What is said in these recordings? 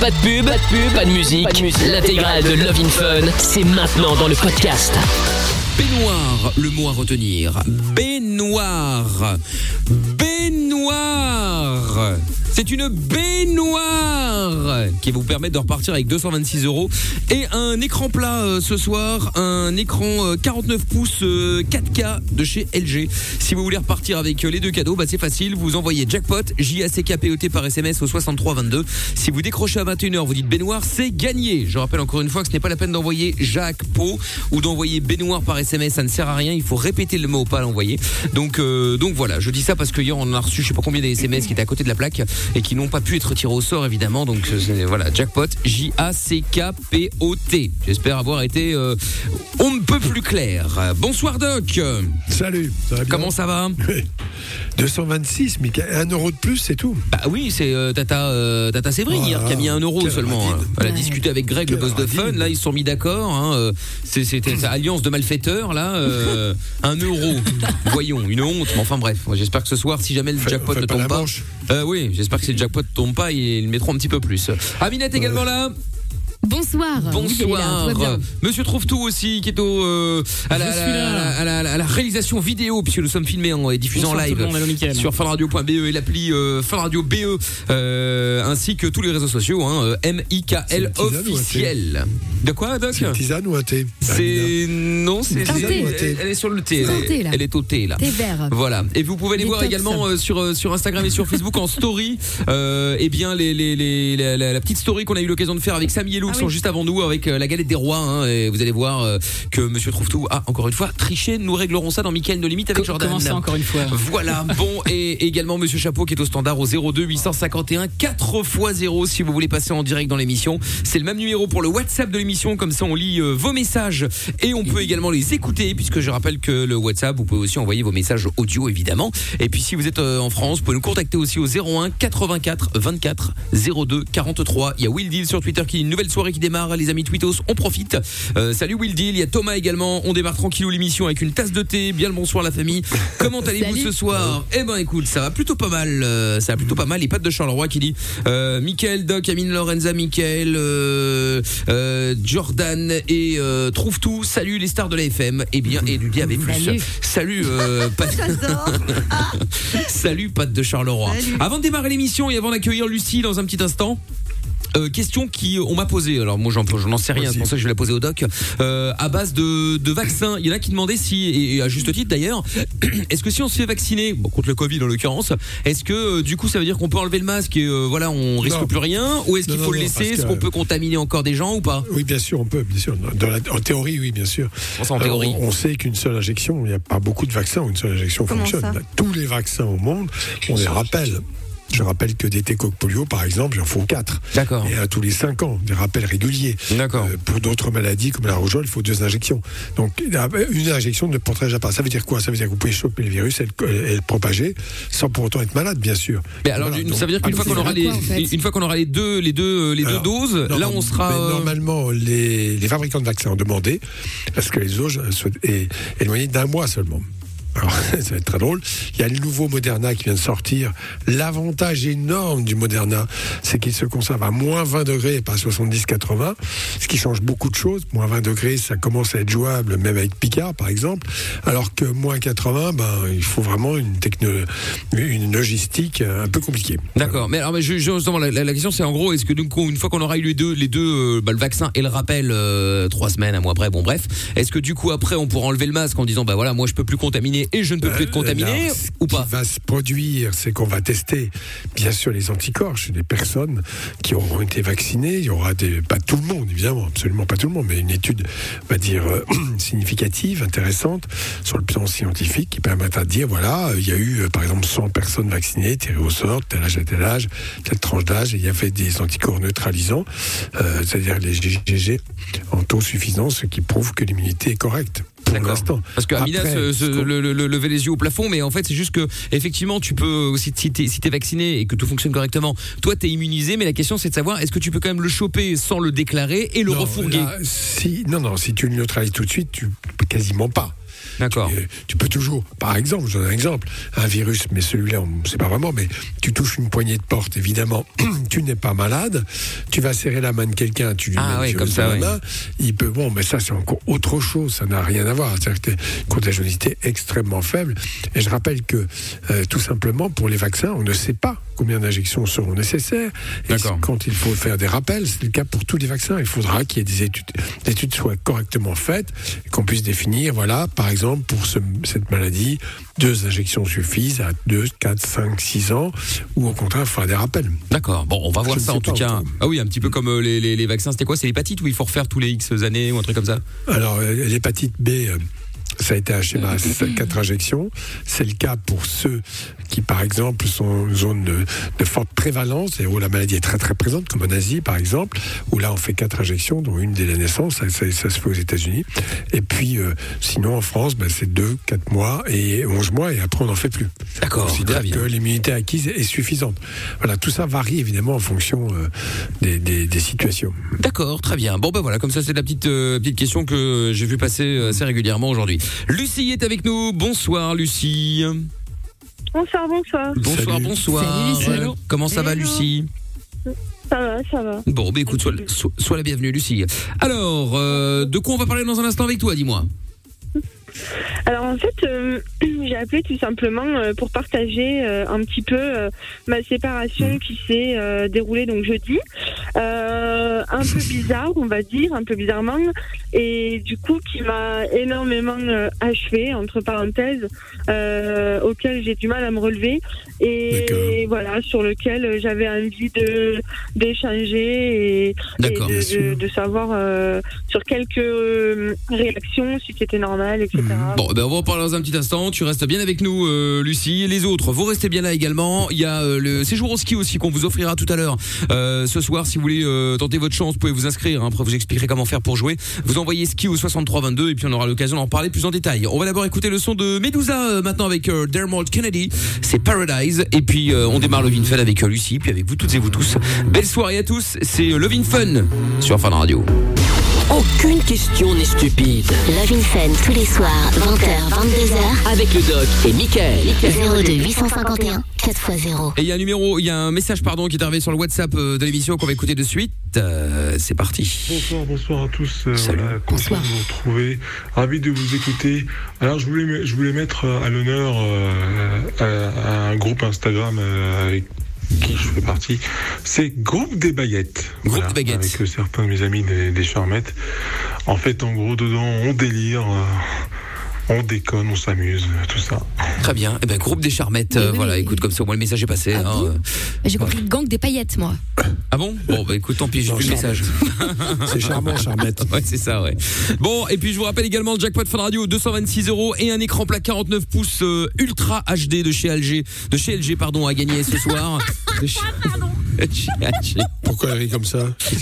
Pas de pub, pas de pub, pas de musique. L'intégrale de Love in Fun, c'est maintenant dans le podcast. Baignoire, le mot à retenir. Baignoire. Baignoire. C'est une baignoire qui vous permettre de repartir avec 226 euros et un écran plat euh, ce soir, un écran euh, 49 pouces euh, 4K de chez LG. Si vous voulez repartir avec euh, les deux cadeaux, bah c'est facile, vous envoyez jackpot J A C K P O T par SMS au 63 22. Si vous décrochez à 21h, vous dites baignoire, c'est gagné. Je rappelle encore une fois que ce n'est pas la peine d'envoyer Jacques Po ou d'envoyer baignoire par SMS, ça ne sert à rien, il faut répéter le mot pas l'envoyer. Donc euh, donc voilà, je dis ça parce que hier on a reçu je sais pas combien des SMS qui étaient à côté de la plaque et qui n'ont pas pu être tirés au sort évidemment. Donc euh, voilà, jackpot J A C K P O T. J'espère avoir été euh, on ne peut plus clair. Euh, Bonsoir Doc. Salut, ça va bien Comment ça va? 226, mais un euro de plus, c'est tout. Bah oui, c'est euh, Tata euh, Tata Séverine hier qui a mis un euro seulement. hein. Elle a discuté avec Greg, le boss de Fun. Là, ils se sont mis d'accord. Hein, euh, C'était alliance de malfaiteurs. Là, euh, un euro. Voyons, une honte. Mais enfin bref, j'espère que ce soir, si jamais le jackpot ne tombe pas, euh, oui, j'espère que si le jackpot ne tombe pas, ils le mettront un petit peu plus. Aminette également là. Bonsoir. Là, Bonsoir. bien. Monsieur trouve tout aussi qui est au euh, à, la, Je suis à la- là. à la- à la- à la réalisation vidéo puisque nous sommes filmés en, et diffusés en live monde, sur funradio.be et l'appli euh, funradio BE euh, ainsi que tous les réseaux sociaux hein, euh, M I K L C'est une tisane ou un thé officiel. De quoi Doc C'est une tisane ou un thé C'est non, c'est C'est un thé. elle, elle est sur le thé. Elle, thé, là. elle est au thé là. Thé vert. Voilà. Et vous pouvez les voir tops. également euh, sur sur Instagram et sur Facebook en story. Euh, et bien les les, les la, la- la petite story qu'on a eu l'occasion de faire avec Samy et Lou qui sont juste avant nous avec euh, la galette des rois. hein, et vous allez voir euh, que Monsieur trouve tout a encore une fois triché. Nous réglerons ça dans Mickaël No Limite avec Co- Jordan. comment ça, encore une fois Voilà. Bon et également Monsieur Chapeau qui est au standard au 02 851 4 x 0 si vous voulez passer en direct dans l'émission. C'est le même numéro pour le WhatsApp de l'émission. Comme ça on lit euh, vos messages et on peut également les écouter puisque je rappelle que le WhatsApp vous pouvez aussi envoyer vos messages audio évidemment. Et puis si vous êtes euh, en France, vous pouvez nous contacter aussi au 01 84 24 02 43. Il y a Will Deal sur Twitter qui dit une nouvelle soirée qui démarre. Les amis Twittos, on profite. Euh, salut Will Deal. Il y a Thomas également. On démarre tranquillou l'émission avec une tasse de thé. Bien le bonsoir la famille. Comment allez-vous ce soir Eh ben écoute, ça va plutôt pas mal. euh, ça va plutôt pas mal. Et Pat de Charleroi qui dit euh, Michael, Doc, Amine Lorenza, Michael, euh, Jordan et trouve tout. Salut les stars de la FM. Et bien et du DAB+. Salut. Salut Pat. Salut Pat de Charleroi. Avant de démarrer l'émission et avant d'accueillir Lucie dans un petit instant. Euh, question qui euh, on m'a posée. Alors moi j'en je n'en sais rien, c'est pour ça que je vais la poser au doc. Euh, à base de, de vaccins, il y en a qui demandaient si et, et à juste titre d'ailleurs, est-ce que si on se fait vacciner, bon, contre le Covid en l'occurrence, est-ce que euh, du coup ça veut dire qu'on peut enlever le masque et euh, voilà on risque Non. plus rien? Ou est-ce qu'il non, faut le laisser? Est-ce qu'on peut contaminer encore des gens ou pas? Oui, bien sûr, on peut, bien sûr. Dans la- en théorie, oui, bien sûr. Ça, en théorie. On, on sait qu'une seule injection, il n'y a pas beaucoup de vaccins où une seule injection Comment fonctionne. Tous les vaccins au monde, on les rappelle. Je rappelle que des técoques polio, par exemple, il en faut 4. D'accord. Et à tous les 5 ans, des rappels réguliers. D'accord. Euh, pour d'autres maladies comme la rougeole, il faut deux injections. Donc une injection ne protège pas. Ça veut dire quoi? Ça veut dire que vous pouvez choper le virus et le, et le propager sans pour autant être malade, bien sûr. Mais alors Voilà, du- donc- ça veut dire qu'une Ah, fois qu'on aura les quoi, en fait? une fois qu'on aura les deux les deux les deux doses, non, là on sera euh, normalement les, les fabricants de vaccins ont demandé parce que les autres soient é- éloignés d'un mois seulement. Alors, ça va être très drôle. Il y a le nouveau Moderna qui vient de sortir. L'avantage énorme du Moderna, c'est qu'il se conserve à moins 20 degrés, pas 70-80, ce qui change beaucoup de choses. Moins 20 degrés, ça commence à être jouable, même avec Picard, par exemple. Alors que moins 80, ben, il faut vraiment une, techno, une logistique un peu compliquée. D'accord. Mais alors, mais justement, la, la- question c'est en gros, est-ce que coup, une fois qu'on aura eu les deux, les deux, euh, bah, le vaccin et le rappel euh, trois semaines, un mois après, bon bref, est-ce que du coup après on pourra enlever le masque en disant bah voilà, moi je peux plus contaminer et je ne peux plus être contaminé Euh, ce ou pas qui va se produire, c'est qu'on va tester, bien sûr, les anticorps chez des personnes qui auront été vaccinées. Il y aura des, pas tout le monde, évidemment, absolument pas tout le monde, mais une étude, on va dire, euh, significative, intéressante, sur le plan scientifique, qui permettra de dire, voilà, euh, il y a eu, euh, par exemple, 100 personnes vaccinées, tirées au sort, tel âge à tel âge, telle tranche d'âge, et il y avait des anticorps neutralisants, euh, c'est-à-dire les GGG, en taux suffisant, ce qui prouve que l'immunité est correcte. Pour D'accord. l'instant. Parce que Amina Après, se, se- ce le, le- le- lever les yeux au plafond, mais en fait c'est juste que effectivement tu peux aussi si t'es si t'es vacciné et que tout fonctionne correctement, toi t'es immunisé, mais la question c'est de savoir est-ce que tu peux quand même le choper sans le déclarer et le Non, refourguer? là, si, non, non, si tu le neutralises tout de suite, tu quasiment pas. D'accord. Tu, tu peux toujours, par exemple, je donne un exemple, un virus, mais celui-là, on ne sait pas vraiment, mais tu touches une poignée de porte, évidemment, tu n'es pas malade, tu vas serrer la main de quelqu'un, tu lui Ah mets oui, comme ça, dans la oui. main, il peut, bon, mais ça, c'est encore autre chose, ça n'a rien à voir. C'est-à-dire que contagiosité extrêmement faible. Et je rappelle que, euh, tout simplement, pour les vaccins, on ne sait pas combien d'injections seront nécessaires. Et D'accord. quand il faut faire des rappels, c'est le cas pour tous les vaccins. Il faudra qu'il y ait des études, des études soient correctement faites, qu'on puisse définir, voilà, par exemple, pour ce- cette maladie, deux injections suffisent à 2, 4, 5, 6 ans, ou au contraire, il faudra des rappels. D'accord. Bon, on va voir Je ça en tout pas cas. Ah oui, un petit peu comme euh, les, les- les vaccins. C'était quoi? C'est l'hépatite où il faut refaire tous les X années ou un truc comme ça? Alors, euh, l'hépatite B, euh, ça a été un schéma à 4 injections. C'est le cas pour ceux qui, par exemple, sont en zone de, de forte prévalence et où la maladie est très très présente, comme en Asie, par exemple, où là on fait 4 injections, dont une dès la naissance, ça, ça- ça se fait aux États-Unis. Et puis, euh, sinon, en France, ben, c'est 2, 4 mois et 11 mois, et après on n'en fait plus. D'accord, On considère très bien. que l'immunité acquise est suffisante. Voilà, tout ça varie évidemment en fonction euh, des, des- des situations. D'accord, très bien. Bon ben voilà, comme ça c'est la petite euh, petite question que j'ai vu passer assez régulièrement aujourd'hui. Lucie est avec nous. Bonsoir Lucie. Bonsoir, bonsoir. Bonsoir, Salut. bonsoir. Salut, Lucie. Comment ça va. Lucie? Ça va, ça va. Bon, ben écoute, sois, sois- sois la bienvenue Lucie. Alors, euh, de quoi on va parler dans un instant avec toi, dis-moi? Alors en fait, euh, j'ai appelé tout simplement euh, pour partager euh, un petit peu euh, ma séparation qui s'est déroulée donc jeudi. Un peu bizarre, on va dire, un peu bizarrement, et du coup qui m'a énormément achevé entre parenthèses, auquel j'ai du mal à me relever et voilà sur lequel j'avais envie de d'échanger et, de, de, savoir sur quelques réactions si c'était normal, etc. Bon, ben on va en parler dans un petit instant. Tu restes bien avec nous, euh, Lucie. Les autres, vous restez bien là également. Il y a euh, le séjour au ski aussi qu'on vous offrira tout à l'heure. Euh, ce soir, si vous voulez tenter votre chance, vous pouvez vous inscrire. hein. Après, vous expliquerai comment faire pour jouer. Vous envoyez ski au 6322 et puis on aura l'occasion d'en parler plus en détail. On va d'abord écouter le son de Medusa maintenant avec Dermot Kennedy. C'est Paradise. Et puis on démarre Love in Fun avec Lucie, puis avec vous toutes et vous tous. Belle soirée à tous. C'est euh, Love in Fun sur Fun Radio. Aucune question n'est stupide. Love in Fun tous les soirs, 20h, 22h, Avec le doc et Michael. 02 851 4x0. Et il y a un numéro, il y a un message pardon qui est arrivé sur le WhatsApp euh, de l'émission qu'on va écouter de suite. Euh, c'est parti. Bonsoir, bonsoir à tous. Euh, Salut. voilà, content Bonsoir. de vous retrouver. Ravi de vous écouter. Alors, je voulais, je voulais mettre euh, à l'honneur euh, à un groupe Instagram euh, avec qui je fais partie. C'est Groupe des Baguettes. Groupe des Baguettes. Avec euh, certains de mes amis des, des Charmettes. En fait, en gros, dedans, on délire. euh, on déconne, on s'amuse, tout ça. Très bien. Eh ben groupe des charmettes. euh, Oui. voilà, écoute comme ça au moins le message est passé. Ah hein, bon euh. J'ai compris gang des paillettes, moi. Ah bon Bon bah écoute, tant pis, j'ai plus le message. C'est charmant, Charmette. Ouais, c'est ça, ouais. Bon, et puis je vous rappelle également le jackpot Fun Radio 226 euros et un écran plat 49 pouces euh, Ultra HD de chez LG, de chez LG pardon, à gagner ce soir. De chez-. Pourquoi elle rit comme ça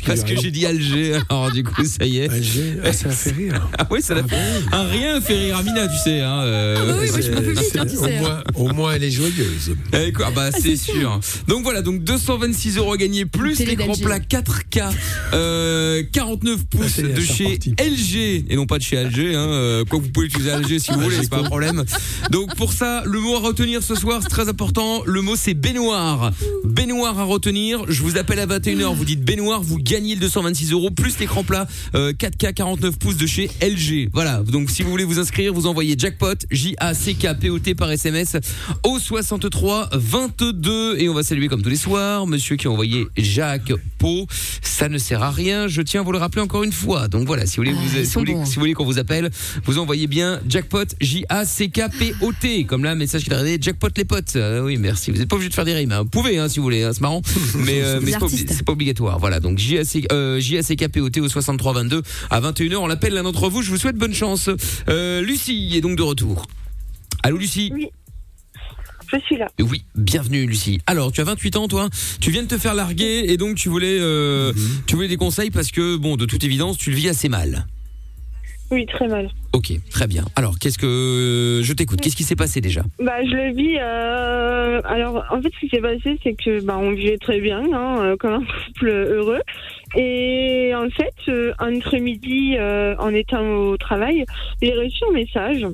Parce que j'ai dit Alger, alors du coup ça y est. Alger Ah, ça a fait rire. Ah oui, ça l'a fait. Un rien fait rire Amina, tu sais. Hein, euh, Ah bah oui, moi, je plus, hein, tu au, sais. moins, au moins, elle est joyeuse. Eh, quoi, bah c'est sûr. Donc voilà, donc 226 euros gagnés plus Télé l'écran plat 4K, euh, 49 pouces c'est- de chez. LG et non pas de chez LG. Hein, euh, quoi que vous pouvez utiliser LG si vous voulez, c'est pas un problème. Donc pour ça, le mot à retenir ce soir, c'est très important. Le mot c'est baignoire. Baignoire à retenir. Je vous appelle à 21h. Vous dites baignoire, vous gagnez le 226 euros plus l'écran plat euh, 4K 49 pouces de chez LG. Voilà. Donc si vous voulez vous inscrire, vous envoyez jackpot J A C K P O T par SMS au 63 22 et on va saluer comme tous les soirs monsieur qui a envoyé Jacques Pau. Ça ne sert à rien. Je tiens à vous le rappeler encore une fois. Donc voilà, si vous voulez, Ah, vous, ils si vous voulez, bons. si vous voulez qu'on vous appelle, vous envoyez bien jackpot J A C K P O T comme là message qui est arrivé jackpot les potes. Euh, oui, merci. Vous n'êtes pas obligé de faire des rimes. hein. Vous pouvez hein, si vous voulez. hein, c'est marrant, mais euh, mais c'est pas, obligatoire. Voilà. Donc J A C euh, J A C K P O T au 63 22 à 21h. On l'appelle l'un d'entre vous. Je vous souhaite bonne chance. Euh, Lucie est donc de retour. Allô Lucie? Je suis là. Oui, bienvenue Lucie. Alors, tu as 28 ans toi, tu viens de te faire larguer et donc tu voulais euh, tu voulais des conseils parce que bon, de toute évidence, tu le vis assez mal. Oui, très mal. OK, très bien. Alors, qu'est-ce que je t'écoute Qu'est-ce qui s'est passé déjà Bah, je le vis. euh, Alors, en fait, ce qui s'est passé, c'est que bah, on vivait très bien, hein, euh, comme un couple heureux. Et en fait, euh, après-midi, euh, en étant au travail, j'ai reçu un message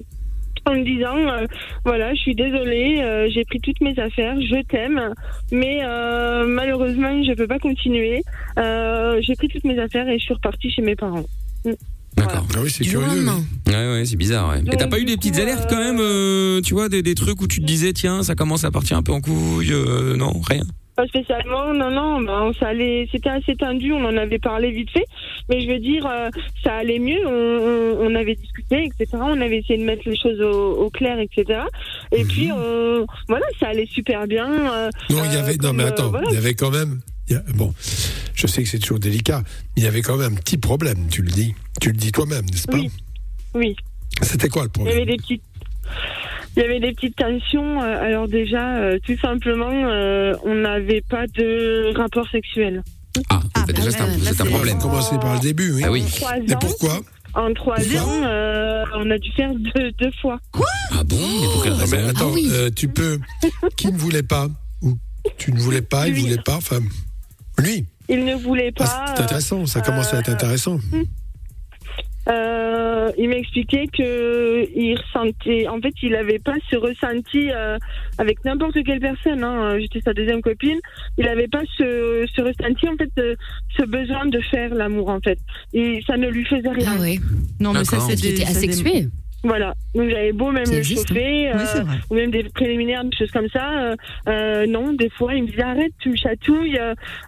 en me disant euh, voilà, je suis désolée, euh, j'ai pris toutes mes affaires, je t'aime, mais euh, malheureusement, je peux pas continuer. Euh, j'ai pris toutes mes affaires et je suis repartie chez mes parents. D'accord. Ah oui, c'est curieux. Ouais, ouais, c'est bizarre. Ouais. Et t'as pas eu des petites alertes quand même, euh, tu vois, des, des trucs où tu te disais, tiens, ça commence à partir un peu en couille, euh, non, rien? Pas spécialement, non, non, ben, ça allait, c'était assez tendu, on en avait parlé vite fait, mais je veux dire, euh, ça allait mieux, on, on, on avait discuté, etc., on avait essayé de mettre les choses au, au clair, etc., et puis, on, voilà, ça allait super bien. euh, Non, il y euh, avait. Non, mais comme, attends, voilà. il y avait quand même. Il y a- bon, je sais que c'est toujours délicat, mais il y avait quand même un petit problème. Tu le dis. Tu le dis toi-même, n'est-ce pas Oui. Oui. C'était quoi le Il y avait problème des petites. Il y avait des petites tensions. euh, Alors déjà, euh, tout simplement, euh, on n'avait pas de rapport sexuel. Ah, Ah, bah, déjà, bah, c'est un, là, c'est un c'est- problème. On commencer par le début, oui. Ah oui. En trois Et ans, pourquoi en trois ans, euh, on a dû faire deux, deux fois. Ah bon Mais pour quelle raison mais attends, Ah oui. euh, tu peux. Qui ne voulait pas Ou tu ne voulais pas, il Lui. voulait pas, enfin. Lui. Il ne voulait Ah, pas. c'est intéressant, ça commence à être euh, intéressant. euh, il m'expliquait que il ressentait. En fait, il n'avait pas ce ressenti euh, avec n'importe quelle personne. Hein, J'étais sa deuxième copine. Il n'avait pas ce, ce ressenti, en fait, de- ce besoin de faire l'amour, en fait. Et ça ne lui faisait rien. Ah ouais. Non, mais ça, des- asexué. Voilà. Donc j'avais beau même le existe, chauffer, Oui, euh, ou même des préliminaires, des choses comme ça. euh, euh, non, des fois, il me disait arrête, tu me chatouilles.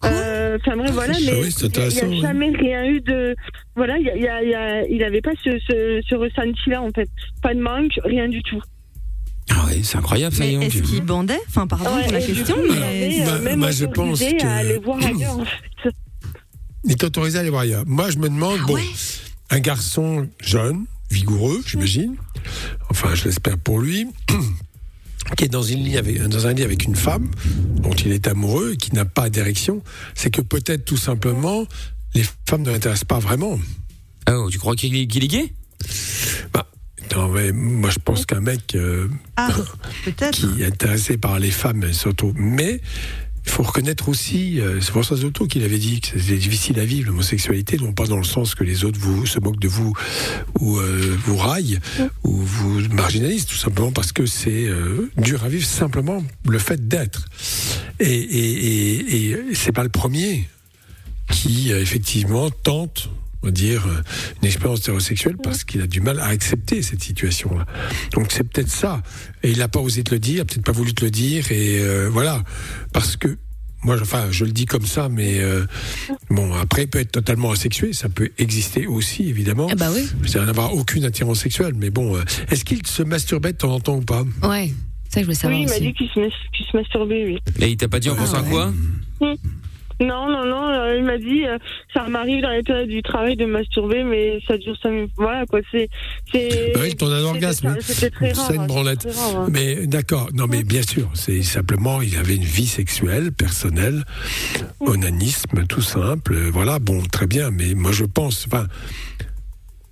Enfin bref, voilà. Mais oui, il n'y a, oui. jamais rien eu de. Voilà, il y a, il y a- il y a- il avait pas ce, ce, ce ressenti-là en fait. Pas de manque, rien du tout. Ah ouais, c'est incroyable, ça Mais y est. est-ce qu'il bandait Enfin, pardon Ouais, pour la question, coup, mais. euh, Bah, même moi, je autorisé pense que- à aller voir ailleurs. En fait. Il t'autorisait à aller voir ailleurs. Moi, je me demande, Ah bon, ouais un garçon jeune, vigoureux, j'imagine, enfin, je l'espère pour lui, qui est dans, une lit avec, dans un lit avec une femme dont il est amoureux et qui n'a pas d'érection, c'est que peut-être tout simplement, les femmes ne l'intéressent pas vraiment. Ah, oh, tu crois qu'il est qu'il est gay? Bah, non, mais moi, je pense qu'un mec euh, Ah, qui est intéressé par les femmes, surtout. Mais il faut reconnaître aussi, euh, c'est François Zotto qui l'avait dit, que c'était difficile à vivre l'homosexualité, non pas dans le sens que les autres vous se moquent de vous ou euh, vous raillent ou vous marginalisent, tout simplement parce que c'est euh, dur à vivre simplement le fait d'être. Et, et, et, et c'est pas le premier qui effectivement tente on va dire euh, une expérience hétérosexuelle parce qu'il a du mal à accepter cette situation-là. Donc c'est peut-être ça. Et il n'a pas osé te le dire, peut-être pas voulu te le dire, et euh, voilà. Parce que moi, je- enfin, je le dis comme ça, mais euh, bon, après, il peut être totalement asexué, ça peut exister aussi, évidemment. Ah bah oui. C'est n'avoir aucune attirance sexuelle, mais bon, euh, est-ce qu'il se masturbait de temps en temps ou pas? Ouais. Ça je voulais savoir Oui, il m'a dit qu'il se, mas- qu'il se masturbait, oui. Et il t'a pas dit en Ah pensant à quoi? Non, non, non, euh, il m'a dit, euh, ça m'arrive dans les périodes du travail de masturber, mais ça dure cinq minutes. Voilà, quoi, c'est. c'est Bah oui, ton orgasme, C'était très rare. c'est une branlette. c'était très rare, hein. Mais d'accord, non mais bien sûr, c'est simplement il avait une vie sexuelle, personnelle, onanisme, tout simple. euh, Voilà, bon, très bien, mais moi je pense, enfin,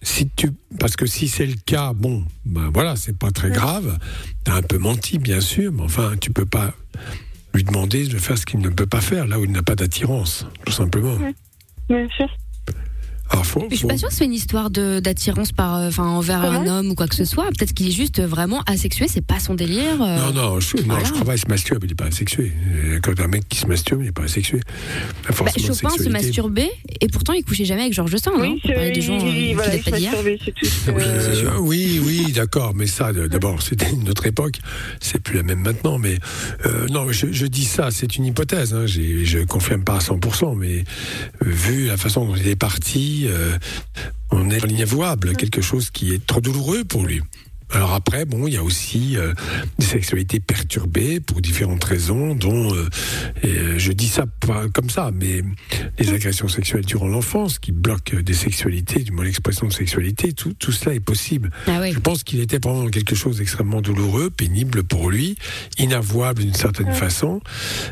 si tu, parce que si c'est le cas, bon, ben voilà, c'est pas très grave. T'as un peu menti, bien sûr, mais enfin, tu peux pas lui demander de faire ce qu'il ne peut pas faire là où il n'a pas d'attirance, tout simplement. Bien sûr. Faut, Mais je suis pas sûre que c'est une histoire de d'attirance par, euh, enfin, envers Comment un homme ou quoi que ce soit. Peut-être qu'il est juste vraiment asexué, c'est pas son délire. euh. Non, non, je, non, voilà. je crois pas qu'il se masturbe, il n'est pas asexué. Euh, Quand un mec qui se masturbe, il n'est pas asexué. Bah, Chopin se masturbait et pourtant il couchait jamais avec Georges Sand. hein, Oui, c'est- des gens euh, voilà, pas c'est tout. Oui, Euh. Euh, oui, oui, d'accord, mais ça, d'abord, c'était une autre époque, c'est plus la même maintenant, mais euh, non, je, je dis ça, c'est une hypothèse, hein, je confirme pas à 100%, mais euh, vu la façon dont il est parti, euh, on est en l'inavouable, quelque chose qui est trop douloureux pour lui. Alors après, bon, il y a aussi euh, des sexualités perturbées pour différentes raisons, dont euh, et, euh, je dis ça pas comme ça, mais les agressions sexuelles durant l'enfance qui bloquent des sexualités, du moins l'expression de sexualité, tout, tout cela est possible. Ah. Je pense qu'il était pendant quelque chose d'extrêmement douloureux, pénible pour lui, inavouable d'une certaine façon,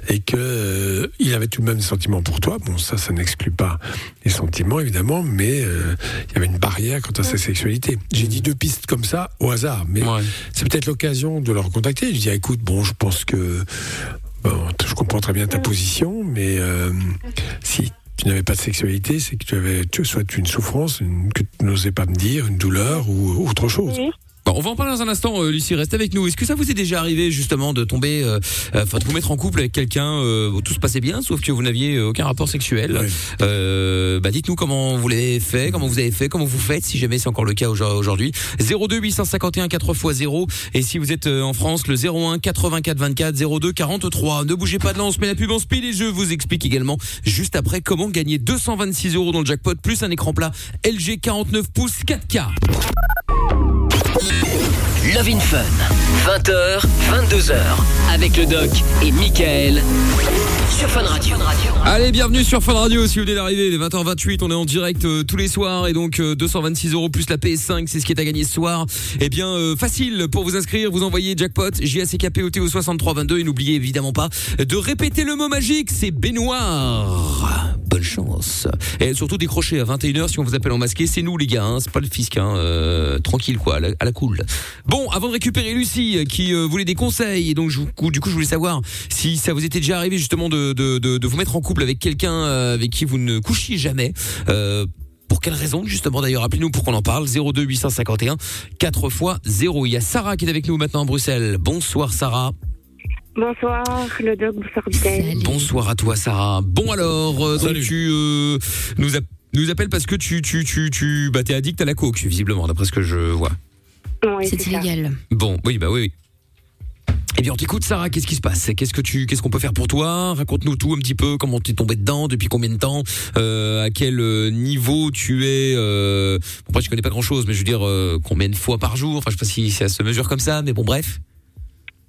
et que euh, il avait tout de même des sentiments pour toi. Bon, ça, ça n'exclut pas les sentiments évidemment, mais il y avait une barrière quant à sa sexualité. J'ai dit deux pistes comme ça au hasard, mais Ouais. c'est peut-être l'occasion de le recontacter. Je dis, écoute, bon, je pense que bon, je comprends très bien ta position, mais euh, si tu n'avais pas de sexualité, c'est que tu avais tu- soit une souffrance, une- que tu n'osais pas me dire, une douleur ou autre chose. Oui. Bon, on va en parler dans un instant, euh, Lucie, reste avec nous. Est-ce que ça vous est déjà arrivé justement de tomber, euh, euh, enfin de vous mettre en couple avec quelqu'un euh, où tout se passait bien, sauf que vous n'aviez aucun rapport sexuel euh, Bah dites-nous comment vous l'avez fait, comment vous avez fait, comment vous faites, si jamais c'est encore le cas aujourd- aujourd'hui. 02 851 4x0 et si vous êtes en France, le 01 84 24 02 43. Ne bougez pas de là, on se met la pub en speed et je vous explique également juste après comment gagner 226 euros dans le jackpot plus un écran plat LG 49 pouces 4K. Love in Fun. 20h, 22h. Avec le doc et Michael. Sur Fun Radio. Allez, bienvenue sur Fun Radio. Si vous venez d'arriver, les 20h28, on est en direct euh, tous les soirs et donc euh, 226 euros plus la PS5, c'est ce qui est à gagner ce soir. Eh bien, euh, facile pour vous inscrire, vous envoyez jackpot JACKPOT au 6322 et n'oubliez évidemment pas de répéter le mot magique, c'est baignoire. Bonne chance. Et surtout décrochez à 21h si on vous appelle en masqué, c'est nous les gars, hein, c'est pas le fisc, hein, euh, tranquille quoi, à la, à cool. Bon, avant de récupérer Lucie euh, qui euh, voulait des conseils et donc je, vous- du coup je voulais savoir si ça vous était déjà arrivé justement de, de, de, de vous mettre en couple avec quelqu'un euh, avec qui vous ne couchiez jamais. Euh, pour quelle raison justement d'ailleurs? Appelez-nous pour qu'on en parle. 02 851 4 x 0 il y a Sarah qui est avec nous maintenant à Bruxelles. Bonsoir Sarah. Bonsoir, le doc, bonsoir, bonsoir à toi Sarah. Bon alors euh, donc tu euh, nous, nous appelles parce que tu tu tu tu bah t'es addict à la coke visiblement d'après ce que je vois. C'est illégal. Bon, oui, bah oui, oui. Eh bien, on t'écoute, Sarah. Qu'est-ce qui se passe? Qu'est-ce que tu, qu'est-ce qu'on peut faire pour toi? Raconte-nous tout un petit peu. Comment t'es tombé dedans? Depuis combien de temps? Euh, À quel euh, niveau tu es euh... bon, Après, je connais pas grand-chose, mais je veux dire, euh, combien de fois par jour? Enfin, je sais pas si ça se mesure comme ça, mais bon, bref.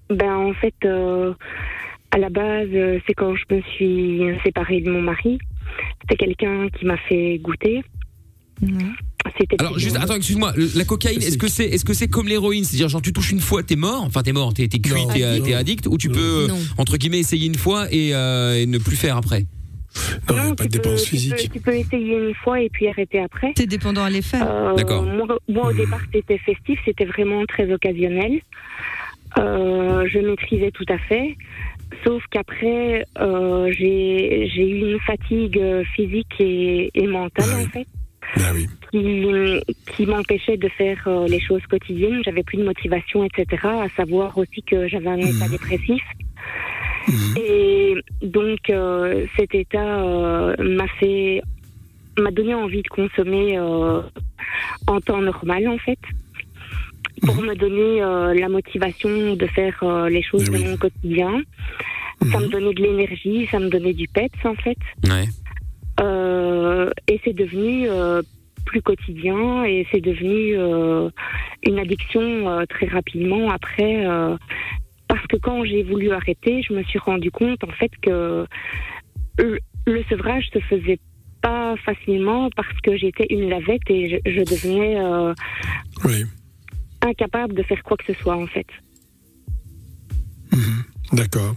Ben, en fait, euh, à la base, c'est quand je me suis séparée de mon mari. C'était quelqu'un qui m'a fait goûter. C'était Alors, juste, attends, excuse-moi. La cocaïne, est-ce que c'est, est-ce que c'est comme l'héroïne? C'est-à-dire, genre, tu touches une fois, t'es mort? Enfin, t'es mort, t'es, t'es cuit, t'es, euh, addict, ou tu peux, euh, Non. entre guillemets, essayer une fois et, euh, et ne plus faire après? Non, il n'y a Non, pas de tu physique. peux- Tu peux essayer une fois et puis arrêter après. T'es dépendant à l'effet. Euh, D'accord. Moi, moi, au départ, c'était festif, c'était vraiment très occasionnel. Euh, je maîtrisais tout à fait. Sauf qu'après, euh, j'ai j'ai eu une fatigue physique et, et mentale, Ouais. en fait, Ah oui. qui, qui m'empêchait de faire euh, les choses quotidiennes. J'avais plus de motivation, etc. À savoir aussi que j'avais un état dépressif. Mhm. Et donc, euh, cet état euh, m'a fait, m'a donné envie de consommer euh, en temps normal, en fait, pour me donner euh, la motivation de faire euh, les choses Eh de oui. mon quotidien. Ça me Mhm. donnait de l'énergie, ça me donnait du peps, en fait. Ouais. Euh, et c'est devenu euh, plus quotidien et c'est devenu euh, une addiction très rapidement après. parce que quand j'ai voulu arrêter, je me suis rendu compte en fait que le, le sevrage se faisait pas facilement parce que j'étais une lavette et je, je devenais euh, Oui. incapable de faire quoi que ce soit en fait. Mhm. D'accord.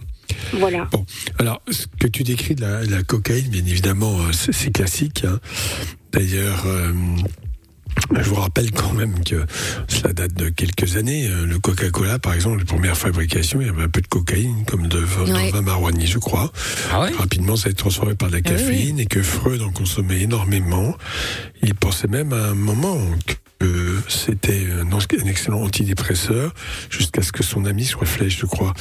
Voilà. Bon, alors ce que tu décris de la, la cocaïne, bien évidemment, euh, c'est classique. hein. D'ailleurs, euh, je vous rappelle quand même que cela date de quelques années. Euh, Le Coca-Cola, par exemple, les premières fabrications, il y avait un peu de cocaïne, comme de vin, dans Ouais. le vin marroigny, je crois. Ah ouais? Rapidement, ça a été transformé par de la Ah oui, caféine et que Freud en consommait énormément. Il pensait même à un moment que c'était un, excellent antidépresseur, jusqu'à ce que son ami, sur Flèche, je crois,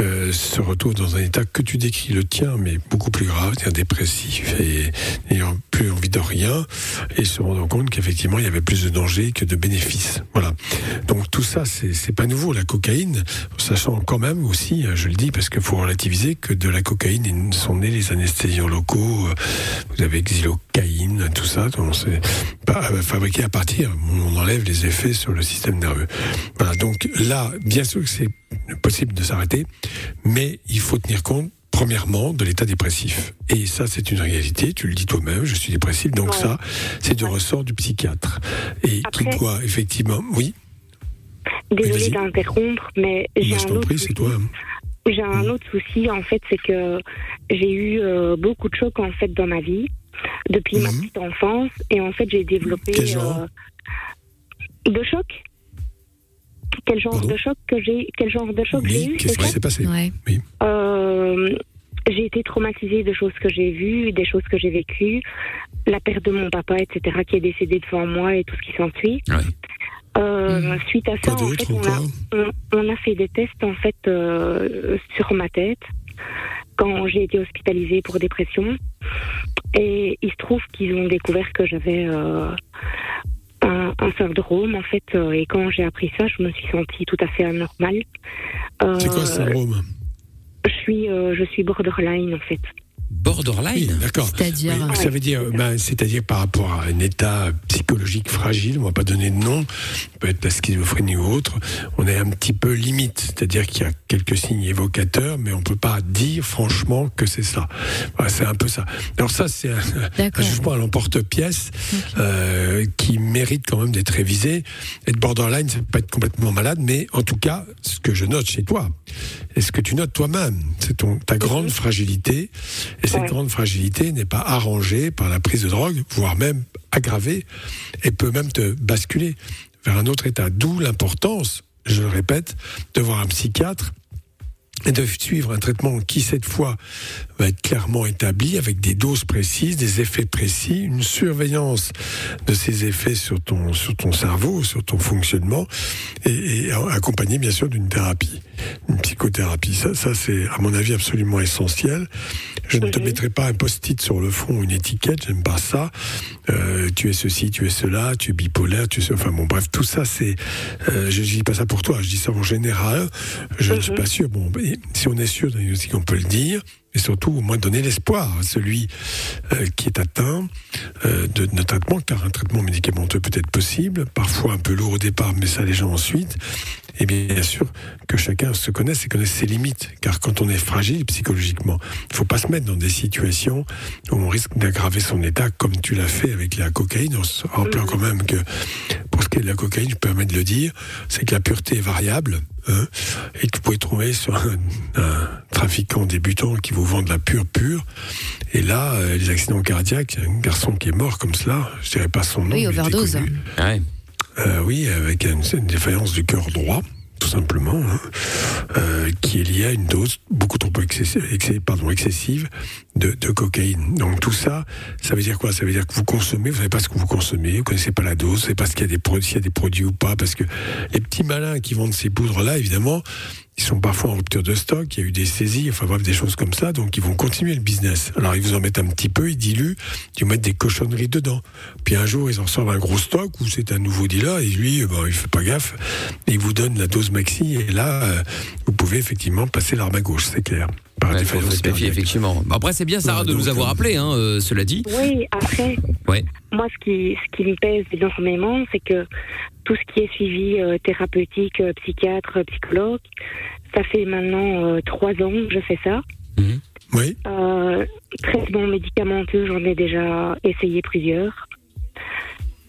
euh, se retrouve dans un état que tu décris, le tien, mais beaucoup plus grave, c'est-à-dire dépressif et n'ayant plus envie de rien, et se rendant compte qu'effectivement, il y avait plus de danger que de bénéfices. Voilà. Donc tout ça, c'est pas nouveau. La cocaïne, sachant quand même aussi, euh, je le dis parce qu'il faut relativiser, que de la cocaïne sont nés les anesthésiants locaux. euh, Vous avez xylocaïne, tout ça, donc c'est euh, fabriqué à partir. On enlève les effets sur le système nerveux. Voilà. Donc là, bien sûr que c'est possible de s'arrêter, mais il faut tenir compte. Premièrement, de l'état dépressif. Et ça, c'est une réalité. Tu le dis toi-même, je suis dépressif. Donc Ouais. ça, c'est du ressort du psychiatre. Et qui Après- doit effectivement, oui, Désolée d'interrompre, mais j'ai un autre prie, toi. hein. J'ai un autre souci en fait, c'est que j'ai eu euh, beaucoup de chocs en fait dans ma vie depuis ma Mhm. petite enfance et en fait j'ai développé Quel genre? euh, de choc. Quel genre Pardon de choc que j'ai Quel genre de choc j'ai Oui, eu qu'est-ce c'est qui s'est passé Ouais. Euh, J'ai été traumatisée de choses que j'ai vues, des choses que j'ai vécues, la perte de mon papa, etc., qui est décédé devant moi et tout ce qui s'ensuit. Ouais. Euh, Suite à ça, en fait, on a, encore on, on a fait des tests en fait euh, sur ma tête quand j'ai été hospitalisée pour dépression. Et il se trouve qu'ils ont découvert que j'avais euh, un, syndrome en fait. euh, et quand j'ai appris ça, je me suis sentie tout à fait anormale. Euh, C'est quoi ce syndrome? Je suis, euh, je suis borderline en fait. Borderline D'accord. C'est-à-dire Oui, ça veut dire, ben, c'est-à-dire par rapport à un état psychologique fragile, on va pas donner de nom, peut être la schizophrénie ou autre, on est un petit peu limite, c'est-à-dire qu'il y a quelques signes évocateurs, mais on peut pas dire franchement que c'est ça. Voilà, c'est un peu ça. Alors ça, c'est un, jugement à l'emporte-pièce euh, qui mérite quand même d'être révisé. Être borderline, c'est pas être complètement malade, mais en tout cas, ce que je note chez toi, et ce que tu notes toi-même, c'est ton ta grande fragilité, et cette grande fragilité n'est pas arrangée par la prise de drogue, voire même aggravée, et peut même te basculer vers un autre état. D'où l'importance, je le répète, de voir un psychiatre et de suivre un traitement qui, cette fois, va être clairement établi avec des doses précises, des effets précis, une surveillance de ces effets sur ton, sur ton cerveau, sur ton fonctionnement, et, et accompagné, bien sûr, d'une thérapie, une psychothérapie. Ça, ça c'est, à mon avis, absolument essentiel. Je ne te mettrai pas un post-it sur le front, une étiquette, j'aime pas ça. Euh, tu es ceci, tu es cela, tu es bipolaire, tu es... Enfin bon, bref, tout ça, c'est... Euh, je dis pas ça pour toi, je dis ça en général. Je ne suis Mhm. pas sûr. Bon, si on est sûr diagnostics, on peut le dire. Et surtout, au moins donner l'espoir à celui euh, qui est atteint euh, de, de traitement, car un traitement médicamenteux peut être possible, parfois un peu lourd au départ, mais ça les gens ensuite. Et bien sûr que chacun se connaisse et connaisse ses limites, car quand on est fragile psychologiquement, il faut pas se mettre dans des situations où on risque d'aggraver son état, comme tu l'as fait avec la cocaïne, en se rappelant quand même que pour ce qui est de la cocaïne, je permets de le dire, c'est que la pureté est variable, hein, et que vous pouvez trouver sur un, un trafiquant débutant qui vous vend de la pure pure. Et là, euh, les accidents cardiaques, un garçon qui est mort comme cela, je dirais pas son nom. Oui, overdose. connu. Ouais. Euh, oui, avec une, une défaillance du cœur droit, tout simplement, hein, euh, qui est liée à une dose beaucoup trop excessive, pardon, excessive de, de cocaïne. Donc tout ça, ça veut dire quoi? Ça veut dire que vous consommez, vous savez pas ce que vous consommez, vous connaissez pas la dose, vous savez pas ce qu'il y a des produits, s'il y a des produits ou pas, parce que les petits malins qui vendent ces poudres-là, évidemment, ils sont parfois en rupture de stock, il y a eu des saisies, enfin bref, des choses comme ça, donc ils vont continuer le business. Alors ils vous en mettent un petit peu, ils diluent, ils mettent des cochonneries dedans. Puis un jour, ils en sortent un gros stock où c'est un nouveau dealer, et lui, bon, il fait pas gaffe, et il vous donne la dose maxi, et là, euh, vous pouvez effectivement passer l'arme à gauche, c'est clair. Par Ouais, défaillance cardiaque. effectivement. Bah, Après, c'est bien, Sarah, Ouais, de nous avoir euh, appelé, hein, euh, cela dit. Oui, après, Ouais. moi, ce qui, ce qui me pèse énormément, c'est que tout ce qui est suivi euh, thérapeutique, euh, psychiatre, psychologue, ça fait maintenant euh, trois ans que je fais ça. Oui, Euh, traitement médicamenteux, j'en ai déjà essayé plusieurs.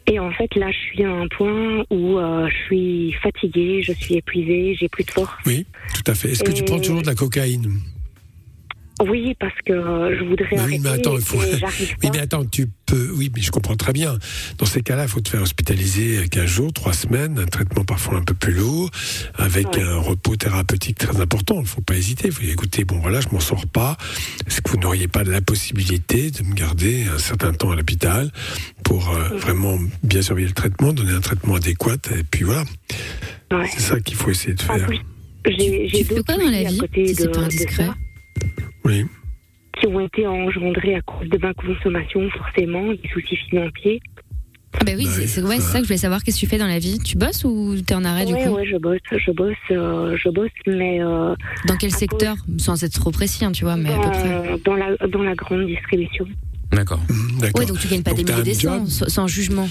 Et en fait, là, je suis à un point où euh, je suis fatiguée, je suis épuisée, j'ai plus de force. oui, tout à fait. Est-ce que tu prends toujours de la cocaïne? Oui, parce que euh, je voudrais oui, mais attends, il faut. Oui, pas. mais attends, tu peux. Oui, mais je comprends très bien. Dans ces cas-là, il faut te faire hospitaliser 15 jours, 3 semaines, un traitement parfois un peu plus lourd, avec Ouais. un repos thérapeutique très important. Il ne faut pas hésiter. Il faut dire, écoutez, bon, voilà, je m'en sors pas. Est-ce que vous n'auriez pas la possibilité de me garder un certain temps à l'hôpital pour euh, vraiment bien surveiller le traitement, donner un traitement adéquat, et puis voilà. Ouais. C'est ça qu'il faut essayer de faire. plus, j'ai j'ai Tu fais quoi dans la vie, côté si c'est de- pas de indiscret? Oui. qui ont été engendrés à cause de ma consommation, forcément, des soucis financiers. Ah bah oui, Bah c'est oui, c'est ouais, ça. ça que je voulais savoir. Qu'est-ce que tu fais dans la vie? Tu bosses ou t'es en arrêt du coup? ouais, je bosse, je bosse, euh, je bosse, mais euh, Dans quel secteur? Sans être trop précis, hein, tu vois, mais à peu près. dans, dans la, dans la grande distribution. D'accord. D'accord. Ouais, donc tu gagnes pas Donc des milliers job sans, sans jugement.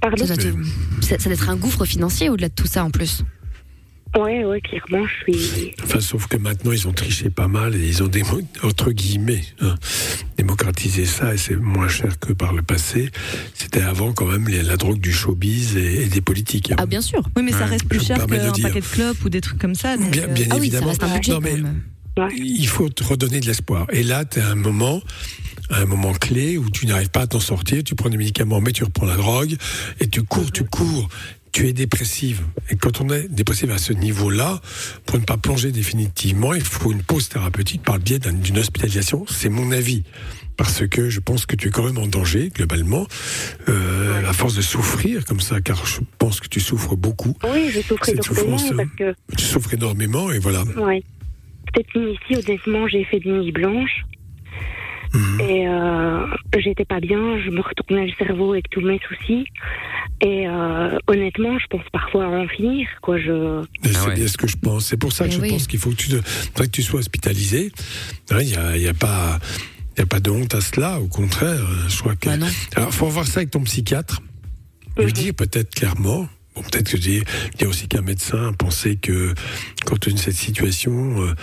Pardon? Ça doit, te- ça, ça doit être un gouffre financier au-delà de tout ça en plus. Ouais, ouais, clairement, je suis. Enfin, sauf que maintenant, ils ont triché pas mal et ils ont, démo- entre guillemets, hein, démocratisé ça et c'est moins cher que par le passé. C'était avant, quand même, les- la drogue du showbiz et, et des politiques. hein. Ah bien sûr. Oui, mais ça reste plus cher qu'un paquet de clopes ou des trucs comme ça. donc, Bien, euh, bien Ah oui, ça évidemment. reste un budget Non, quand mais même. il faut te redonner de l'espoir. Et là, tu as un moment, un moment clé où tu n'arrives pas à t'en sortir, tu prends des médicaments, mais tu reprends la drogue, et tu cours, tu cours. Tu es dépressive. Et quand on est dépressive à ce niveau-là, pour ne pas plonger définitivement, il faut une pause thérapeutique par le biais d'un- d'une hospitalisation. C'est mon avis. Parce que je pense que tu es quand même en danger, globalement, euh, à force de souffrir comme ça, car je pense que tu souffres beaucoup. Oui, je souffre énormément parce que, Tu souffres énormément, et voilà. ouais. Cette nuit-ci, honnêtement, j'ai fait des nuits blanches. Mhm. Et euh, j'étais pas bien, je me retournais le cerveau avec tous mes soucis. Et euh, honnêtement, je pense parfois à en finir. Quoi, je... Et c'est bien ce que je pense. C'est pour ça que je oui. pense qu'il faut que tu, te- faudrait que tu sois hospitalisé. Il n'y a, y a pas. Il n'y a pas de honte à cela, au contraire. euh, Je crois que. Alors, faut voir ça avec ton psychiatre. Lui dire peut-être clairement. Bon, peut-être que dire, dire aussi qu'un médecin pensait que quand tu es dans cette situation, euh,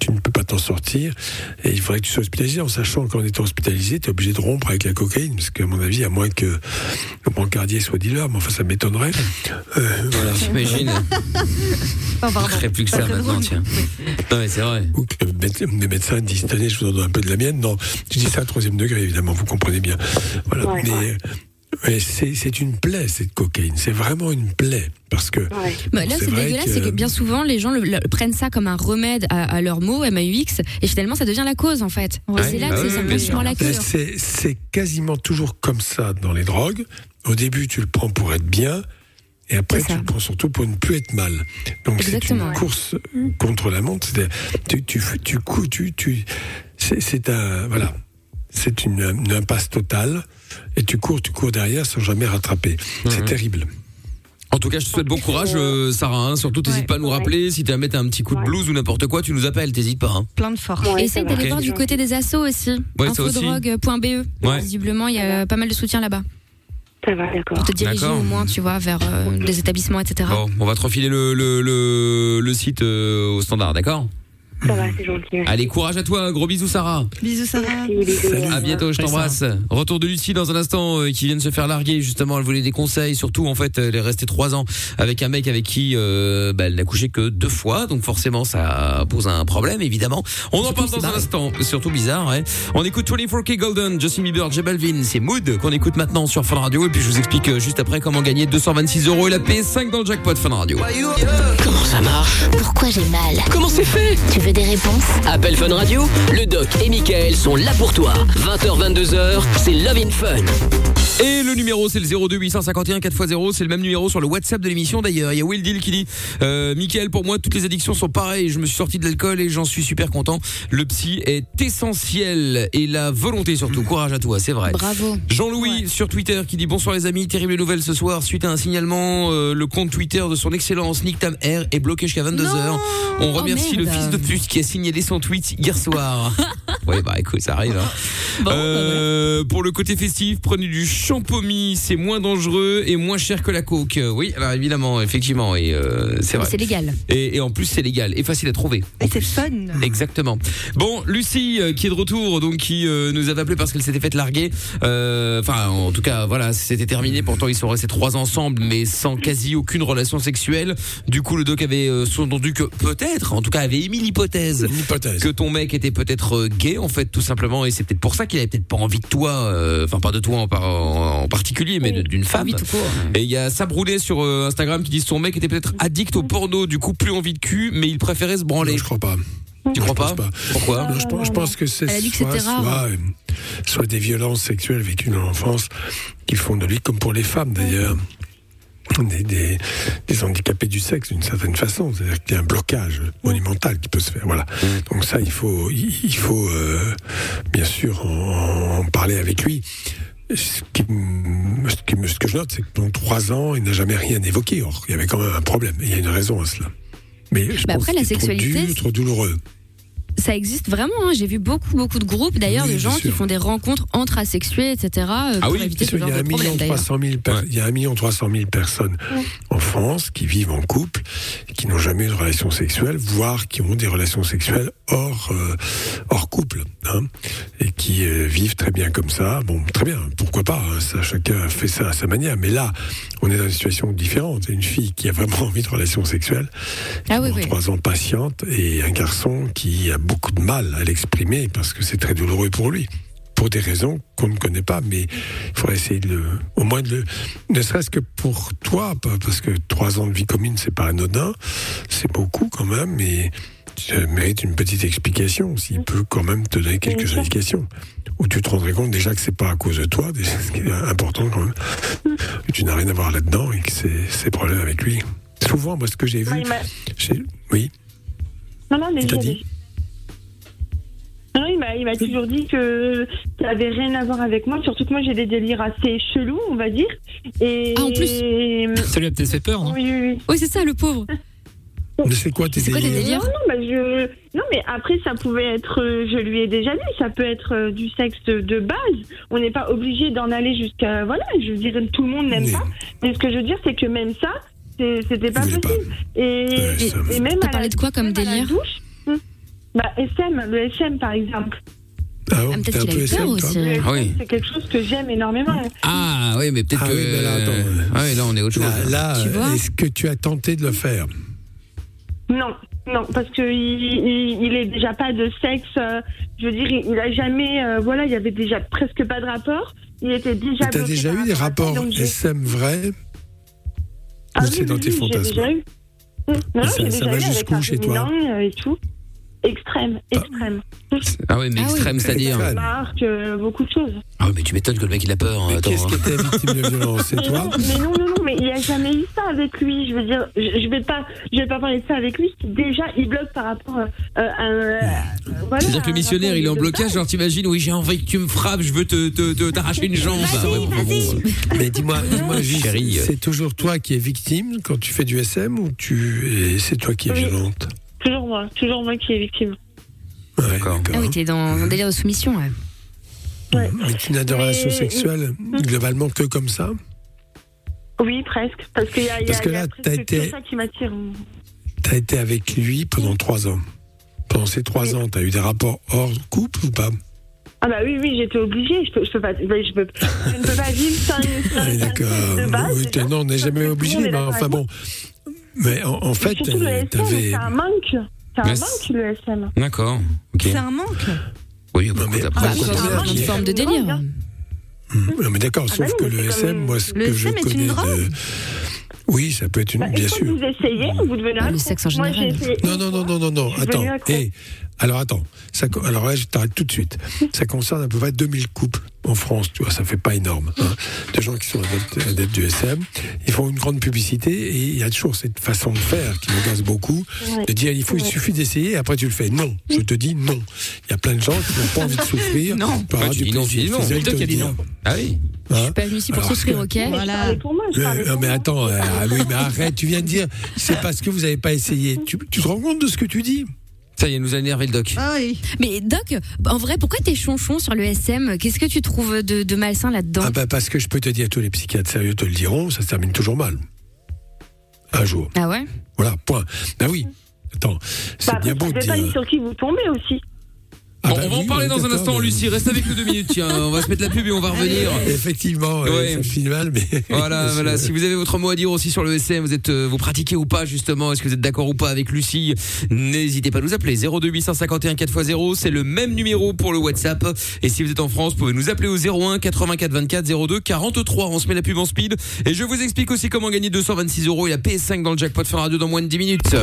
tu ne peux pas t'en sortir. Et il faudrait que tu sois hospitalisé, en sachant qu'en étant hospitalisé, tu es obligé de rompre avec la cocaïne. Parce qu'à mon avis, à moins que le brancardier soit dealer, mais enfin, ça m'étonnerait. Euh, voilà. J'imagine. Oh, Je plus que ça maintenant, tiens. Non, mais c'est vrai. Ou que les médecins disent, tenez, je vous en donne un peu de la mienne. Non, je dis ça à troisième degré, évidemment, vous comprenez bien. Voilà. Ouais, mais ouais. C'est c'est une plaie, cette cocaïne. C'est vraiment une plaie. Parce que. Bah, là, c'est dégueulasse, c'est que bien souvent, les gens le- le- prennent ça comme un remède à, à leur mot, MAUX, et finalement, ça devient la cause, en fait. C'est là que c'est un peu sur la cure. C'est c'est quasiment toujours comme ça dans les drogues. Au début, tu le prends pour être bien. Et après, tu le prends surtout pour ne plus être mal. Donc, c'est une ouais. course contre la montre. C'est- Tu, tu, tu, tu, tu, c'est c'est un, voilà. C'est une, une impasse totale. Et tu cours, tu cours derrière sans jamais rattraper. C'est terrible. En tout cas, je te souhaite bon courage, euh, Sarah. hein. Surtout, t'hésites pas à nous rappeler. Si t'as à mettre un petit coup de blues ou n'importe quoi, tu nous appelles. T'hésites pas. hein. Plein de force. Essaye d'aller Ok. voir du côté des assos aussi. Ouais. Infodrogue.be. Ouais. Visiblement, il y a pas mal de soutien là-bas. Ça va, d'accord. Pour te diriger au moins, tu vois, vers euh, des établissements, etc. Bon, on va te refiler le, le, le, le site euh, au standard, d'accord? Ça va, c'est gentil. merci. Allez, courage à toi. Gros bisous, Sarah. Bisous, Sarah. À bientôt, je t'embrasse. Retour de Lucie dans un instant, euh, qui vient de se faire larguer justement. Elle voulait des conseils, surtout en fait, elle est restée trois ans avec un mec avec qui euh, bah, elle n'a couché que deux fois, donc forcément ça pose un problème évidemment. On en parle dans un instant, surtout bizarre. Ouais. On écoute 24K Golden, Justin Bieber, J Balvin, c'est Mood qu'on écoute maintenant sur Fun Radio et puis je vous explique euh, juste après comment gagner 226 euros et la PS5 dans le jackpot Fun Radio. Comment ça marche? Pourquoi j'ai mal? Comment c'est fait? Tu veux des réponses Appel Fun Radio, le doc et Michael sont là pour toi. 20h, 22h, c'est Love in Fun. Et le numéro c'est le 02 851 4x0, c'est le même numéro sur le WhatsApp de l'émission d'ailleurs. Il y a Will Deal qui dit euh, Michael pour moi toutes les addictions sont pareilles, je me suis sorti de l'alcool et j'en suis super content. Le psy est essentiel et la volonté surtout. Courage à toi, c'est vrai. Bravo. Jean-Louis sur Twitter qui dit bonsoir les amis, terrible nouvelle ce soir suite à un signalement euh, le compte Twitter de son excellence Nick Tam Air est bloqué jusqu'à 22h. On remercie Oh, le fils de pute qui a signalé son tweet hier soir. oui bah écoute, ça arrive hein. Euh, pour le côté festif, prenez du champomis, c'est moins dangereux et moins cher que la coke. Oui, alors évidemment, effectivement, et euh, c'est vrai. C'est légal. Et, et en plus, c'est légal et facile à trouver. Et c'est fun. Exactement. Bon, Lucie euh, qui est de retour, donc qui euh, nous avait appelé parce qu'elle s'était faite larguer. Enfin, en tout cas, voilà, c'était terminé. Pourtant, ils sont restés trois ensemble, mais sans quasi aucune relation sexuelle. Du coup, le doc avait sous-entendu que peut-être, en tout cas, avait émis l'hypothèse que ton mec était peut-être euh, gay, en fait, tout simplement, et c'est peut-être pour ça qu'il avait peut-être pas envie de toi. euh, Enfin, pas de toi en, en- en particulier, mais de- d'une femme. Et il y a Sabroulet sur euh, Instagram qui dit que son mec était peut-être addict au porno, du coup plus envie de cul, mais il préférait se branler. je crois pas. Tu crois pas, Pourquoi Non, je, pense, je pense que c'est soit, euh, soit des violences sexuelles vécues dans l'enfance qui font de lui, comme pour les femmes d'ailleurs, des, des, des handicapés du sexe d'une certaine façon. C'est-à-dire qu'il y a un blocage monumental qui peut se faire. Voilà. Donc ça, il faut, il, faut euh, bien sûr en, en parler avec lui. Ce, qui, me- ce, qui me- ce que je note, c'est que pendant trois ans, il n'a jamais rien évoqué. Or, il y avait quand même un problème. Il y a une raison à cela. Mais je Bah pense après, la que c'est trop sexualité, dur, trop douloureux. Ça existe vraiment. hein. J'ai vu beaucoup, beaucoup de groupes d'ailleurs Oui, de gens qui font des rencontres entre asexués, etc. euh, Ah pour oui, éviter ce genre il y a de un million problème d'ailleurs. 300 000 per- il y a un million 300 000 personnes en France qui vivent en couple, qui n'ont jamais eu de relation sexuelle, voire qui ont des relations sexuelles hors euh, hors couple, hein, et qui euh, vivent très bien comme ça. Bon, très bien, pourquoi pas hein, ça, Chacun fait ça à sa manière. Mais là, on est dans une situation différente. Une fille qui a vraiment envie de relations sexuelles, Ah oui, pendant oui. trois ans patiente, et un garçon qui a beaucoup de mal à l'exprimer parce que c'est très douloureux pour lui. pour des raisons qu'on ne connaît pas, mais il faudrait essayer de le, au moins de le, ne serait-ce que pour toi, parce que trois ans de vie commune, c'est pas anodin, c'est beaucoup quand même, mais tu mérites une petite explication, s'il peut quand même te donner quelques indications. Où tu te rendrais compte déjà que c'est pas à cause de toi, déjà, ce qui est important quand même, que tu n'as rien à voir là-dedans et que c'est c'est problème avec lui. Souvent, moi, ce que j'ai vu, Ouais, il m'a- j'ai- oui, Non, non, mais Non, il m'a, il m'a toujours dit que ça avait rien à voir avec moi, surtout que moi j'ai des délires assez chelous, on va dire. Et... Ah, en plus Ça lui a peut-être fait peur, non Oui, oui, oui. Oui, c'est ça, le pauvre. mais c'est quoi tes C'est quoi tes délires délires Non, non, bah, je... non, mais après, ça pouvait être, euh, je lui ai déjà dit, ça peut être euh, du sexe de base. On n'est pas obligé d'en aller jusqu'à. Voilà, je veux dire, tout le monde n'aime Mais- pas. Mais ce que je veux dire, c'est que même ça, c'est- c'était pas possible. Et, Ouais, et, ça- et même. T'as à parlé la- de quoi comme délire douche, Bah, SM, le SM par exemple. Ah bon, Ah, peut-être qu'il a eu peur aussi. Ah oui. C'est quelque chose que j'aime énormément. Ah oui, mais peut-être Ah que. oui, mais là, attends, Ah oui, là, on est autre chose. Là, est-ce que tu as tenté de le faire? Non, non, parce que il, il, il est déjà pas de sexe. euh, je veux dire, il, il a jamais. euh, voilà, il y avait déjà presque pas de rapport. Il était déjà. Tu as bloqué déjà eu des rapports donc SM vrais Ah ou oui, c'est dans oui, tes fantasmes déjà eu. Non, ça- ça va jusqu'où chez toi? et tout. Extrême, extrême. Ah oui, mais Ah oui. extrême, c'est-à-dire. Marque, euh, beaucoup de choses. Ah oui, mais tu m'étonnes que le mec il a peur. hein, Mais Attends. qu'est-ce qui était victime de violence C'est Mais toi non, mais non, non, non, mais il n'y a jamais eu ça avec lui. Je veux dire, je, je vais pas, je vais pas parler de ça avec lui. Déjà, il bloque par rapport euh, à. euh, voilà, C'est-à-dire que le un missionnaire il est en de blocage, genre t'imagines, oui j'ai envie que tu me frappes, je veux te te- te- t'arracher une jambe. Ah ouais, Mais dis-moi, dis-moi juste, Chérie. c'est toujours toi qui es victime quand tu fais du SM ou tu et c'est toi qui es Oui. violente? Toujours moi, toujours moi qui est victime. Ouais, D'accord. Ah oui, t'es dans un délire de soumission, ouais. Ouais. Mais tu n'as de Mais- relations sexuelles globalement que comme ça Oui, presque. Parce qu'il y a, y a, Parce que là, t'as que été- ça qui m'attire. Tu as été avec lui pendant trois ans. Pendant ces trois ans, tu as eu des rapports hors couple ou pas? Ah bah oui, oui, j'étais obligée. Je peux, je peux pas, je peux, je ne peux pas vivre sans une, Ah, une D'accord. de base. Oui, non, on n'est jamais obligé, mais enfin bon. Mais en, en fait, Surtout le SM, t'avais. c'est un manque. C'est un manque, le SM. D'accord. Ok. C'est un manque. Oui, bah, mais- Ah, après, Ah, c'est un autre forme de délire. Non, mais d'accord, Ah sauf bah que le SM, moi, ce Le que je SM est une connais drogue. de. Oui, ça peut être une. Bah, bien une sûr. vous essayez, vous devenez Ah, le accro. sexe en général. Non, une non, non, non, non, Attends. Alors attends. Ça, alors là, je t'arrête tout de suite. Ça concerne à peu près 2000 couples en France. Tu vois, ça fait pas énorme. Hein, de gens qui sont adeptes, adeptes du SM. Ils font une grande publicité et il y a toujours cette façon de faire qui me gaze beaucoup. De dire, il faut, il suffit d'essayer et après tu le fais. Non. Je te dis non. Il y a plein de gens qui n'ont pas envie de souffrir. Non. par tu du dis non, dis non. Dit. non. Ah oui. Je Hein suis pas venue ici pour Alors, souffrir, que- ok Mais je Voilà. pour moi, je parlais non, mais attends, euh, ah oui, mais arrête, tu viens de dire, c'est parce que vous n'avez pas essayé. Tu, tu te rends compte de ce que tu dis? Ça y est, nous a énervé le doc. Ah oui. Mais Doc, en vrai, pourquoi t'es chonchon sur le SM Qu'est-ce que tu trouves de, de malsain là-dedans? Ah bah parce que je peux te dire, tous les psychiatres sérieux te le diront, ça se termine toujours mal. Un jour. Ah ouais? Voilà, point. Ben oui. Attends, c'est Bah, bien beau de ça dépend dire. sur qui vous tombez aussi. Ah Bon, bah on va en parler dans un instant, mais- Lucie. Reste avec nous deux minutes. Tiens, on va se mettre la pub et on va revenir. Effectivement, ouais, ça mal, mais. Voilà, voilà. Si vous avez votre mot à dire aussi sur le SM, vous êtes, euh, vous pratiquez ou pas justement, est-ce que vous êtes d'accord ou pas avec Lucie N'hésitez pas à nous appeler 02 851 4x0. C'est le même numéro pour le WhatsApp. Et si vous êtes en France, vous pouvez nous appeler au 01 84 24 02 43. On se met la pub en speed. Et je vous explique aussi comment gagner 226 euros et la PS5 dans le jackpot Fun Radio dans moins de 10 minutes.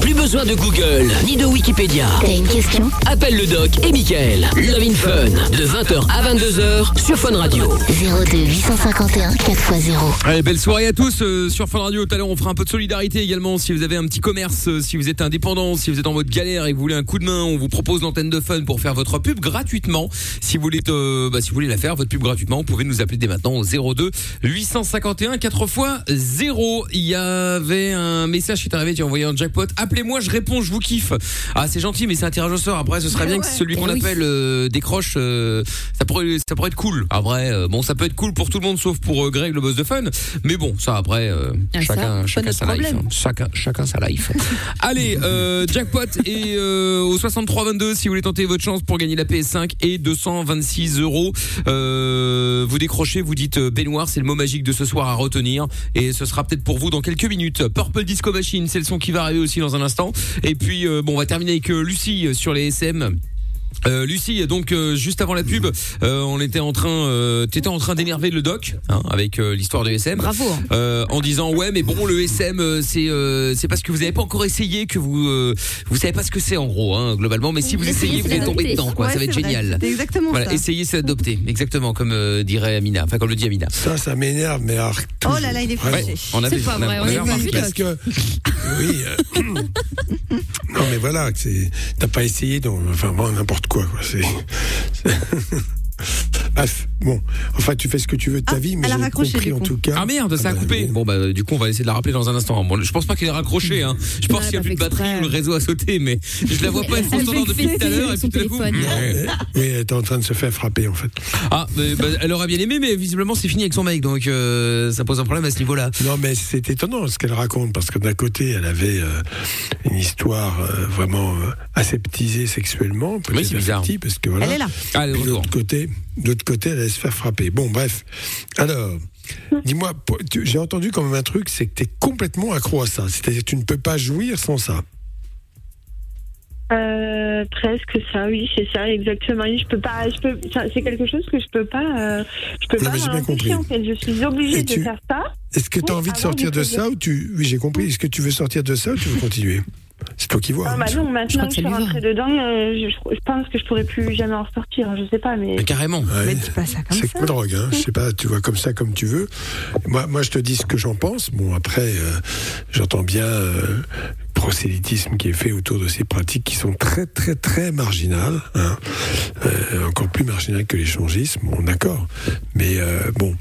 Plus besoin de Google ni de Wikipédia. T'as une question? Appelle le doc et Michael. Love in Fun de 20h à 22h sur Fun Radio. 02 851 4x0. Allez, belle soirée à tous euh, sur Fun Radio. Tout à l'heure, on fera un peu de solidarité également. Si vous avez un petit commerce, euh, si vous êtes indépendant, si vous êtes en mode galère et que vous voulez un coup de main, on vous propose l'antenne de Fun pour faire votre pub gratuitement. Si vous voulez, euh, bah, si vous voulez la faire, votre pub gratuitement, vous pouvez nous appeler dès maintenant au 02 851 4 fois 0. Il y avait un message qui est arrivé, tu as envoyé un jackpot. Appelez-moi, je réponds, je vous kiffe. Ah, c'est gentil, mais c'est un tirage au sort. Après, ce serait bien celui qu'on Eh appelle euh, décroche. euh, ça pourrait, ça pourrait être cool. Après, euh, bon, ça peut être cool pour tout le monde sauf pour euh, Greg, le boss de Fun. Mais bon, ça après, euh, Ah, ça, chacun, pas chacun notre sa life. problème. hein. Chacun, chacun sa life. Allez, euh, jackpot et euh, au 6322 si vous voulez tenter votre chance pour gagner la PS5 et 226 euros. Euh, vous décrochez, vous dites euh, baignoire, c'est le mot magique de ce soir à retenir et ce sera peut-être pour vous dans quelques minutes. Purple Disco Machine, c'est le son qui va arriver aussi dans un instant. Et puis euh, bon, on va terminer avec euh, Lucie euh, sur les SM. Euh, Lucie, donc euh, juste avant la pub, euh, on était en train, euh, t'étais en train d'énerver le doc hein, avec euh, l'histoire de SM. Bravo. Euh, en disant ouais, mais bon, le SM, c'est euh, c'est parce que vous n'avez pas encore essayé que vous euh, vous savez pas ce que c'est en gros, hein, globalement. Mais si vous essayez, vous allez tomber dedans, quoi. Ouais, ça va être vrai, génial. c'est exactement Voilà, ça. essayez, c'est adopter, exactement comme euh, dirait Amina, enfin comme le dit Amina. Ça, ça m'énerve, mais alors, Oh là là, il est Ouais. fâché. On avait, C'est pas on a- vrai, on on est vu, Parce que, oui, euh, non mais voilà, t'as pas essayé, donc, enfin bon, n'importe quoi, quoi. C'est, c'est- Bref, bon, enfin tu fais ce que tu veux de ta Ah, vie, mais elle a j'ai raccroché, compris en tout cas. Ah merde, ça a bah, coupé. Bon bah du coup on va essayer de la rappeler dans un instant. Bon, je pense pas qu'elle est raccrochée. Hein. Je pense qu'il y a plus de batterie exprès. ou le réseau a sauté, mais je la vois pas être Elle en standard fait depuis tout à l'heure et avec son puis tout à coup. téléphone. Oui, elle était en train de se faire frapper en fait. Ah, mais, bah, elle aurait bien aimé, mais visiblement c'est fini avec son mec, donc euh, ça pose un problème à ce niveau-là. Non, mais c'est étonnant ce qu'elle raconte, parce que d'un côté, elle avait euh, une histoire euh, vraiment aseptisée sexuellement, peut-être c'est bizarre. affective, parce que voilà. Elle est là. Ah, elle est de l'autre côté, de l'autre côté, elle allait se faire frapper. Bon, bref. Alors, dis-moi, j'ai entendu quand même un truc, c'est que tu es complètement accro à ça. C'est-à-dire que tu ne peux pas jouir sans ça. Euh, presque ça, oui, c'est ça, exactement. Je peux pas, je peux, c'est quelque chose que je peux pas, euh, je peux Non, pas bien compris. en fait. Je suis obligée de faire ça. Est-ce que tu as envie de sortir de plaisir. ça ou tu. Oui, j'ai compris. Est-ce que tu veux sortir de ça ou tu veux continuer? C'est toi qui vois. Ah bah non, maintenant que que je suis rentrée dedans, euh, je, je pense que je pourrais plus jamais en ressortir. hein, Je sais pas, mais. Mais carrément. Ouais. Mais pas ça comme C'est que drogue, hein. Je sais pas, tu vois comme ça comme tu veux. Moi, moi, je te dis ce que j'en pense. Bon, après, euh, j'entends bien euh, le prosélytisme qui est fait autour de ces pratiques qui sont très, très, très marginales. hein. Euh, encore plus marginales que l'échangisme. Bon, d'accord. Mais euh, bon.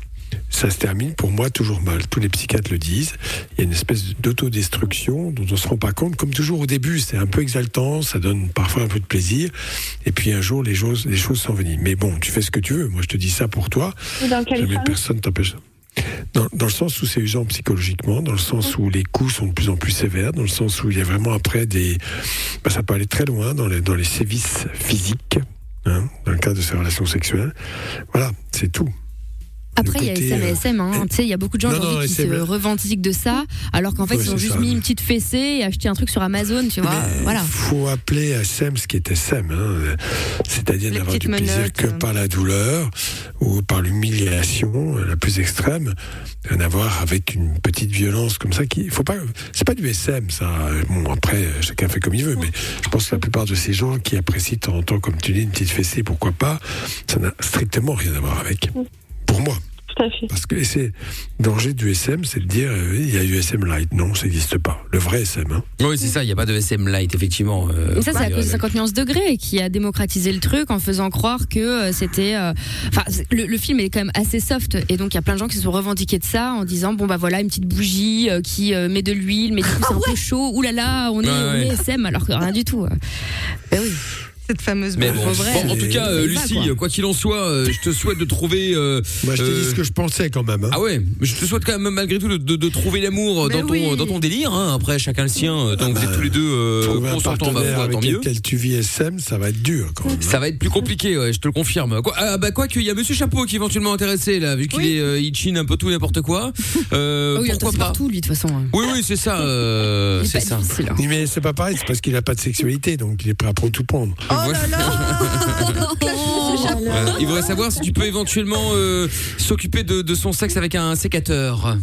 Ça se termine pour moi toujours mal. Tous les psychiatres le disent. Il y a une espèce d'autodestruction dont on se rend pas compte. Comme toujours au début, c'est un peu exaltant, ça donne parfois un peu de plaisir. Et puis un jour, les choses, les choses s'enveniment. Mais bon, tu fais ce que tu veux. Moi, je te dis ça pour toi. Et dans quel Jamais personne t'empêche. Dans, dans le sens où c'est usant psychologiquement, dans le sens où les coups sont de plus en plus sévères, dans le sens où il y a vraiment après des. bah, ça peut aller très loin dans les, dans les sévices physiques, hein, dans le cadre de ces relations sexuelles. Voilà, c'est tout. Après, il y a côté, SM et euh, SM. Hein. Tu sais, il y a beaucoup de gens Non, qui SM. se revendiquent de ça, alors qu'en fait, Ouais, ils ont juste ça. mis une petite fessée et acheté un truc sur Amazon, tu vois. Mais Voilà. faut appeler SM ce qui est SM, hein, c'est-à-dire n'avoir du plaisir menottes, que euh. par la douleur ou par l'humiliation euh, la plus extrême, rien à voir avec une petite violence comme ça qui, faut pas, c'est pas du SM ça. Bon après chacun fait comme il veut, mais je pense que la plupart de ces gens qui apprécient de temps en temps, comme tu dis, une petite fessée, pourquoi pas, ça n'a strictement rien à voir avec. Pour moi. Tout à fait. Parce que c'est le danger du SM, c'est de dire euh, il y a du SM light. Non, ça n'existe pas. Le vrai SM. Hein. Oui, c'est ça. Il y a pas de SM light effectivement. euh, Mais ça, c'est à cause de dirait. 50 nuances degrés qui a démocratisé le truc en faisant croire que euh, c'était. euh, Enfin, le, le film est quand même assez soft et donc il y a plein de gens qui se sont revendiqués de ça en disant bon bah voilà une petite bougie euh, qui euh, met de l'huile, mais du coup c'est un peu chaud. Ouh là là, on est, Ouais, on est ouais. SM alors que rien du tout. euh. Ben oui. Cette fameuse Mais bon, En vrai, bon, en tout cas, euh, il Lucie, quoi. quoi qu'il en soit, euh, je te souhaite de trouver. euh, Moi, je te euh, dis ce que je pensais quand même. Hein. Ah ouais, je te souhaite quand même malgré tout de, de- de trouver l'amour Mais dans ton oui. dans ton délire. Hein. Après, chacun le sien. euh, Tant que vous êtes tous les deux euh, consentants, bah, bah, avec tant mieux. lequel tu vis SM, ça va être dur quand même. hein. Ça va être plus compliqué, ouais, je te le confirme. Quoi, ah, bah quoi qu'il y a Monsieur Chapeau qui est éventuellement intéressé là, vu qu'il Oui. est euh, il chine un peu tout n'importe quoi. Euh, Ah oui, pourquoi pas partout lui de toute façon. hein. Oui, oui, c'est ça. euh, Il est c'est ça. Mais c'est pas pareil, c'est parce qu'il a pas de sexualité, donc il est prêt à prendre tout prendre. Oh là là Voilà. Il voudrait savoir si tu peux éventuellement euh, s'occuper de, de son sexe avec un sécateur.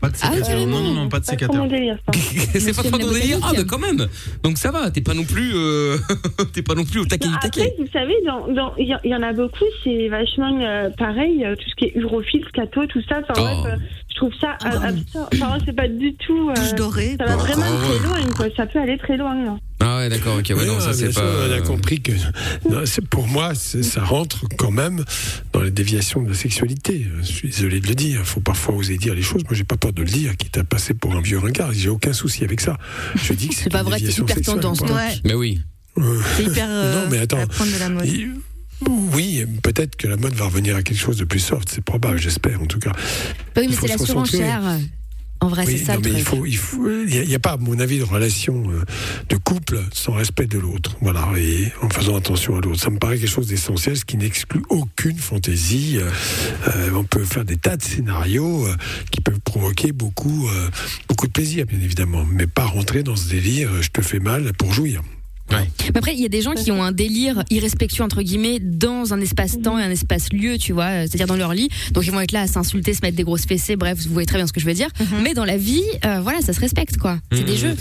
Pas de Ah, sécateur. carrément. non, non, non, pas de sécateur. mon délire, ça. c'est pas trop ton délire. Ah, bah quand même. Donc ça va. T'es pas non plus, euh, t'es pas non plus au taquet du Après, taquet. vous savez, dans- dans- il y, en a beaucoup, c'est vachement euh, pareil, euh, tout ce qui est urophile, scato, tout ça. Enfin, Oh. bref, euh, je trouve ça Ah, euh, absurde. Enfin, c'est pas du tout. euh, Bouche dorée. ça va vraiment Ah, ouais. très loin, quoi. Ça peut aller très loin. là. Ah ouais, d'accord. Ok, ouais, Oui, non, ça ouais, c'est bien sûr, pas. On a compris que non, c'est- pour moi, ça rentre quand même dans les déviations de la sexualité. Je suis désolé de le dire. Il faut parfois oser dire les choses. Moi, j'ai pas peur de le dire. Quitte à passer pour un vieux ringard, j'ai aucun souci avec ça. Je dis que c'est C'est pas une vrai, c'est déviation hyper sexuelle, tendance. Ouais, Mais oui. Euh, c'est hyper. euh, Non, mais attends. de la mode. il- Oui, peut-être que la mode va revenir à quelque chose de plus soft. C'est probable, j'espère en tout cas. Oui, mais c'est la surenchère. En vrai, Oui, c'est ça non, le mais il truc. faut, il faut, il n'y a, il y a pas, à mon avis, de relation euh, de couple sans respect de l'autre. Voilà, et en faisant attention à l'autre. Ça me paraît quelque chose d'essentiel, ce qui n'exclut aucune fantaisie. Euh, euh, on peut faire des tas de scénarios euh, qui peuvent provoquer beaucoup, euh, beaucoup de plaisir, bien évidemment, mais pas rentrer dans ce délire. Je te fais mal pour jouir. Mais après, il y a des gens qui ont un délire irrespectueux entre guillemets dans un espace-temps et un espace-lieu, tu vois, euh, c'est-à-dire dans leur lit. Donc ils vont être là à s'insulter, se mettre des grosses fessées. Bref, vous voyez très bien ce que je veux dire. Mais dans la vie, euh, voilà, ça se respecte quoi. C'est des jeux.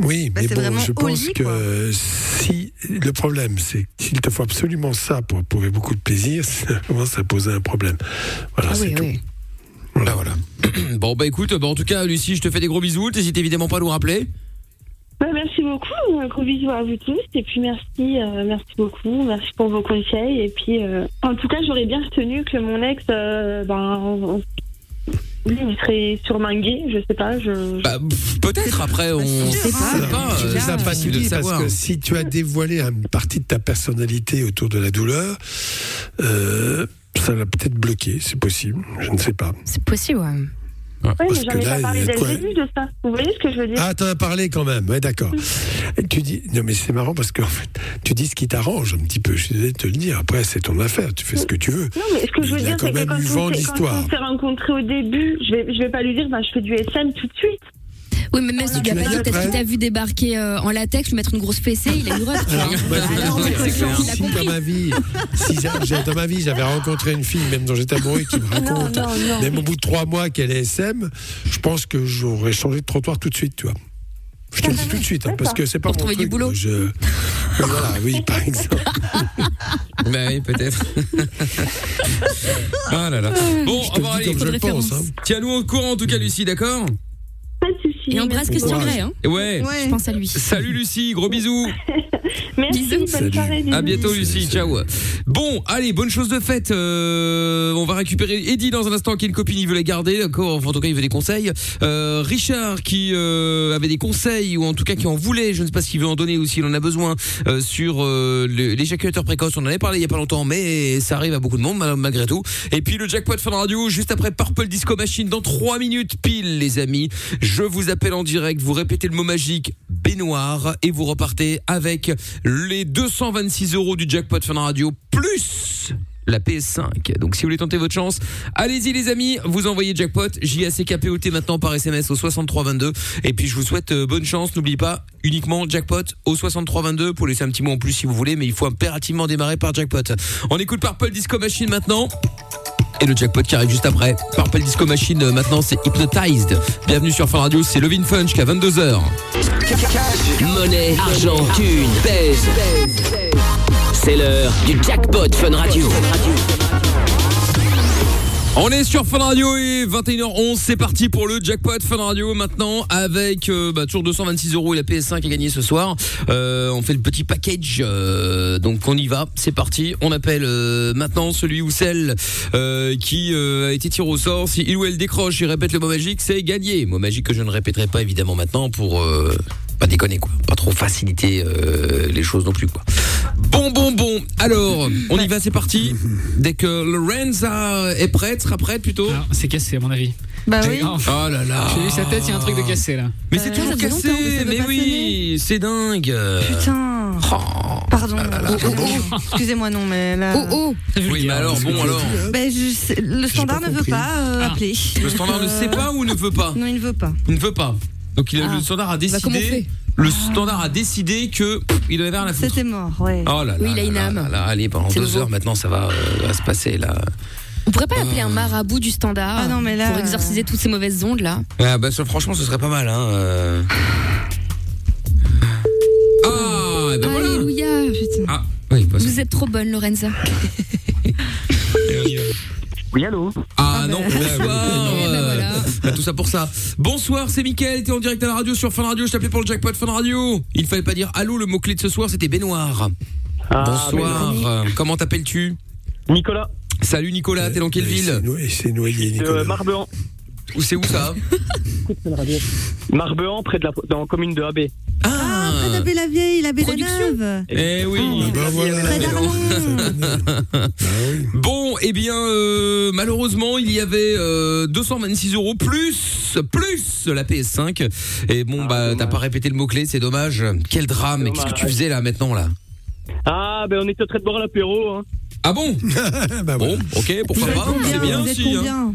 Oui, Bah, mais c'est bon, vraiment je pense lit, que si le problème, c'est qu'il te faut absolument ça pour éprouver beaucoup de plaisir, ça commence à poser un problème. Voilà, Ah c'est oui, tout. oui. Voilà, voilà. bon, bah écoute, bah, en tout cas, Lucie, je te fais des gros bisous. T'hésites évidemment pas à nous rappeler. Bah, merci beaucoup, un gros bisou à vous tous et puis merci, euh, merci beaucoup, merci pour vos conseils et puis euh, en tout cas j'aurais bien retenu que mon ex, euh, ben, on- lui il serait surmingué, je sais pas, je. Bah, pff, peut-être après, on sait pas. pas Je euh, difficile de parce savoir. que si tu as dévoilé une partie de ta personnalité autour de la douleur, euh, ça l'a peut-être bloqué, c'est possible, je ne sais pas. C'est possible, ouais. Oui, mais j'en ai pas parlé dès le début de ça. Vous voyez ce que je veux dire? Ah, t'en as parlé quand même, ouais, d'accord. Tu dis, non mais c'est marrant parce que en fait, tu dis ce qui t'arrange un petit peu. Je suis désolé de te le dire. Après, c'est ton affaire. Tu fais ce que tu veux. Non, mais ce que je veux dire, c'est que quand on quand on s'est rencontrés au début, je vais, je vais pas lui dire, bah, je fais du SM tout de suite. Oui, mais même si tu l'as pas dit, peut-être qu'il t'a vu débarquer euh, en latex, lui mettre une grosse fessée, il a eu rep, tu vois. Bah, Alors, c'est il clair. a si compris. dans ma vie, si j'a- j'ai- dans ma vie, j'avais rencontré une fille, même dont j'étais amoureux, qui me raconte, non, non. même au bout de trois mois qu'elle est SM, je pense que j'aurais changé de trottoir tout de suite, tu vois. Je te le dis tout de suite, hein, parce que c'est pas Pour mon trouver du truc. boulot. Je... Voilà, oui, par exemple. Bah oui, peut-être. ah là là. Bon, on va aller. je le pense. hein. Tiens-nous au courant en tout cas, Lucie, d'accord? Et embrasse. Christian Grey, hein. Ouais. Je pense à lui. Salut Lucie, gros bisous. Merci, Bisous. bonne Salut. soirée. À bientôt Lucie, ciao. Bon, allez, bonne chose de faite. Euh, on va récupérer Eddie dans un instant qui est une copine, il veut la garder, d'accord. Enfin, en tout cas, il veut des conseils. Euh, Richard qui euh, avait des conseils ou en tout cas qui en voulait, je ne sais pas s'il veut en donner ou s'il en a besoin euh, sur euh, l'éjaculateur précoce. On en avait parlé il y a pas longtemps, mais ça arrive à beaucoup de monde mal- malgré tout. Et puis le jackpot Fun Radio juste après Purple Disco Machine dans 3 minutes pile, les amis. Je vous appelle en direct, vous répétez le mot magique baignoire et vous repartez avec les 226 euros du jackpot Fun Radio plus la PS5. Donc si vous voulez tenter votre chance, allez-y les amis, vous envoyez jackpot J-A-C-K-P-O-T maintenant par SMS au 6322 et puis je vous souhaite euh, bonne chance, n'oubliez pas uniquement jackpot au 6322 pour laisser un petit mot en plus si vous voulez mais il faut impérativement démarrer par jackpot. On écoute Purple Disco Machine maintenant. Et le jackpot qui arrive juste après. Purple Disco Machine, euh, maintenant c'est Hypnotized. Bienvenue sur Fun Radio, c'est Levin Fun jusqu'à 22h. Monnaie, argent, thune, pèse. C'est l'heure du jackpot Fun Radio. On est sur Fun Radio et 21h11, c'est parti pour le jackpot Fun Radio maintenant avec euh, bah, toujours 226 euros et la PS5 à gagner ce soir. Euh, on fait le petit package, euh, donc on y va, c'est parti. On appelle maintenant celui ou celle qui a été tiré au sort. Si il ou elle décroche et répète le mot magique, c'est gagné. Mot magique que je ne répéterai pas évidemment maintenant pour pas déconner quoi, pas trop faciliter les choses non plus quoi. Bon bon bon, alors on y va, c'est parti. Dès que Lorenza est prête, sera prête plutôt. C'est cassé à mon avis. Bah oui. Oh, Oh là là. J'ai vu sa tête, il y a un truc de cassé là. Mais c'est Euh, toujours cassé, mais oui, c'est dingue. Putain. Oh. Pardon. Oh, oh, oh. Excusez-moi, non, mais là. Oh oh le Oui, mais alors bon alors. Je sais- le standard ne veut pas euh, Ah. appeler. Le standard ne Euh, sait pas ou ne veut pas Non, il ne veut pas. Il ne veut pas. Donc il a, Ah. le standard a Bah, comment on décidé. fait le standard a décidé que il devait faire la foutre. C'était mort, ouais. Oh là là. Oui, il a une âme. là là, allez, pendant deux nouveau. heures maintenant, ça va, euh, va se passer là. On pourrait pas appeler un marabout du standard Ah non, mais là, pour exorciser toutes ces mauvaises ondes là. Ah bah ça, franchement, ce serait pas mal. Hein. euh. Ah, et ben voilà. Alléluia. Ah, oui, bah, Vous êtes trop bonne, Lorenza. Oui, allô Ah non, bah. bonsoir. Voilà. Bah, tout ça pour ça. Bonsoir, c'est Mickaël, t'es en direct à la radio sur Fun Radio, je t'appelais pour le jackpot Fun Radio. Il fallait pas dire allô, le mot-clé de ce soir c'était baignoire. Ah, Bonsoir, Euh, comment t'appelles-tu? Nicolas, Salut Nicolas, t'es dans quelle ville? c'est noyé- C'est noyé, de Nicolas. Marbehan. Ou c'est où ça? Marbehan, près de la, dans la commune de AB. Ah, Près d'Abbé la Vieille, la Production. neuve. Eh oui. Ah bah voilà. Bon, eh bien, euh, malheureusement, il y avait euh, 226 euros plus, plus la PS5. Et bon, Ah, bah, t'as pas répété le mot-clé, c'est dommage. Quel drame. Mais Qu'est-ce que tu faisais là, maintenant, là? Ah, ben on était en train de boire l'apéro. Hein. Ah bon? Bah Bon, ok, pourquoi pas, c'est bien aussi. hein.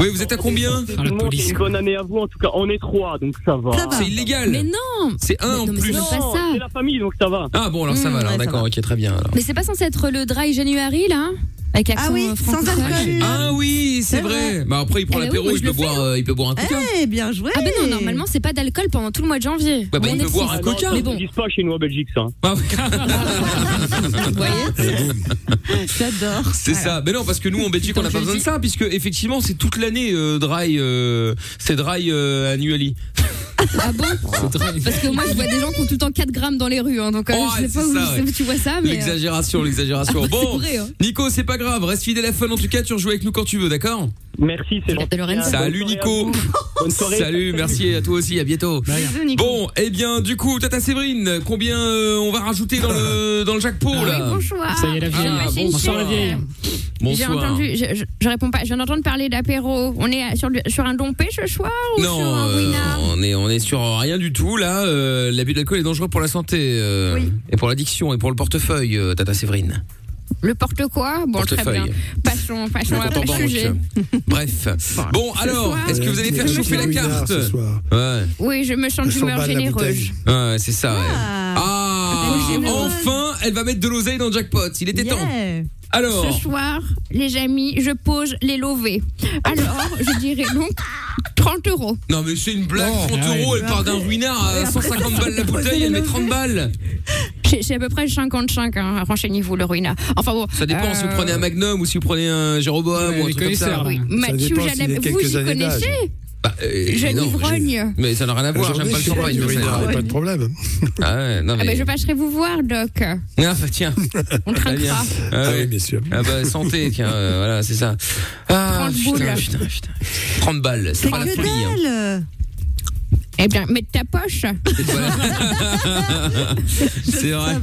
Oui, vous êtes à combien Tout le monde, une bonne année à vous. En tout cas, on est trois, donc ça va. C'est illégal. Mais non C'est un en non, mais plus. c'est même pas ça. C'est la famille, donc ça va. Ah bon, alors ça Mmh, va, alors ouais, ça d'accord, ok, très bien. Alors. Mais c'est pas censé être le dry January là Avec accent Ah oui, euh, sans alcool. Ah oui, c'est vrai. vrai. Bah après, il prend Eh l'apéro, oui, il peut boire, euh, il peut boire un coca. Eh, bien joué. Ah ben non, normalement c'est pas d'alcool pendant tout le mois de janvier. Bah, bah, On il peut boire un coca. Mais bon, Ils disent pas chez nous en Belgique, ça. Ah oui. vous voyez J'adore. C'est ça. Mais non, parce que nous en Belgique, on n'a pas besoin de ça, puisque effectivement, c'est toute l'année euh, dry. euh, c'est dry euh, annually. Ah bon Parce que moi je vois des gens qui ont tout le temps 4 grammes dans les rues, hein, donc euh, Oh, je sais pas où, ouais. tu vois ça, mais. euh, L'exagération, l'exagération. Ah, bah, bon, c'est vrai, hein. Nico, c'est pas grave. Reste fidèle à Fun. En tout cas, tu rejoues avec nous quand tu veux, d'accord Merci, c'est gentil. Salut Nico. Bonne soirée. Salut, merci à toi aussi. À bientôt. Bisous. Bon, eh bien, du coup, Tata Séverine, combien euh, on va rajouter dans le dans le jackpot Oui, là bonsoir. Ça y est, la vieille. Ah, Bonsoir, la vieille. J'ai Bonsoir. entendu, je, je, je réponds pas, je viens d'entendre parler d'apéro. On est sur, sur un dompé ce soir ou sur Non, un euh, on est on est sur rien du tout là. Euh, L'abus d'alcool est dangereux pour la santé euh, et pour l'addiction et pour le portefeuille, euh, Tata Séverine. Le porte quoi Bon, très bien. Passons, passons à banque. sujet. Bref. Bon, alors, soir- est-ce que vous allez faire Euh, chauffer la carte ce soir. Ouais. Oui, je me sens Le 100 d'humeur généreuse. Ouais, c'est ça. ouais. Ah. Ah, généreuse. enfin, elle va mettre de l'oseille dans le jackpot. Il était temps. Yeah. Alors, Ce soir, les amis, je pose les lovés. Alors, je dirais donc 30 euros. non mais c'est une blague. Oh, 30 ah ouais. euros, elle part d'un ruinard à 150 balles la bouteille, elle met 30 balles. C'est à peu près 55, hein. renseignez-vous le ruinard. Enfin bon. Ça dépend si vous euh, prenez un Magnum ou si vous prenez un Jéroboam Ouais, ou un truc comme ça. Oui, Mathieu dépend s'il Jalab, a vous y connaissez Bah, euh, Jeune non, ivrogne. Mais ça n'a rien à voir, j'aime pas le champagne. pas de problème. Ah ouais, non Ah mais. bah, je passerai vous voir, Doc. Ah bah tiens. On trinquera. Ah, Ah oui, bien sûr. Ah bah santé, tiens, euh, voilà, c'est ça. Ah, 30 putain, boules. putain, putain. 30 balles, c'est pas la folie. hein. Eh bien, mets ta poche. C'est vrai.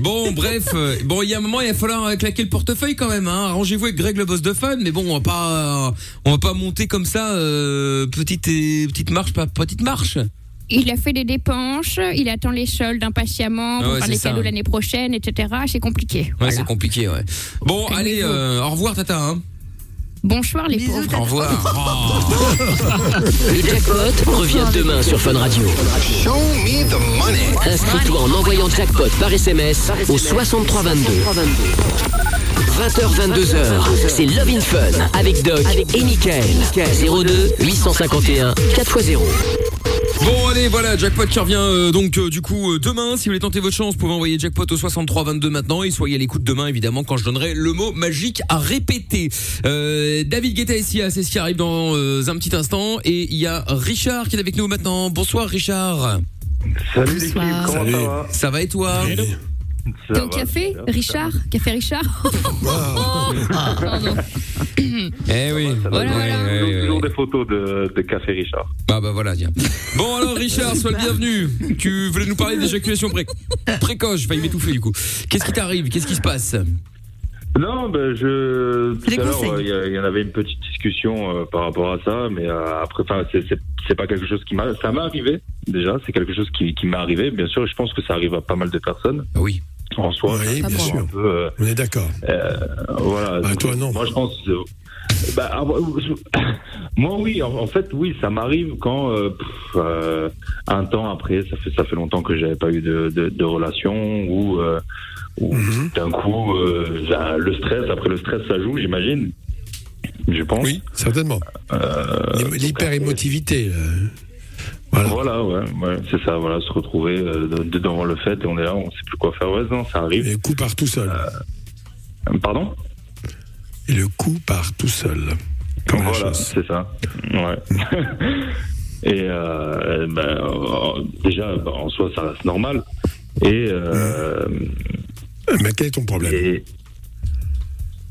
Bon, bref, euh, bon, il y a un moment, il va falloir euh, claquer le portefeuille quand même. Hein. Arrangez-vous avec Greg le boss de fun, mais bon, on va pas, euh, on va pas monter comme ça, euh, petite et petite marche, pas petite marche. Il a fait des dépenses, il attend les soldes impatiemment Ah pour ouais, faire c'est les ça. cadeaux l'année prochaine, etc. C'est compliqué. Ouais, c'est compliqué, ouais. Bon, allez, euh, au revoir, Tata. Hein. Bonsoir les Bisous, pauvres. Au revoir. Le jackpot revient demain sur Fun Radio. Inscris-toi en envoyant jackpot par SMS au 6322. 20h, 22h, c'est Love in Fun avec Doc et Michael. 02 851 4x0. Bon allez voilà jackpot qui revient euh, donc euh, du coup euh, demain. Si vous voulez tenter votre chance vous pouvez envoyer jackpot au 63 22 maintenant et soyez à l'écoute demain évidemment quand je donnerai le mot magique à répéter. Euh, David Guetta est ici c'est ce qui arrive dans euh, un petit instant. Et il y a Richard qui est avec nous maintenant. Bonsoir Richard. Salut l'équipe, Bonsoir. comment Salut. ça va? Ça va et toi? Ça Va, café. Richard? Café Richard? Ah. Pardon. eh oui Voilà, toujours- voilà. toujours, des photos de, de Café Richard. bah bah voilà tiens bon alors Richard sois le bienvenu tu voulais nous parler d'éjaculation pré précoce j'ai failli m'étouffer du coup qu'est-ce qui t'arrive? Qu'est-ce qui se passe? Non, ben je tout à l'heure conseils. euh, il y, en avait une petite discussion euh, par rapport à ça, mais euh, après, enfin, c'est- pas quelque chose qui m'a, ça m'est arrivé déjà, c'est quelque chose qui, qui m'est arrivé. Bien sûr, et je pense que ça arrive à pas mal de personnes. Ah oui En soi, Oui, bien sûr. peu, euh, On est d'accord. euh, voilà. Bah, toi, non. Moi, je pense. euh, bah, ah, moi, oui. En, en fait, oui, ça m'arrive quand pff, un temps après, ça fait ça fait longtemps que j'avais pas eu de, de, de relation ou Mhm. d'un coup le stress. Après le stress, ça joue, j'imagine. Je pense. Oui, certainement. L'hyper-émotivité. euh, Voilà. Voilà, ouais, ouais, c'est ça. Voilà, se retrouver euh, de- de- devant le fait et on est là, on sait plus quoi faire. Ouais, non, ça arrive. Et le coup part tout seul. Pardon? Et le coup part tout seul. Comme Voilà, c'est ça. Ouais. Et euh, ben, euh, déjà, ben, en soi, ça reste normal. Et, euh, Mais quel est ton problème? et-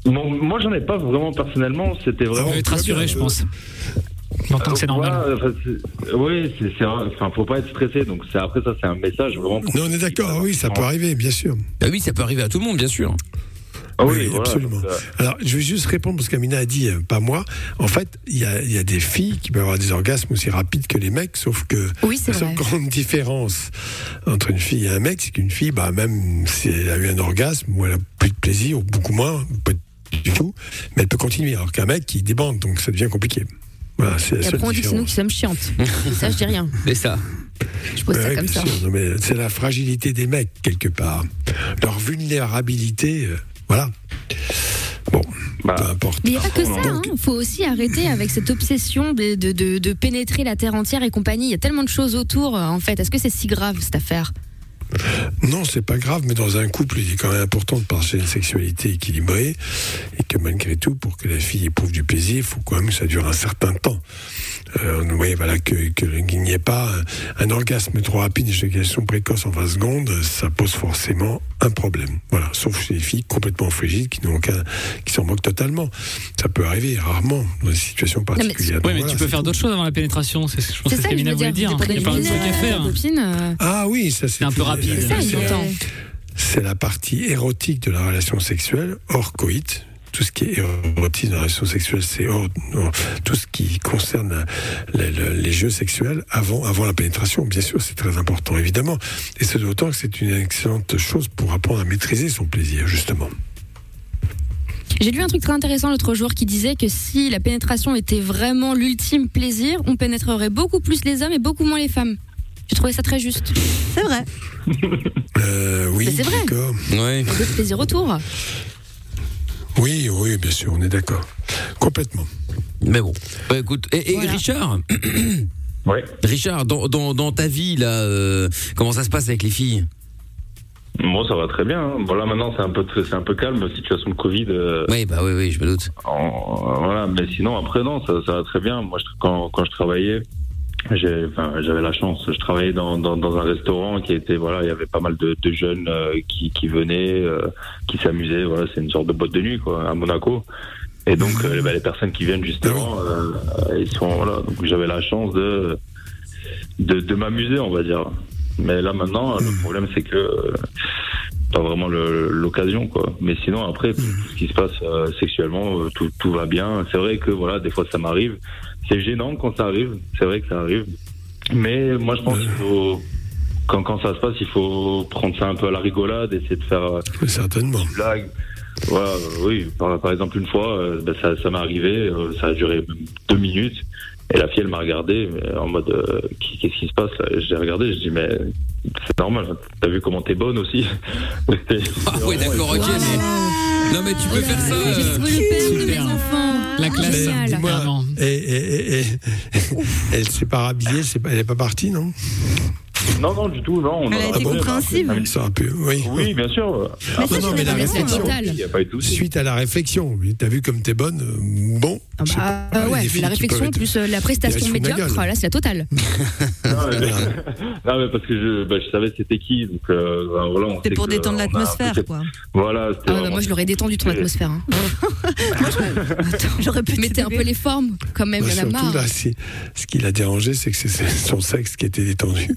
Bon, moi, j'en ai pas vraiment personnellement. C'était vraiment. On va être rassuré, je pense. C'est normal. Voilà, enfin, c'est- oui, c'est. Enfin, faut pas être stressé. Donc, c'est après ça, c'est un message vraiment. Non, on est d'accord, oui, ça peut arriver, bien sûr. Ah oui, ça peut arriver à tout le monde, bien sûr. Ah oui, oui, voilà, absolument. euh, Alors, je vais juste répondre parce qu'Amina a dit, euh, pas moi. En fait, il y a, il y a des filles qui peuvent avoir des orgasmes aussi rapides que les mecs, sauf que Oui, c'est la seule grande différence entre une fille et un mec, c'est qu'une fille, bah, même si elle a eu un orgasme, ou elle a plus de plaisir, ou beaucoup moins, pas du tout, mais elle peut continuer. Alors qu'un mec, il débande, donc ça devient compliqué. Voilà, c'est la Et seule après, on dit que c'est nous qui sommes chiantes. Et ça, je dis rien. C'est ça. Je pose Ouais, ça comme ça. sûr. Non, mais c'est la fragilité des mecs, quelque part. Leur vulnérabilité, euh, voilà. Bon, Bah, peu importe. Mais il n'y a pas que ça, il faut aussi arrêter avec cette obsession de, de, de- de pénétrer la Terre entière et compagnie. Il y a tellement de choses autour, euh, en fait. Est-ce que c'est si grave, cette affaire? Non, c'est pas grave, mais dans un couple, il est quand même important de partager une sexualité équilibrée et que malgré tout, pour que la fille éprouve du plaisir, il faut quand même que ça dure un certain temps. Euh, vous voyez, voilà, que, que- qu'il n'y ait pas un, un orgasme trop rapide, une éjaculation précoce en 20 secondes, ça pose forcément un problème. Voilà, sauf chez les filles complètement frigides qui n'ont aucun, qui s'en moquent totalement. Ça peut arriver rarement dans des situations mais- particulières. Ouais, Donc mais voilà, tu peux faire d'autres choses avant la pénétration. C'est, je pense que ce voulait dire. T'es Il y a plein de trucs à faire. copine, euh, Ah oui, ça c'est un peu rapide. c'est la partie érotique de la relation sexuelle hors coït. Tout ce qui est érotique dans la relation sexuelle, c'est hors- hors- tout ce qui concerne les, les- les jeux sexuels avant, avant la pénétration. Bien sûr, c'est très important, évidemment. Et c'est d'autant que c'est une excellente chose pour apprendre à maîtriser son plaisir, justement. J'ai lu un truc très intéressant l'autre jour qui disait que si la pénétration était vraiment l'ultime plaisir, on pénétrerait beaucoup plus les hommes et beaucoup moins les femmes. J'ai trouvé ça très juste. C'est vrai. Euh, oui, c'est vrai. d'accord. Ouais. Il y a d'autres plaisirs autour. Oui, oui, bien sûr, on est d'accord. Complètement. Mais bon. Bah, écoute, et, et Voilà. Richard Ouais. Richard, dans, dans, dans ta vie, là, euh, comment ça se passe avec les filles? Bon, ça va très bien. hein. Voilà, maintenant c'est un peu c'est un peu calme, situation de Covid. euh, Oui, bah oui, oui, je me doute. en- voilà, mais sinon après non, ça, ça va très bien. Moi, je, quand quand je travaillais, j'ai, enfin, j'avais la chance. Je travaillais dans, dans, dans un restaurant qui était voilà, il y avait pas mal de, de jeunes euh, qui qui venaient, euh, qui s'amusaient. Voilà, c'est une sorte de boîte de nuit quoi, à Monaco. Et donc euh, bah, les personnes qui viennent justement, euh, ils sont voilà. Donc j'avais la chance de de, de m'amuser, on va dire. Mais là maintenant, le problème c'est que euh, pas vraiment l'occasion quoi. Mais sinon après tout ce qui se passe euh, sexuellement, euh, tout, tout va bien. C'est vrai que voilà, des fois ça m'arrive. C'est gênant quand ça arrive. C'est vrai que ça arrive. Mais moi je pense qu'il faut quand quand ça se passe, il faut prendre ça un peu à la rigolade, essayer de faire euh, Certainement. une blague. Voilà, euh, oui. Par, par exemple, une fois, euh, ben, ça, ça m'est arrivé, euh, ça a duré deux minutes. Et la fille, elle m'a regardé en mode euh, qu'est-ce qui se passe J'ai regardé, je dis mais c'est normal. hein. T'as vu comment t'es bonne aussi? Ah ouais, d'accord, ok, mais. Non, mais tu peux faire ça. La classe. Dis-moi, Vraiment. et, et, et, et- elle s'est pas rhabillée, elle n'est pas partie, non? Non, non, du tout, non. on Elle a été compréhensive. on a- Ça aurait pu, oui. Oui, bien sûr. Mais non, ça, non, mais la réflexion. total. Il n'y a pas eu de souci. Suite à la réflexion, t'as vu comme t'es bonne, euh, bon. Ah bah, pas, euh, il y a ouais, la réflexion être- plus euh, la prestation médiocre, là c'est la totale. Non, mais, non, mais parce que je, bah, je savais c'était qui. Donc, euh, bah, voilà, C'était pour détendre un peu l'atmosphère, quoi. Voilà, Ah bah, moi je l'aurais détendu ton atmosphère. Hein. J'aurais pu Mettez un peu les formes quand même, Bah, y surtout là, c'est- ce qui l'a dérangé, c'est que c'est son sexe qui était détendu.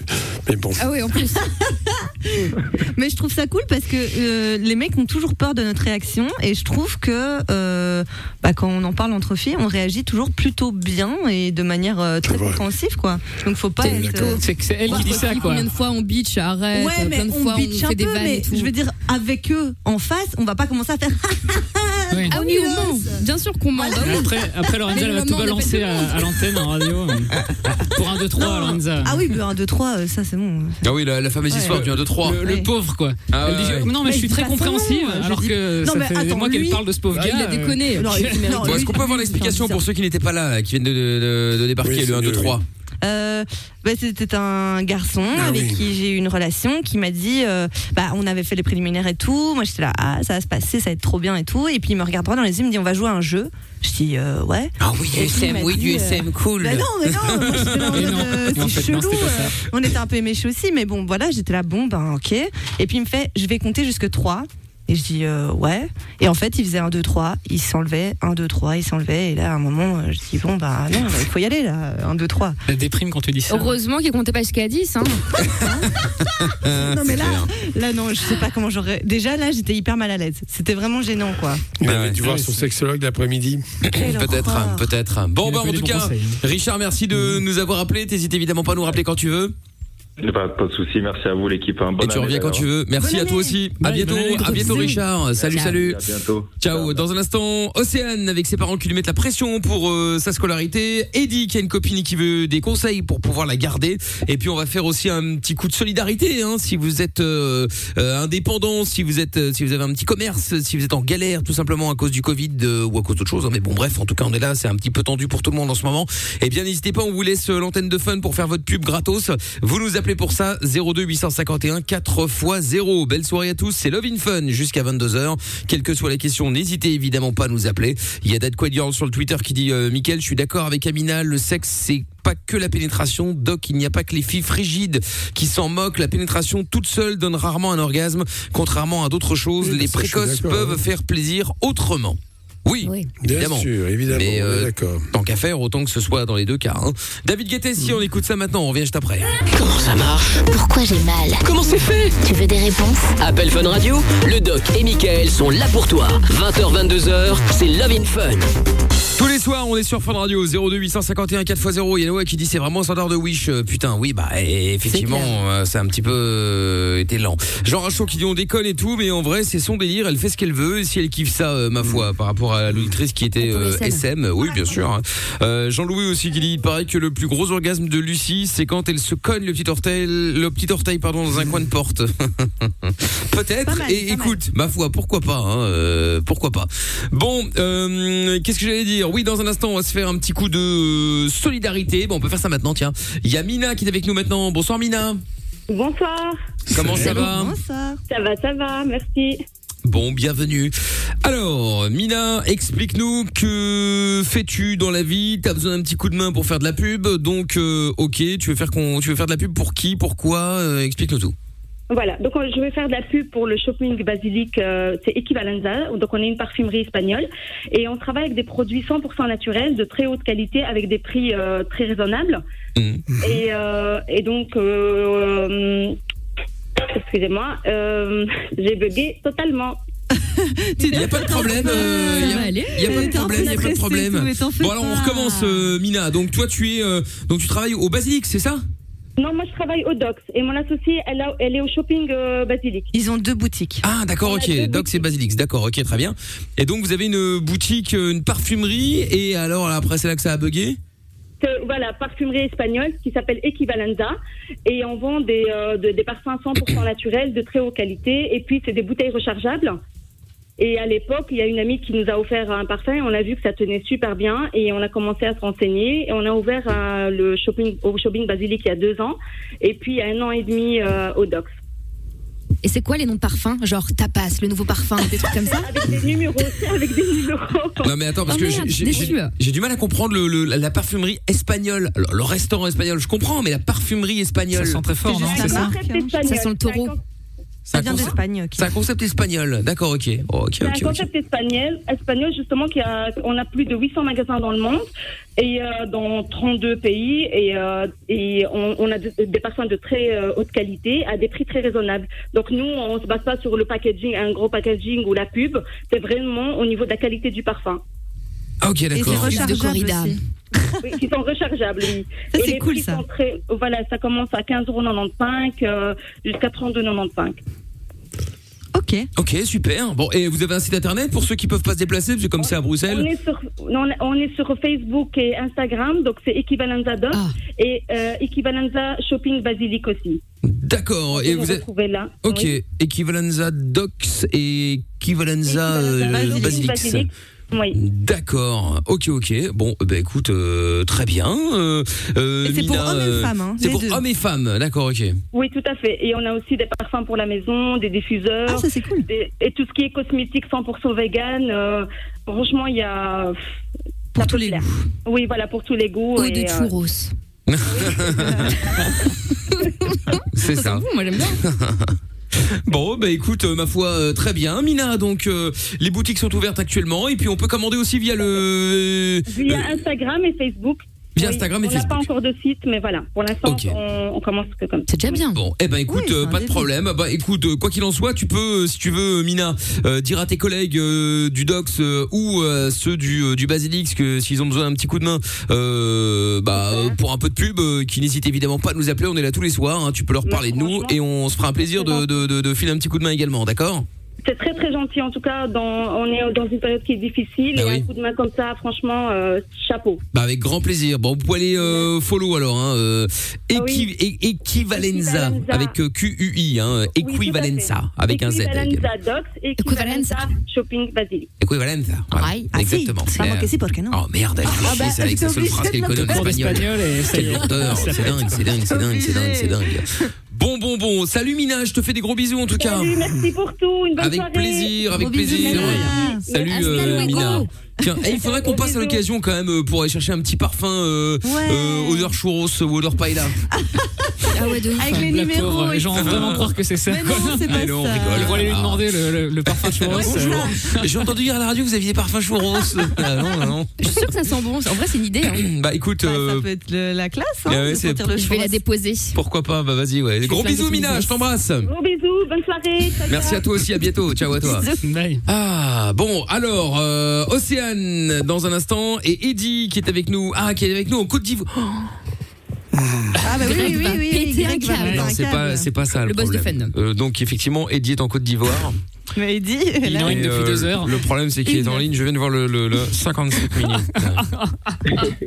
Bon, Ah oui, en plus. Mais je trouve ça cool parce que euh, les mecs ont toujours peur de notre réaction et je trouve que euh, bah, quand on en parle entre filles, on réagit toujours plutôt bien et de manière euh, très compréhensive quoi. Donc faut pas T'es être. C'est que c'est elle qui dit ça, quoi. Combien de fois on bitch, arrête, Ouais, mais plein de on fois on bitch un fait des peu, vannes mais et tout. je veux dire avec eux en face, on va pas commencer à faire. Oui. Ah oui, on ment. Bien sûr qu'on ment. oui. Après, après Lorenza, elle va le tout on balancer le à, à l'antenne en radio. Pour un 2-3, Non. Lorenza. Ah oui, mais un 2 3 euh, ça c'est bon. Ah oui, la, la fameuse Ouais. histoire du 1, 2, 3. Le, pauvre, quoi. Ah Elle ouais, dit, ouais. Non, mais Mais je suis très compréhensive, alors dis- que Non, ça mais fait des attends, mois qu'elle parle de ce pauvre Ah, gars. il a euh, déconné. Est-ce qu'on peut avoir l'explication pour ceux qui n'étaient pas là, qui viennent de, de, de débarquer, Oui, le c'est 1, 2, mieux, 3 Euh, bah, c'était un garçon Ah avec oui. qui j'ai eu une relation qui m'a dit euh, bah on avait fait les préliminaires et tout moi j'étais là ah ça va se passer ça va être trop bien et tout et puis il me regarde droit dans les yeux il me dit on va jouer à un jeu je dis euh, ouais Ah oui, Et il m'a dit, euh, cool. bah non mais non moi là mode non. fait, non, chelou on était un peu éméchés aussi mais bon voilà j'étais là bon ben ok et puis il me fait je vais compter jusque 3 et je dis euh, ouais et en fait il faisait 1 2 3 il s'enlevait 1 2 3 il s'enlevait et là à un moment euh, je dis bon bah non il faut y aller là 1 2 3 Elle déprime quand tu dis ça. Heureusement qu'il comptait pas jusqu'à 10. Hein. non mais là, là non, je sais pas comment j'aurais. Déjà là, j'étais hyper mal à l'aise. C'était vraiment gênant quoi. il avait dû voir son sexologue l'après-midi. Peut-être, horreur. peut-être. Bon, bah, en tout cas, conseils. Richard, merci de nous avoir appelé. T'hésites évidemment pas à nous rappeler quand tu veux. Pas, pas de souci, merci à vous l'équipe. hein. Bonne Et tu reviens quand tu veux. Merci à toi aussi. À bientôt, à bientôt. Richard. Salut, salut. À bientôt. Ciao. Dans un instant, Océane avec ses parents qui lui mettent la pression pour euh, sa scolarité. Eddie qui a une copine qui veut des conseils pour pouvoir la garder. Et puis on va faire aussi un petit coup de solidarité. Hein, si vous êtes euh, euh, indépendant, si vous êtes, euh, si vous avez un petit commerce, si vous êtes en galère tout simplement à cause du Covid euh, ou à cause d'autre chose. hein. Mais bon, bref, en tout cas, on est là. C'est un petit peu tendu pour tout le monde en ce moment. Eh bien, n'hésitez pas. On vous laisse euh, l'antenne de fun pour faire votre pub gratos. Vous nous appelez pour ça 02 851 4 x 0. Belle soirée à tous. C'est Love in Fun jusqu'à 22h. Quelle que soit la question, n'hésitez évidemment pas à nous appeler. Il y a Dad Quaid sur le Twitter qui dit euh, Mickaël, je suis d'accord avec Amina, le sexe c'est pas que la pénétration, Doc, il n'y a pas que les filles frigides qui s'en moquent, la pénétration toute seule donne rarement un orgasme, contrairement à d'autres choses, Oui, les précoces peuvent hein. faire plaisir autrement. Oui, Bien évidemment. sûr, évidemment, Mais euh, d'accord. tant qu'à faire, autant que ce soit dans les deux cas. hein. David Guetta, si on écoute ça maintenant, on revient juste après. Comment ça marche? Pourquoi j'ai mal? Comment c'est fait? Tu veux des réponses? Appel Fun Radio, le doc et Michael sont là pour toi. 20h, 22h, c'est Love in Fun. Tous les soirs, on est sur Fun Radio 02 851 4x0. Il y a Noah qui dit c'est vraiment un standard de Wish. Euh, Putain, oui, bah eh, effectivement, euh, c'est un petit peu euh, été lent. Jean Rachaud qui dit on déconne et tout, mais en vrai, c'est son délire. Elle fait ce qu'elle veut. Et si elle kiffe ça, euh, ma foi, par rapport à l'auditrice qui était euh, SM, oui, bien sûr. hein. Euh, Jean-Louis aussi qui dit il paraît que le plus gros orgasme de Lucie, c'est quand elle se cogne le petit orteil, le petit orteil pardon, dans un coin de porte. Peut-être. Et écoute, ma foi, pourquoi pas hein, euh, Pourquoi pas Bon, euh, qu'est-ce que j'allais dire? Oui, dans un instant, on va se faire un petit coup de solidarité. Bon, on peut faire ça maintenant, tiens. Il y a Mina qui est avec nous maintenant. Bonsoir Mina. Bonsoir. Comment ça va? Ça va, ça va, merci. Bon, bienvenue. Alors, Mina, explique-nous que fais-tu dans la vie? T'as besoin d'un petit coup de main pour faire de la pub, donc euh, ok, tu veux faire qu'on, tu veux faire de la pub pour qui, pourquoi? Euh, Explique-nous tout. Voilà, donc euh, je vais faire de la pub pour le shopping basilic, euh, c'est Equivalenza. Donc on est une parfumerie espagnole et on travaille avec des produits 100% naturels de très haute qualité avec des prix euh, très raisonnables. Et, euh, et donc, excusez-moi, euh, j'ai bugué totalement. Il n'y a pas de problème. euh, Il y a- y a pas de problème. Il y a pas de problème. Bon alors on recommence, euh, Mina. Donc toi tu es, euh, donc tu travailles au Basilic, c'est ça? Non, moi je travaille au Docs et mon associée, elle, a- elle est au shopping euh, basilic. Ils ont deux boutiques. Ah d'accord, ok. Donc c'est Basilix, d'accord, ok, très bien. Et donc vous avez une boutique, euh, une parfumerie, et alors après c'est là que ça a bugué? Voilà, parfumerie espagnole qui s'appelle Equivalenza et on vend des, euh, de- des parfums 100% naturels de très haute qualité et puis c'est des bouteilles rechargeables. Et à l'époque, il y a une amie qui nous a offert un parfum et on a vu que ça tenait super bien et on a commencé à se renseigner et on a ouvert euh, le shopping au shopping basilic il y a deux ans et puis il y a un an et demi euh, au Docs. Et c'est quoi les noms de parfums Genre tapas, le nouveau parfum, des trucs comme ça Avec des numéros, avec des numéros. Non mais attends parce Oh que merde, j'ai- du mal à comprendre le, le- la parfumerie espagnole. Alors, le restaurant espagnol, je comprends, mais la parfumerie espagnole. Ça sent très fort, C'est non C'est ça. Ça sent le taureau. C'est un vient concept- d'Espagne. C'est un concept espagnol. D'accord, ok. Oh, C'est un concept espagnol, espagnol justement qui a, on a plus de 800 magasins dans le monde et euh, dans 32 pays et, euh, et on, on a de- des parfums de très euh, haute qualité à des prix très raisonnables. Donc nous, on se base pas sur le packaging, un gros packaging ou la pub. C'est vraiment au niveau de la qualité du parfum. Ah, ok, Et c'est d'accord. rechargeable corrida. aussi. Oui, qui sont rechargeables, oui. Ça, c'est cool, ça. sont très- voilà, ça commence à 15,95 euh, jusqu'à 32,95. Ok. Ok, super. Bon, et vous avez un site internet pour ceux qui peuvent pas se déplacer, parce que comme c'est à On Bruxelles. est, sur, on, on est sur Facebook et Instagram, donc c'est Equivalenza Doc Ah. et euh, Equivalenza Shopping Basilic aussi. D'accord. Et Vous vous êtes. là. Ok, Oui. Equivalenza Docs et Equivalenza euh, Equivalenza Basilix. Oui. D'accord. Ok, ok. Bon, bah écoute, euh, très bien. Euh, euh, Et c'est pour hommes et euh, femmes, hein, C'est pour deux. hommes et femmes. D'accord, ok. oui, tout à fait. Et on a aussi des parfums pour la maison, des diffuseurs. Ah, ça c'est cool. des- et tout ce qui est cosmétique 100% vegan. euh, franchement, il y a. Pour tous les goûts. Oui, voilà, pour tous les goûts. Ou et, de euh, churros. C'est Ça bon, moi j'aime bien. Bon, bah écoute, euh, ma foi, euh, très bien. Mina, donc euh, les boutiques sont ouvertes actuellement et puis on peut commander aussi via le. Via Instagram et Facebook. Via Oui, Instagram et On n'a pas Facebook. encore de site, mais voilà. Pour l'instant, on, on commence que comme ça. C'est déjà bien. Bon, eh ben écoute, euh, pas de problème. Bah écoute, euh, quoi qu'il en soit, tu peux, euh, si tu veux, Mina, euh, dire à tes collègues euh, du Dox euh, ou euh, ceux du, euh, du Basilix que s'ils ont besoin d'un petit coup de main, euh, bah euh, pour un peu de pub, euh, qu'ils n'hésitent évidemment pas à nous appeler. On est là tous les soirs. hein, tu peux leur parler de nous et on se fera un plaisir de, de, de, de filer un petit coup de main également, d'accord? C'est très très gentil en tout cas. Dans, on est dans une période qui est difficile Ah et oui. un coup de main comme ça, franchement, euh, chapeau. Bah avec grand plaisir. Bon, vous pouvez aller euh, follow alors. Hein, euh, équi- é- Equivalenza Equivalenza. avec euh, Q-U-I, hein, Equivalenza avec un Z. Equivalenza Docs et Equivalenza Shopping Basilic. Equivalenza. Voilà, Ay, ah, exactement. Vamos Euh, que sí, ¿por qué no? Oh merde, elle Ah bah, c'est avec sa seule phrase qu'elle connaît en espagnol. Quelle lourdeur, c'est dingue, c'est dingue, c'est dingue, c'est dingue, c'est dingue. Bon, bon, bon. Salut Mina, je te fais des gros bisous en tout cas. Salut, merci pour tout. Une bonne Avec soirée. plaisir, avec Gros bisous, plaisir. Mina. Salut Hasta euh, luego. Mina. Tiens, eh, il faudrait qu'on passe à l'occasion quand même euh, pour aller chercher un petit parfum euh, euh, odeur churros ou odeur paella. Ah ouais, de ouf. Avec les La numéros. pauvre, et les gens vont vraiment croire que c'est ça. Mais non, c'est pas on ça. rigole. Ils vont aller lui Ah. demander le, le, le parfum churros. Euh, J'ai entendu dire à la radio que vous aviez des parfums churros. Ah non, ah non. Je suis sûre que ça sent bon. En vrai, c'est une idée. hein. Bah écoute, euh, Ça peut être le- la classe, hein, Ouais, de le Je vais la déposer. pourquoi pas? Bah vas-y, ouais. Gros bisous Mina, je t'embrasse. Gros bisous, bonne soirée. ciao, Merci ciao. à toi aussi, à bientôt. Ciao à toi. Bye. Ah bon, alors euh, Océane dans un instant et Eddie qui est avec nous. Ah, qui est avec nous en Côte d'Ivoire. Ah bah oui, oui, oui, va oui, c'est pas c'est pas ça le, Le boss de problème. Euh, donc effectivement, Eddie est en Côte d'Ivoire. Mais il dit, Il est en ligne depuis euh, deux heures. Le problème c'est qu'il est en ligne. Je viens de voir le, le, le 57 minutes.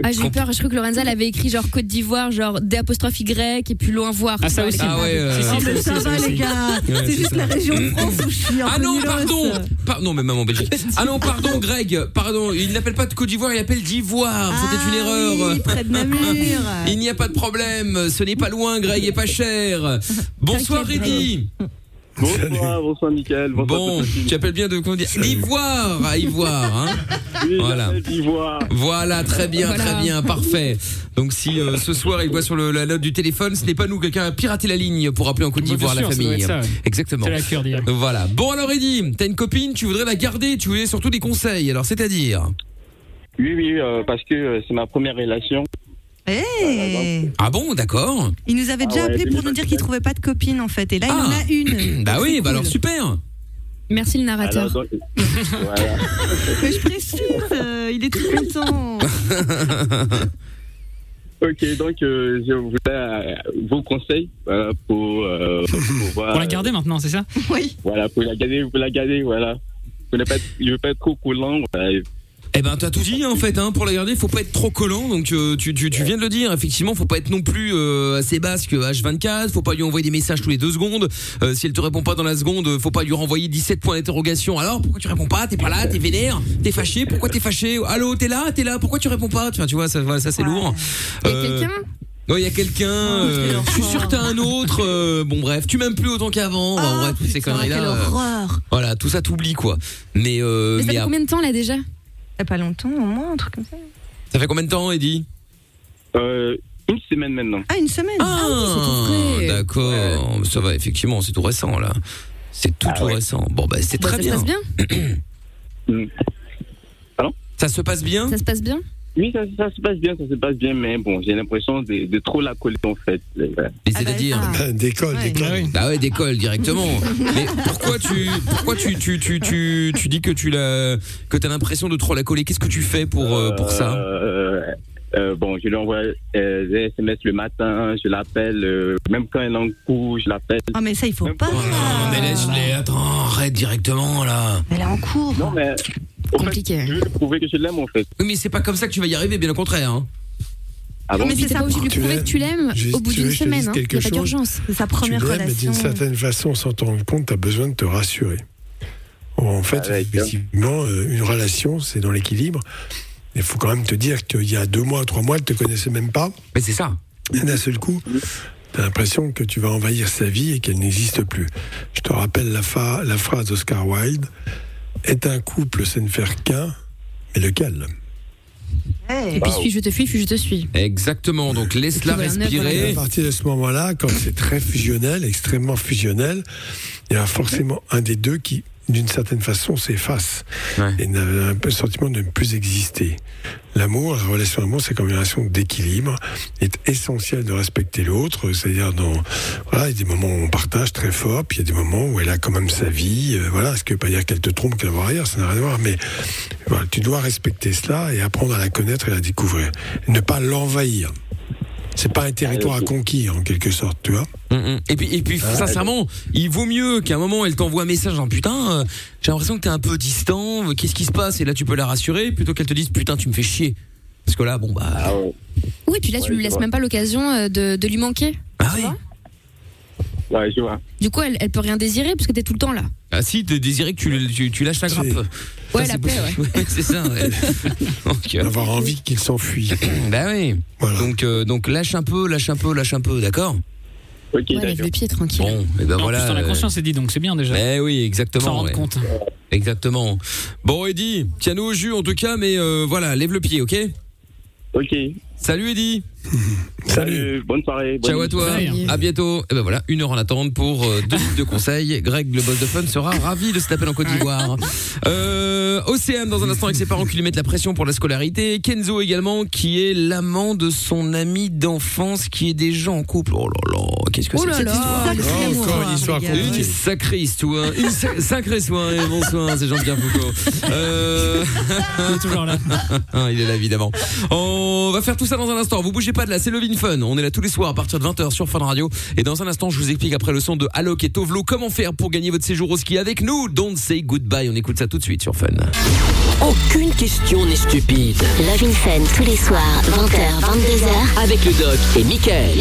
Ah, j'ai eu peur. Je crois que Lorenza l'avait écrit genre Côte d'Ivoire, genre D apostrophe Y et plus loin voir. Ah, tu ça aussi. Ah ouais. euh, ça va, les gars. C'est juste la région de France où je suis Ah non, pardon Par- Non, mais même en Belgique. Ah non, pardon, Greg. Pardon, il n'appelle pas de Côte d'Ivoire, il appelle d'Ivoire. C'était une Ah erreur. oui, près de Namur. Il n'y a pas de problème. Ce n'est pas loin, Greg, et pas cher. Bonsoir, Reddy. Bonsoir, bonsoir Mickaël. Bonsoir Bon, tu appelles bien de comment dire D'Ivoire à Ivoire, hein Oui, Voilà. Voilà, très bien, Voilà. très bien, parfait. Donc si euh, ce soir il voit sur le- la note du téléphone, ce n'est pas nous, quelqu'un a piraté la ligne pour appeler en Côte Bah, d'Ivoire la famille. être ça, ouais. Exactement. La. Voilà. Bon alors Eddy, t'as une copine, tu voudrais la garder, tu voulais surtout des conseils. Alors c'est-à-dire Oui, oui, euh, parce que euh, c'est ma première relation. Eh, Ah bon, d'accord. Il nous avait Ah déjà ouais, appelé pour nous dire qu'il trouvait pas de copine en fait. Et là, il en Ah. a une. Bah oui, bah cool. alors super. Merci le narrateur. Alors, donc- voilà. Mais je précise, euh, il est tout content. Ok, donc euh, je voulais euh, vos conseils voilà, pour, euh, pour la garder maintenant, c'est ça? Oui. Voilà, pour la garder, pour la garder, voilà. Pour ne pas être, je veux pas être trop collant. Voilà. Eh ben t'as tout dit en fait hein, pour la garder faut pas être trop collant. Donc euh, tu, tu, tu viens de le dire. Effectivement faut pas être non plus euh, assez basse que H24 faut pas lui envoyer des messages tous les deux secondes. Euh, si elle te répond pas dans la seconde faut pas lui renvoyer 17 points d'interrogation. Alors pourquoi tu réponds pas? T'es pas là t'es vénère. T'es fâché. Pourquoi t'es fâché? Allô t'es là? T'es là? Pourquoi tu réponds pas? Vois, tu vois ça, ça c'est lourd. Y a Euh, quelqu'un? non, il y a quelqu'un. euh, je suis sûr que t'as un autre. euh, bon, bref, tu m'aimes plus autant qu'avant. Enfin, bref, toutes ces conneries Quelle là. horreur. voilà, tout ça t'oublie quoi. Mais, euh, Mais ça mais fait ah, combien de temps là déjà? Il y a pas longtemps, au moins, un truc comme ça. ça fait combien de temps, Eddie Euh, une semaine maintenant. Ah, une semaine. Ah, d'accord. Ça va, effectivement, c'est tout récent là. C'est tout tout récent. Bon, bah c'est Bah, très ça bien. se passe bien Mm. Ça se passe bien? Ça se passe bien? Oui, ça, ça se passe bien, ça se passe bien, mais bon, j'ai l'impression de, de trop la coller en fait. Mais c'est-à-dire Bah, D'école, Ouais. d'école. Bah ouais, d'école directement. Mais pourquoi tu pourquoi tu tu tu tu, tu dis que tu l'as que t'as l'impression de trop la coller? Qu'est-ce que tu fais pour euh, pour ça? Euh, euh, bon, je lui envoie euh, des SMS le matin, je l'appelle, euh, même quand elle est en cours, je l'appelle. Ah, mais ça, il faut pas. Oh non, mais laisse-les. Attends, arrête directement là. Elle est en cours. Non, mais au fait, Compliqué. je veux lui prouver que je l'aime en fait. Oui, mais c'est pas comme ça que tu vas y arriver, bien au contraire. Hein. Ah bon mais c'est ça. pas obligé de lui Tu prouver que tu l'aimes au bout d'une semaine. hein. quelque Y a pas chose d'urgence. C'est sa Tu première mais relation. d'une certaine façon, sans t'en rendre compte, tu as besoin de te rassurer. En fait, Ah effectivement, euh, une relation, c'est dans l'équilibre. Il faut quand même te dire qu'il y a deux mois, trois mois, elle te connaissait même pas. Mais c'est ça. Et d'un seul coup, tu as l'impression que tu vas envahir sa vie et qu'elle n'existe plus. Je te rappelle la, fa- la phrase d'Oscar Wilde Est un couple, c'est ne faire qu'un, mais lequel? Hey. Et puis suis, je te fuis, fuis, je te suis? Exactement. Donc laisse-la Et respirer. à partir de ce moment-là, quand c'est très fusionnel, extrêmement fusionnel, il y a forcément un des deux qui d'une certaine façon, s'efface et n'a un peu le sentiment de ne plus exister. L'amour, la relation d'amour, c'est comme une relation d'équilibre. Il est essentiel de respecter l'autre, c'est-à-dire dans voilà, il y a des moments où on partage très fort, puis il y a des moments où elle a quand même sa vie. euh, voilà, ce qui veut pas dire qu'elle te trompe, qu'elle va ailleurs, ça n'a rien à voir. Mais voilà, tu dois respecter cela et apprendre à la connaître et à la découvrir. Ne pas l'envahir. C'est pas un territoire à conquérir en quelque sorte, tu vois. Mm, mm. Et puis, et puis Ah, sincèrement, il vaut mieux qu'à un moment elle t'envoie un message en putain, euh, j'ai l'impression que t'es un peu distant, euh, qu'est-ce qui se passe? Et là tu peux la rassurer plutôt qu'elle te dise putain tu me fais chier. Parce que là bon bah. Oui, puis là, tu lui laisses même pas l'occasion euh, de, de lui manquer. Ah oui. Ouais, je vois. Du coup, elle, elle peut rien désirer parce que t'es tout le temps là. Ah si, t'es désiré que tu, tu, tu lâches la grappe. Ouais, la paix, possible. Ouais, c'est ça. ouais. Donc, euh, Avoir envie qu'il s'enfuit. bah oui. Donc, euh, donc lâche un peu, lâche un peu, lâche un peu, d'accord Ok, Ouais, lève le pied tranquille. Bon, et ben En voilà. plus, t'en as euh, conscience, dit donc c'est bien déjà. Eh oui, exactement. S'en rendre ouais. compte. Exactement. Bon, Eddy, tiens-nous au jus en tout cas, mais euh, voilà, lève le pied, ok Ok. Salut Eddy. Salut. Bonne soirée. bonne Ciao à toi. À bientôt. Et ben voilà, une heure en attente pour euh, deux minutes de conseils. Greg, le boss de fun, sera ravi de se taper en Côte d'Ivoire. Euh, Océane, dans un instant, avec ses parents qui lui mettent la pression pour la scolarité. Kenzo également, qui est l'amant de son ami d'enfance qui est déjà en couple. Oh là là, qu'est-ce que Oh c'est là que cette là, histoire Oh, encore une histoire. Une sacrée histoire, une sa- sacrée soirée, bonsoir, c'est Jean-Pierre Foucault. Euh... Il est toujours là. Il est là évidemment. On va faire tout ça dans un instant. Vous bougez pas de c'est Levin Fun. On est là tous les soirs à partir de 20h sur Fun Radio. Et dans un instant, je vous explique après le son de Alok et Tovlo comment faire pour gagner votre séjour au ski avec nous. Don't say goodbye. On écoute ça tout de suite sur Fun. Aucune question n'est stupide. Love in Fun tous les soirs, 20h, 22h. Avec le doc et Michael.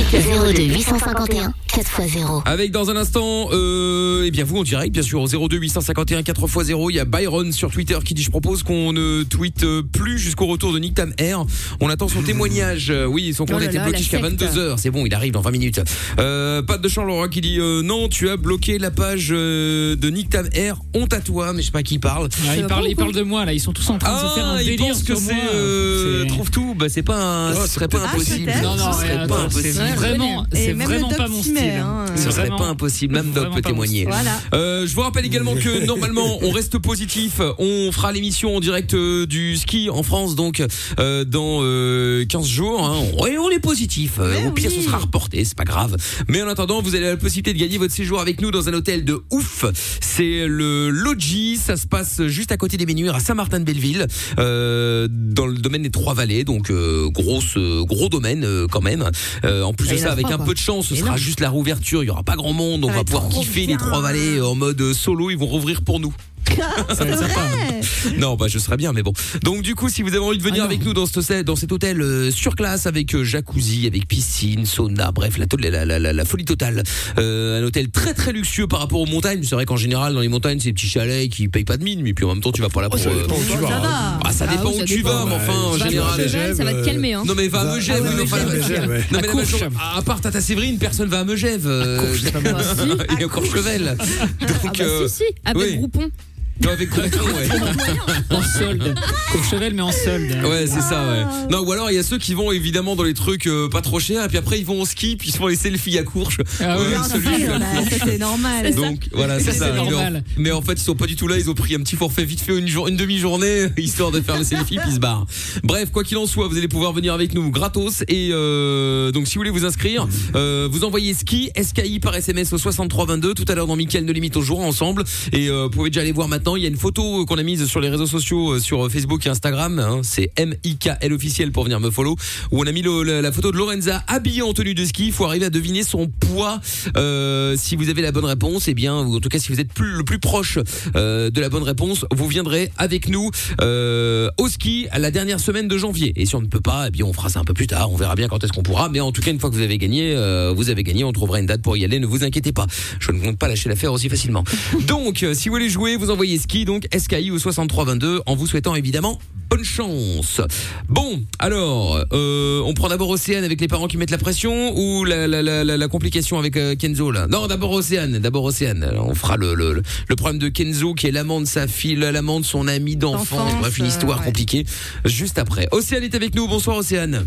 02 851 4x0. Avec dans un instant, euh, eh bien vous en direct, bien sûr, au 02 851 4x0. Il y a Byron sur Twitter qui dit je propose qu'on ne tweete plus jusqu'au retour de Nick Tam Air. On attend son témoignage. Oui, son compte Oh a été bloqué jusqu'à secte. 22h. C'est bon, il arrive dans 20 minutes. Euh, Pat de Charleroi qui dit euh, non, tu as bloqué la page euh, de Nick Tam Air. Honte à toi, mais je sais pas qui parle. Ah, il, parle, il parle de moi là, ils sont tous en train de se faire un Ah, délire pense que c'est moi. euh, trouve tout. Bah c'est pas, un, Oh, ce serait pas impossible. Non, non, ce serait pas impossible. vraiment, Et c'est même vraiment le pas doc mon s'y style. met, hein. Ce serait pas impossible, même Doc peut témoigner. Voilà. Euh, je vous rappelle également que normalement on reste positif. On fera l'émission en direct euh, du ski en France donc euh, dans euh, 15 jours. Hein. Ouais, on est positif. Au pire ce sera reporté, c'est pas grave. Mais en attendant, vous avez la possibilité de gagner votre séjour avec nous dans un hôtel de ouf. C'est le Logis. Ça se passe juste à côté des Ménuires à Saint-Martin-de-Belleville, euh, dans le domaine des Trois Vallées. Donc euh, grosse, euh, gros domaine euh, quand même. Euh, en plus Ah, de ça, avec un peu de chance, ce sera juste la rouverture. Il y aura pas grand monde. On Ça va pouvoir kiffer les. Trois Vallées en mode solo. Ils vont rouvrir pour nous. Être sympa. Non, bah je serais bien, mais bon. Donc du coup, si vous avez envie de venir Ah avec nous dans, ce, dans cet hôtel euh, sur classe avec euh, jacuzzi, avec piscine, sauna, bref, la, la, la, la, la folie totale. Euh, un hôtel très très luxueux par rapport aux montagnes. C'est vrai qu'en général, dans les montagnes, c'est des petits chalets qui payent pas de mine, mais puis en même temps, tu vas pas là pour. ça euh, dépend où tu vas. Ça hein. ah, ça Ah dépend où tu dépend. vas, mais enfin, en Bah, général. ça va te calmer. Hein. Non mais va à Va- Megève, ah, oui, enfin. Non À mais à part Tata Séverine, personne va à Megève. Il y a encore Chevel. Ah Donc, bah euh, si, si, avec oui. Groupon. Non, avec Groupon, ouais. En solde. Courchevel, mais en solde. Ouais, c'est ça, ouais. Ah. Non, ou alors il y a ceux qui vont évidemment dans les trucs euh, pas trop chers, et puis après ils vont au ski, puis ils se font les selfies à courche. Ah Ouais, celui bah, ça, c'est normal. Donc voilà, c'est ça. Mais en- normal. Mais en fait, ils sont pas du tout là. Ils ont pris un petit forfait vite fait une, jour, une demi-journée histoire de faire le selfie puis ils se barrent. Bref, quoi qu'il en soit, vous allez pouvoir venir avec nous gratos. Et euh, donc, si vous voulez vous inscrire, euh, vous envoyez ski SKI par SMS au 6322. Tout à l'heure dans Mickaël ne limite au jour ensemble. Et euh, vous pouvez déjà aller voir maintenant. Il y a une photo qu'on a mise sur les réseaux sociaux, euh, sur Facebook et Instagram. hein. c'est M-I-K-L officiel pour venir me follow. On a mis la, photo de Lorenza habillée en tenue de ski. Il faut arriver à deviner son poids. Euh, si vous avez la bonne réponse, eh bien, ou en tout cas si vous êtes plus, le plus proche euh, de la bonne réponse, vous viendrez avec nous euh, au ski à la dernière semaine de janvier. Et si on ne peut pas, eh bien, on fera ça un peu plus tard. On verra bien quand est-ce qu'on pourra. Mais en tout cas, une fois que vous avez gagné, vous avez gagné. On trouvera une date pour y aller. Ne vous inquiétez pas. Je ne compte pas lâcher l'affaire aussi facilement. Donc, si vous voulez jouer, vous envoyez ski donc SKI au 6322 en vous souhaitant évidemment bonne chance. Bon, alors, euh, on prend d'abord Océane avec les parents qui mettent la pression ou la, la, la, la, la complication avec euh, Kenzo là? Non, d'abord Océane, d'abord Océane. Alors, on fera le, le, le problème de Kenzo qui est l'amant de sa fille, l'amant de son ami d'enfance. Bref, une histoire euh, ouais. compliquée. Juste après. Océane est avec nous. Bonsoir Océane.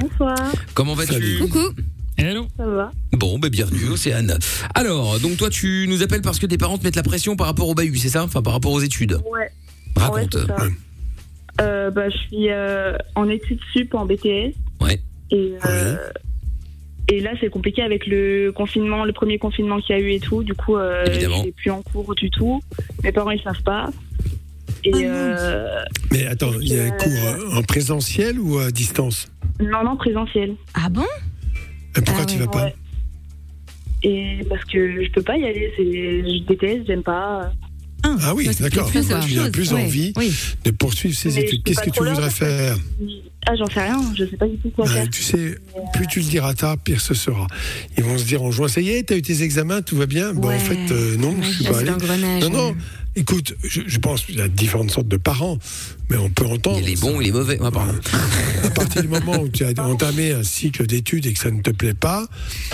Bonsoir. Comment vas-tu? Coucou. Hello. Ça va. Bon, bah bienvenue Océane. Alors, donc toi tu nous appelles parce que tes parents te mettent la pression par rapport au bahut, c'est ça? Enfin par rapport aux études. Ouais. Raconte. Ouais, c'est ça. Euh, bah, je suis euh, en études sup en BTS. Ouais. Et, euh, et là, c'est compliqué avec le confinement, le premier confinement qu'il y a eu et tout. Du coup, euh, Évidemment. suis plus en cours du tout. Mes parents, ils savent pas. Et euh, Mais attends, il y a un cours euh, en présentiel ou à distance? Non, non, présentiel. Ah bon? Et Pourquoi tu vas pas Ouais. Et parce que je peux pas y aller. C'est je déteste, j'aime pas. Ah oui, d'accord. Tu as plus ouais. envie de poursuivre ces Mais je études. Qu'est-ce que tu voudrais faire Ah, j'en sais rien. Je sais pas du tout quoi Ouais, faire. tu sais, plus tu le diras tard, pire ce sera. Ils vont se dire en juin, ça y est, t'as eu tes examens, tout va bien. Bon, en fait, euh, non, je suis pas allé. Non, non. Écoute, je, je pense qu'il y a différentes sortes de parents, mais on peut entendre. Il est bon, il est mauvais. Ah, pardon. À partir du moment où tu as entamé un cycle d'études et que ça ne te plaît pas,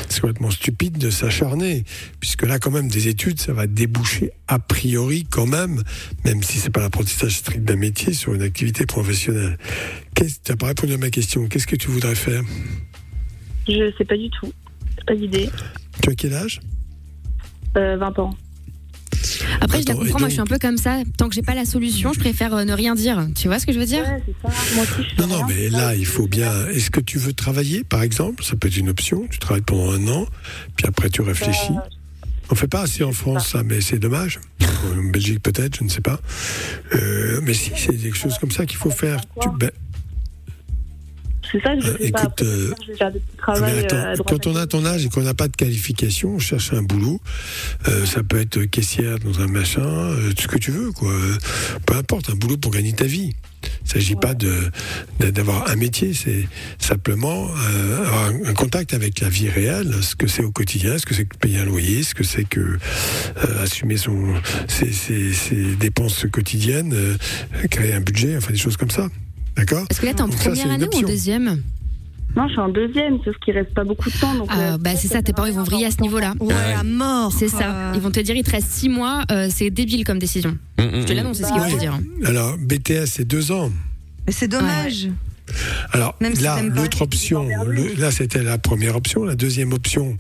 c'est complètement stupide de s'acharner, puisque là, quand même, des études, ça va déboucher a priori quand même, même si c'est pas l'apprentissage strict d'un métier, sur une activité professionnelle. Tu n'as pas répondu à ma question. Qu'est-ce que tu voudrais faire? Je sais pas du tout. Pas d'idée. Tu as quel âge? Euh, 20 ans. Après, je la comprends, moi je suis un peu comme ça. Tant que j'ai pas la solution, je préfère euh, ne rien dire. Tu vois ce que je veux dire Ouais, c'est ça. Moi aussi, je Non, non, mais là, il faut bien. Est-ce que tu veux travailler, par exemple? Ça peut être une option. Tu travailles pendant un an, puis après tu réfléchis. On fait pas assez en France, ça, mais c'est dommage. En Belgique, peut-être, je ne sais pas. Euh, mais si, c'est des choses comme ça qu'il faut faire. Tu- ben, C'est ça, je sais écoute, euh, je vais faire des petits mais travails attends, euh, à droite. quand on a ton âge et qu'on n'a pas de qualification, on cherche un boulot. Euh, ça peut être caissière dans un machin, euh, tout ce que tu veux, quoi. Peu importe, un boulot pour gagner ta vie. Il ne s'agit pas de d'avoir un métier, c'est simplement euh, avoir un, un contact avec la vie réelle, ce que c'est au quotidien, ce que c'est que payer un loyer, ce que c'est que euh, assumer son ses, ses- ses dépenses quotidiennes, euh, créer un budget, enfin des choses comme ça. D'accord Parce que là, t'es en Donc première année ou en deuxième Non, je suis en deuxième, sauf qu'il reste pas beaucoup de temps. Donc, Ah, euh, bah c'est ça, tes parents ils vont vriller à ce niveau-là. Ouais, à mort. C'est ça. Ils vont te dire il te reste 6 mois, euh, c'est débile comme décision. Je te l'annonce, c'est ce qu'ils vont te dire. Alors, BTS, c'est deux ans. Mais c'est dommage. Alors Même là, l'autre option, le- là c'était la première option. La deuxième option,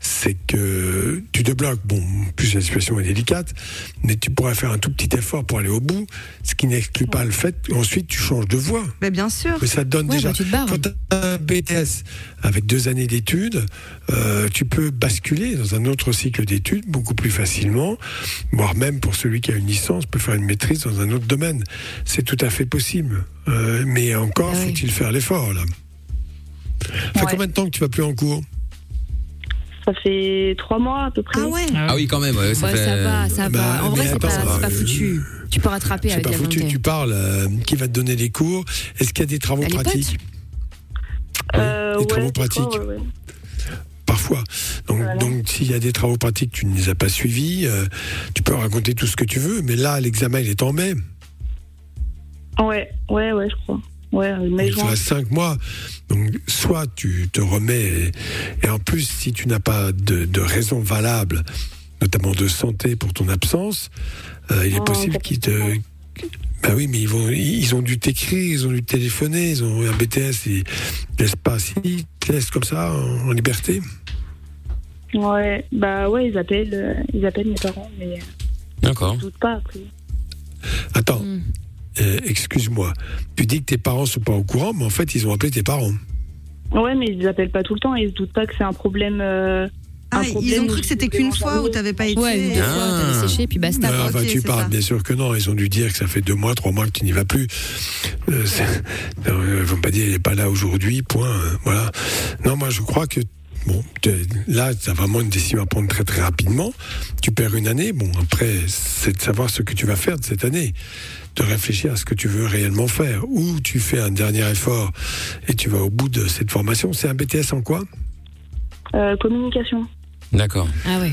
c'est que tu te bloques. Bon, plus la situation est délicate, mais tu pourrais faire un tout petit effort pour aller au bout, ce qui n'exclut pas le fait qu'ensuite tu changes de voie. Mais bien sûr. Mais ça te donne Ouais, déjà. bah, tu te barres. Quand tu as un BTS avec deux années d'études, euh, tu peux basculer dans un autre cycle d'études beaucoup plus facilement, voire même pour celui qui a une licence, peut faire une maîtrise dans un autre domaine. C'est tout à fait possible. Euh, mais encore, Ah faut-il faire l'effort là Ça fait combien de temps que tu vas plus en cours Ça fait trois mois à peu près. Ah ouais Ah oui, quand même. ouais, ça Ouais, fait... ça va, ça Bah, va. En vrai, c'est pas, pas euh, foutu. Tu peux rattraper C'est avec pas la foutu, volonté. tu parles. euh, qui va te donner les cours Est-ce qu'il y a des travaux pratiques Euh, ouais, travaux des fois, pratiques ouais, ouais. Parfois. Donc, donc s'il y a des travaux pratiques, tu ne les as pas suivis, euh, tu peux raconter tout ce que tu veux, mais là, l'examen, il est en mai. Ouais, ouais, ouais, je crois. Ouais, euh, mai, Il te juin. reste cinq mois. Donc, soit tu te remets, et, et en plus, si tu n'as pas de, de raison valable, notamment de santé pour ton absence, euh, il est Oh, possible qu'ils te. Bah oui, mais ils, vont, ils ont dû t'écrire, ils ont dû téléphoner, ils ont un BTS, ils te laissent pas, si, ils te laissent comme ça, en, en liberté. Ouais, bah ouais, ils appellent, euh, ils appellent mes parents, mais D'accord. je doute pas après. Attends, Hmm. Euh, excuse-moi, tu dis que tes parents sont pas au courant, mais en fait, ils ont appelé tes parents. Ouais, mais ils appellent pas tout le temps et ils se doutent pas que c'est un problème. euh, Ah, un ils ont cru que c'était qu'une fois où t'avais pas été. Ouais, une, fois, Ah. t'avais séché, puis basta. Ah, bah, tu parles, ça. bien sûr que non. Ils ont dû dire que ça fait deux mois, trois mois que tu n'y vas plus. Euh, non, ils vont pas dire il n'est pas là aujourd'hui, point. euh, voilà. Non, moi je crois que bon, là, tu as vraiment une décision à prendre très très rapidement. Tu perds une année. Bon, après, c'est de savoir ce que tu vas faire de cette année. De réfléchir à ce que tu veux réellement faire. Ou tu fais un dernier effort et tu vas au bout de cette formation. C'est un BTS en quoi? Euh, communication. D'accord. Ah ouais.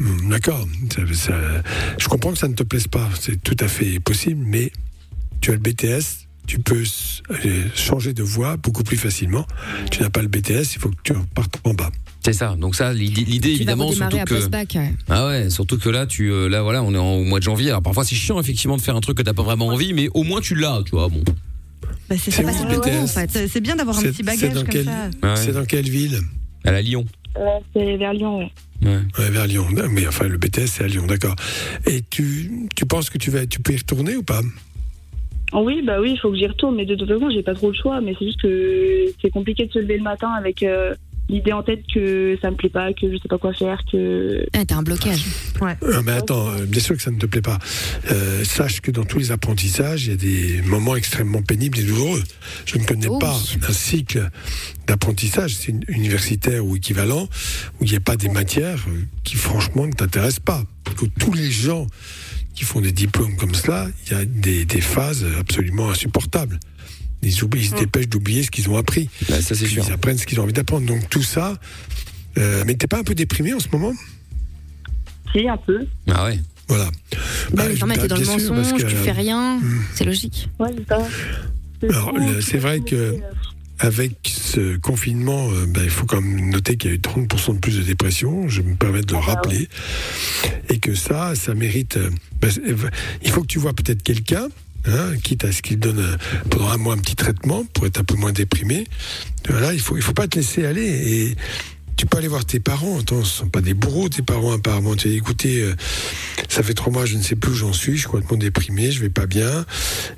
Hmm, D'accord. Ça- ça- je comprends que ça ne te plaise pas. C'est tout à fait possible, mais tu as le BTS. Tu peux euh, changer de voie beaucoup plus facilement. Tu n'as pas le BTS, il faut que tu repartes en bas. C'est ça. Donc ça, l'idée l'idée, Tu vas évidemment, surtout à que post-bac. ouais. ah ouais, surtout que là, tu euh, là voilà, on est en- au mois de janvier. Alors parfois c'est chiant effectivement de faire un truc que t'as pas vraiment envie, mais au moins tu l'as, tu vois. Bon. Bah, c'est ça, c'est en fait. Bien d'avoir un petit bagage comme quel- ça. Ouais. C'est dans quelle ville? À la Lyon. Euh, c'est vers Lyon, ouais. Ouais, vers Lyon. Non, Mais enfin, le BTS, c'est à Lyon, d'accord. Et tu, tu penses que tu, vas, tu peux y retourner ou pas? Oui, bah oui, il faut que j'y retourne, mais de toute façon, j'ai pas trop le choix. Mais c'est juste que c'est compliqué de se lever le matin avec euh, l'idée en tête que ça me plaît pas, que je sais pas quoi faire, que. Ah, t'as un blocage. Ouais. Ah, mais attends, euh, bien sûr que ça ne te plaît pas. Euh, sache que dans tous les apprentissages, il y a des moments extrêmement pénibles et douloureux. Je ne connais Oh pas oui. un cycle d'apprentissage c'est universitaire ou équivalent où il n'y a pas des matières euh, qui franchement ne t'intéressent pas. Que tous les gens qui font des diplômes comme cela, il y a des, des phases absolument insupportables. Ils, oublient, ils se dépêchent d'oublier ce qu'ils ont appris. Bah, ça, c'est Puis sûr. Ils apprennent ce qu'ils ont envie d'apprendre. Donc tout ça. euh, mais t'es pas un peu déprimé en ce moment? Si, un peu. Ah ouais. Voilà. Bah, Bah, t'es dans le mensonge, que- tu fais rien. Hmm. C'est logique. Ouais, c'est ça. Alors, le- c'est vrai que avec ce confinement, euh, ben, il faut quand même noter qu'il y a eu 30% de plus de dépression. Je me permets de le rappeler. Et que ça, ça mérite. euh, ben, c'est- il faut que tu vois peut-être quelqu'un. hein, quitte à ce qu'il donne euh, pendant un mois un petit traitement pour être un peu moins déprimé. Voilà, il faut, il faut pas te laisser aller. Et tu peux aller voir tes parents. Attends, ce sont pas des bourreaux, tes parents, apparemment. Tu dis, écoutez, euh, ça fait trois mois, je ne sais plus où j'en suis, je suis complètement déprimé, je vais pas bien.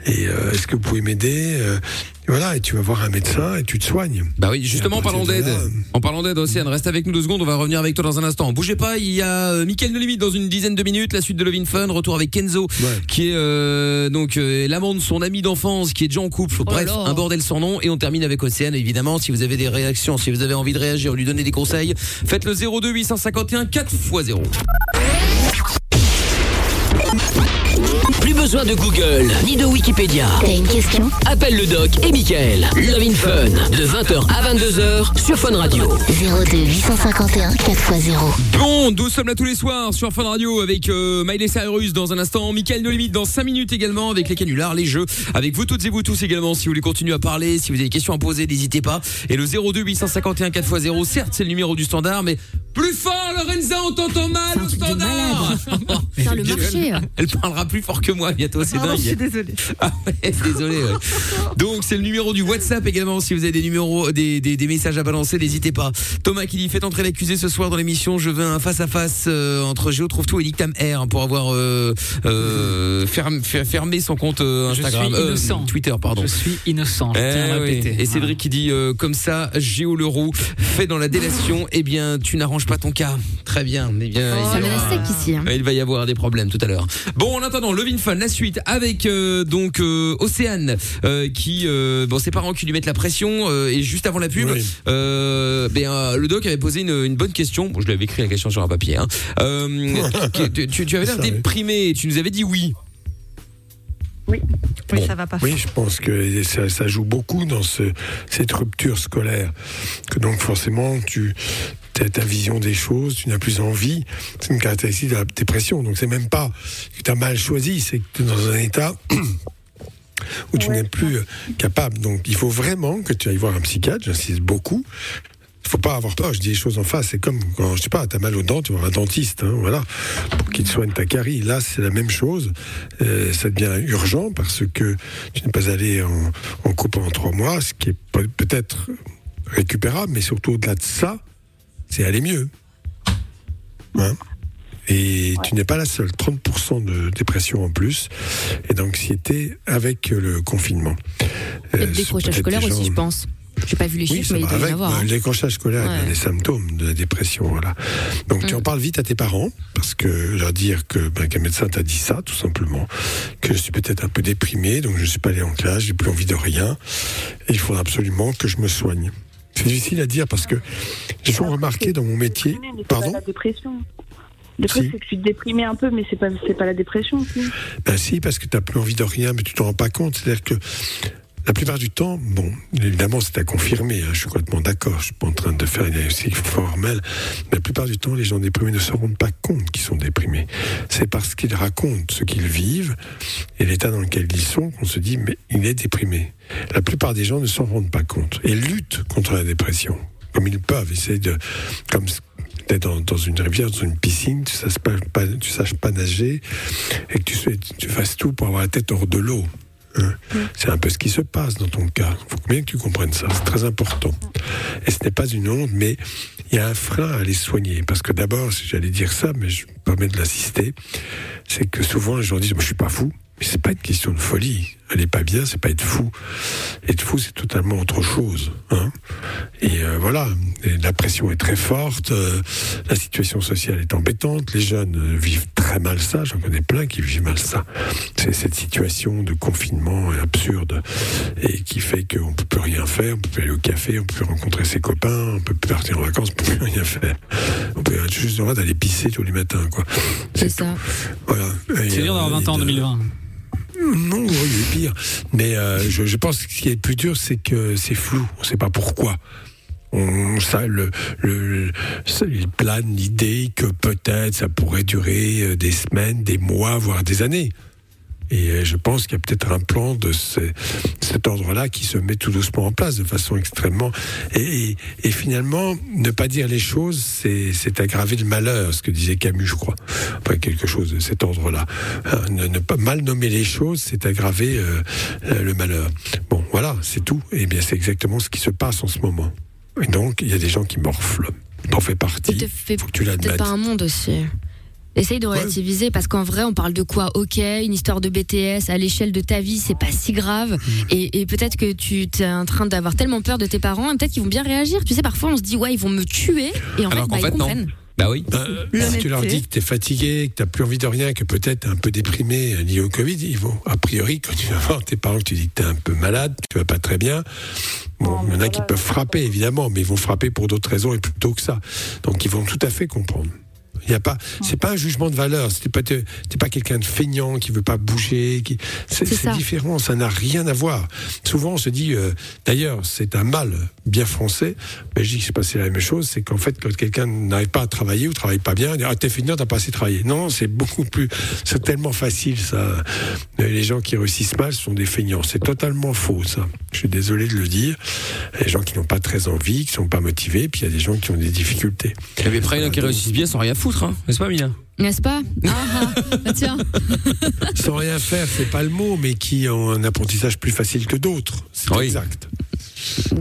Et euh, est-ce que vous pouvez m'aider Euh, Voilà, et tu vas voir un médecin et tu te soignes. Bah oui, justement, en parlant d'aide, en parlant d'aide, Océane, reste avec nous deux secondes, on va revenir avec toi dans un instant. Bougez pas, il y a euh, Mickaël Limite dans une dizaine de minutes, la suite de Love in Fun, retour avec Kenzo, qui est euh, donc euh, l'amant de son ami d'enfance, qui est déjà en couple, bref, là. un bordel sans nom, et on termine avec Océane, évidemment, si vous avez des réactions, si vous avez envie de réagir, lui donner des conseils, faites le 02 851 4 x 0. Plus besoin de Google ni de Wikipédia. T'as une question? Appelle le doc et Michael. Love in Fun de 20h à 22h sur Fun Radio. 02 851 4x0. Bon, nous sommes là tous les soirs sur Fun Radio avec euh, Miley Cyrus dans un instant, Michael No Limite dans 5 minutes également avec les canulars, les jeux, avec vous toutes et vous tous également. Si vous voulez continuer à parler, si vous avez des questions à poser, n'hésitez pas. Et le 02 851 4x0, certes c'est le numéro du standard, mais plus fort Lorenza, on t'entend mal au standard le marché. Elle parlera plus fort que moi bientôt, c'est dingue. je suis désolée. Ah ouais, désolé. ouais. Donc c'est le numéro du WhatsApp également. Si vous avez des numéros, des, des, des messages à balancer, n'hésitez pas. Thomas qui dit faites entrer l'accusé ce soir dans l'émission. Je veux un face à face entre Géo trouve tout et Lictam R pour avoir euh, euh, ferm- fer- fermé son compte euh, Je Instagram, suis innocent. Twitter pardon. Je suis innocent. Je Eh tiens à oui. Et Cédric qui dit euh, comme ça, Géo Leroux fait dans la délation, eh bien tu n'arranges pas ton cas. Très bien. Eh bien, Ça il y me aura- sec ici. hein. Il va y avoir des problèmes tout à l'heure. Bon, en attendant, Levin Fun, la suite avec euh, donc euh, Océane euh, qui euh, bon ses parents qui lui mettent la pression euh, et juste avant la pub, Oui. euh, ben euh, le doc avait posé une, une bonne question. Bon, je lui avais écrit la question sur un papier. Hein. Euh, tu, tu- tu avais l'air déprimé. et Tu nous avais dit oui. Oui, Bon. ça va pas. Oui, je pense que ça, ça joue beaucoup dans ce, cette rupture scolaire. Que donc forcément, tu as ta vision des choses, tu n'as plus envie. C'est une caractéristique de la dépression. Donc c'est même pas que tu as mal choisi, c'est que tu es dans un état où tu n'es plus euh, capable. Donc il faut vraiment que tu ailles voir un psychiatre, j'insiste beaucoup. Faut pas avoir peur, je dis les choses en face. C'est comme quand, je sais pas, tu as mal aux dents, tu vas voir un dentiste, hein, voilà, pour qu'il te soigne ta carie. Là, c'est la même chose. Euh, ça devient urgent parce que tu n'es pas allé en, en couple pendant trois mois, ce qui est peut- peut-être récupérable, mais surtout au-delà de ça, c'est aller mieux. Hein et tu n'es pas la seule. 30% de dépression en plus et d'anxiété avec le confinement. Et Euh, le décrochage scolaire aussi, je pense. J'ai pas vu les chiffres, mais il doit y en avoir. bah, hein. Le décrochage scolaire est Ouais. un des symptômes de la dépression. Voilà. Donc tu Mm. en parles vite à tes parents, parce que leur dire que ben, qu'un médecin t'a dit ça, tout simplement, que je suis peut-être un peu déprimé, donc je ne suis pas allé en classe, j'ai plus envie de rien, et il faut absolument que je me soigne. C'est difficile à dire parce que j'ai toujours remarqué dans mon métier. Pardon la dépression. Le truc, Si. c'est que je suis déprimée un peu, mais c'est pas, pas la dépression. si. Ben si, parce que tu n'as plus envie de rien, mais tu t'en rends pas compte. C'est-à-dire que la plupart du temps, bon, évidemment, c'est à confirmer, hein, je suis complètement d'accord, je suis pas en train de faire une diagnostic formel, mais la plupart du temps, les gens déprimés ne se rendent pas compte qu'ils sont déprimés. C'est parce qu'ils racontent ce qu'ils vivent et l'état dans lequel ils sont qu'on se dit, mais il est déprimé. La plupart des gens ne s'en rendent pas compte et luttent contre la dépression, comme ils peuvent, essayer de, comme dans, dans une rivière, dans une piscine, tu ne saches pas, saches pas nager et que tu, tu fasses tout pour avoir la tête hors de l'eau. Hein. C'est un peu ce qui se passe dans ton cas. Il faut bien que tu comprennes ça. C'est très important. Et ce n'est pas une honte, mais il y a un frein à les soigner. Parce que d'abord, si j'allais dire ça, mais je me permets de l'insister, c'est que souvent les gens disent, je suis pas fou. Mais c'est pas une question de folie. Elle est pas bien, c'est pas être fou. Être fou, c'est totalement autre chose. Hein et euh, voilà, Et la pression est très forte, euh, la situation sociale est embêtante, les jeunes euh, vivent très mal ça, j'en connais plein qui vivent mal ça. C'est cette situation de confinement absurde et qui fait qu'on peut plus rien faire, on peut plus aller au café, on peut plus rencontrer ses copains, on peut plus partir en vacances, on peut plus rien faire. On peut être juste droit d'aller pisser tous les matins, quoi. C'est ça. Voilà. C'est dur d'avoir euh, 20 ans en et de- 2020. Non, oui, il est pire. Mais euh, je, pense que ce qui est le plus dur, c'est que c'est flou. On ne sait pas pourquoi. On, ça, le, il plane l'idée que peut-être ça pourrait durer euh, des semaines, des mois, voire des années. Et euh, je pense qu'il y a peut-être un plan de ce- cet ordre-là qui se met tout doucement en place de façon extrêmement. Et, et- et finalement, ne pas dire les choses, c'est aggraver le malheur, ce que disait Camus, je crois. Enfin, quelque chose de cet ordre-là. Euh, ne, ne pas mal nommer les choses, c'est aggraver euh, euh, le malheur. Bon, voilà, c'est tout. Et bien, c'est exactement ce qui se passe en ce moment. Et donc, il y a des gens qui morflent. T'en fais partie. te fais Faut que tu l'admettes. pas un monde aussi. Essaye de relativiser parce qu'en vrai, on parle de quoi? Ok, une histoire de BTS à l'échelle de ta vie, c'est pas si grave. Mm. Et, et peut-être que tu es en train d'avoir tellement peur de tes parents, et peut-être qu'ils vont bien réagir. Tu sais, parfois on se dit ouais, ils vont me tuer, et en Alors fait, bah, fait, ils non. comprennent. Bah oui. si tu leur dis que tu es fatigué, que tu n'as plus envie de rien, que peut-être tu es un peu déprimé lié au Covid, ils vont, a priori, quand tu vas voir tes parents, que tu dis que tu es un peu malade, tu vas pas très bien. Bon, il y en a qui peuvent frapper, évidemment, mais ils vont frapper pour d'autres raisons et plutôt que ça. Donc ils vont tout à fait comprendre. Il y a pas, c'est pas un jugement de valeur. C'était pas, t'es t'es pas quelqu'un de feignant qui veut pas bouger. Qui, c'est C'est c'est ça. différent. Ça n'a rien à voir. Souvent, on se dit, euh, d'ailleurs, c'est un mal bien français. Mais je dis que c'est pas c'est la même chose. C'est qu'en fait, quand quelqu'un n'arrive pas à travailler ou travaille pas bien, on dit, ah, t'es feignant, t'as pas assez travaillé. Non, c'est beaucoup plus, c'est tellement facile, ça. Les gens qui réussissent mal sont des feignants. C'est totalement faux, ça. Je suis désolé de le dire. Les gens qui n'ont pas très envie, qui sont pas motivés, puis il y a des gens qui ont des difficultés. Il y avait a qui réussissent bien sans rien foutre, hein. n'est-ce pas, Mina N'est-ce pas? Ah, ah, bah tiens. sans rien faire, c'est pas le mot, mais qui ont un apprentissage plus facile que d'autres. C'est exact.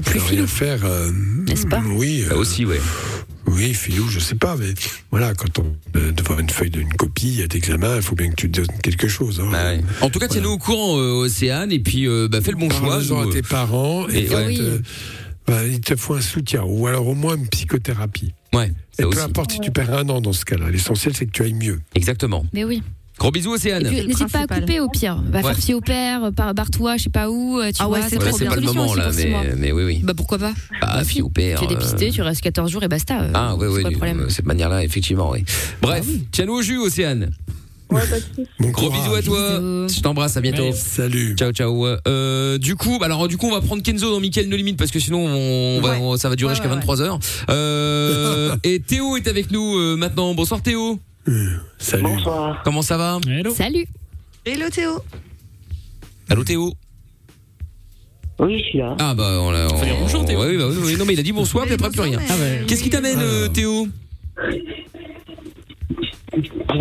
plus Sans rien faire, euh, N'est-ce pas? Oui. euh, aussi, ouais. Oui, filou, je sais pas, mais voilà, quand on euh, devant une feuille d'une copie d'examen, il faut bien que tu te donnes quelque chose. hein. Bah En tout cas, tiens-nous au courant, euh, Océane, et puis euh, bah, fais le bon choix. Nous, à tes parents et, et va ouais. te- bah, il te faut un soutien ou alors au moins une psychothérapie. Ouais, Et peu aussi. importe si tu perds un an dans ce cas-là, l'essentiel c'est que tu ailles mieux. Exactement. Mais oui. Gros bisous, Océane. N'hésite pas à couper au pire. Va Ouais. faire psy au père, par- barre-toi, je sais pas où. euh, Tu Ah ouais, c'est c'est une pas le moment, là, mais, mais oui, oui. Bah pourquoi pas Ah, fille au père. Tu es euh, dépisté, tu restes 14 jours et basta. euh, Ah, ouais, c'est ouais, pas le du- problème. de cette manière-là, effectivement, oui. Bref, Ah tiens-nous au jus, Océane. Gros bisous à toi. Je t'embrasse, à bientôt. Salut. Ciao, ciao. Euh, du coup, bah alors du coup, on va prendre Kenzo dans Mickaël No Limite parce que sinon, on va, on- ça va durer Ouais, jusqu'à ouais, 23 heures. Euh, et Théo est avec nous euh, maintenant. Bonsoir Théo. Salut. Bonsoir. Comment ça va Salut. Hello Théo. Allô Théo. Oui, je suis là. Ah bah on l'a. Bonjour, Théo. Ouais, oui, bah, oui, oui. non mais il a dit bonsoir, puis après plus rien. Ah ouais. Qu'est-ce qui t'amène, euh, Théo?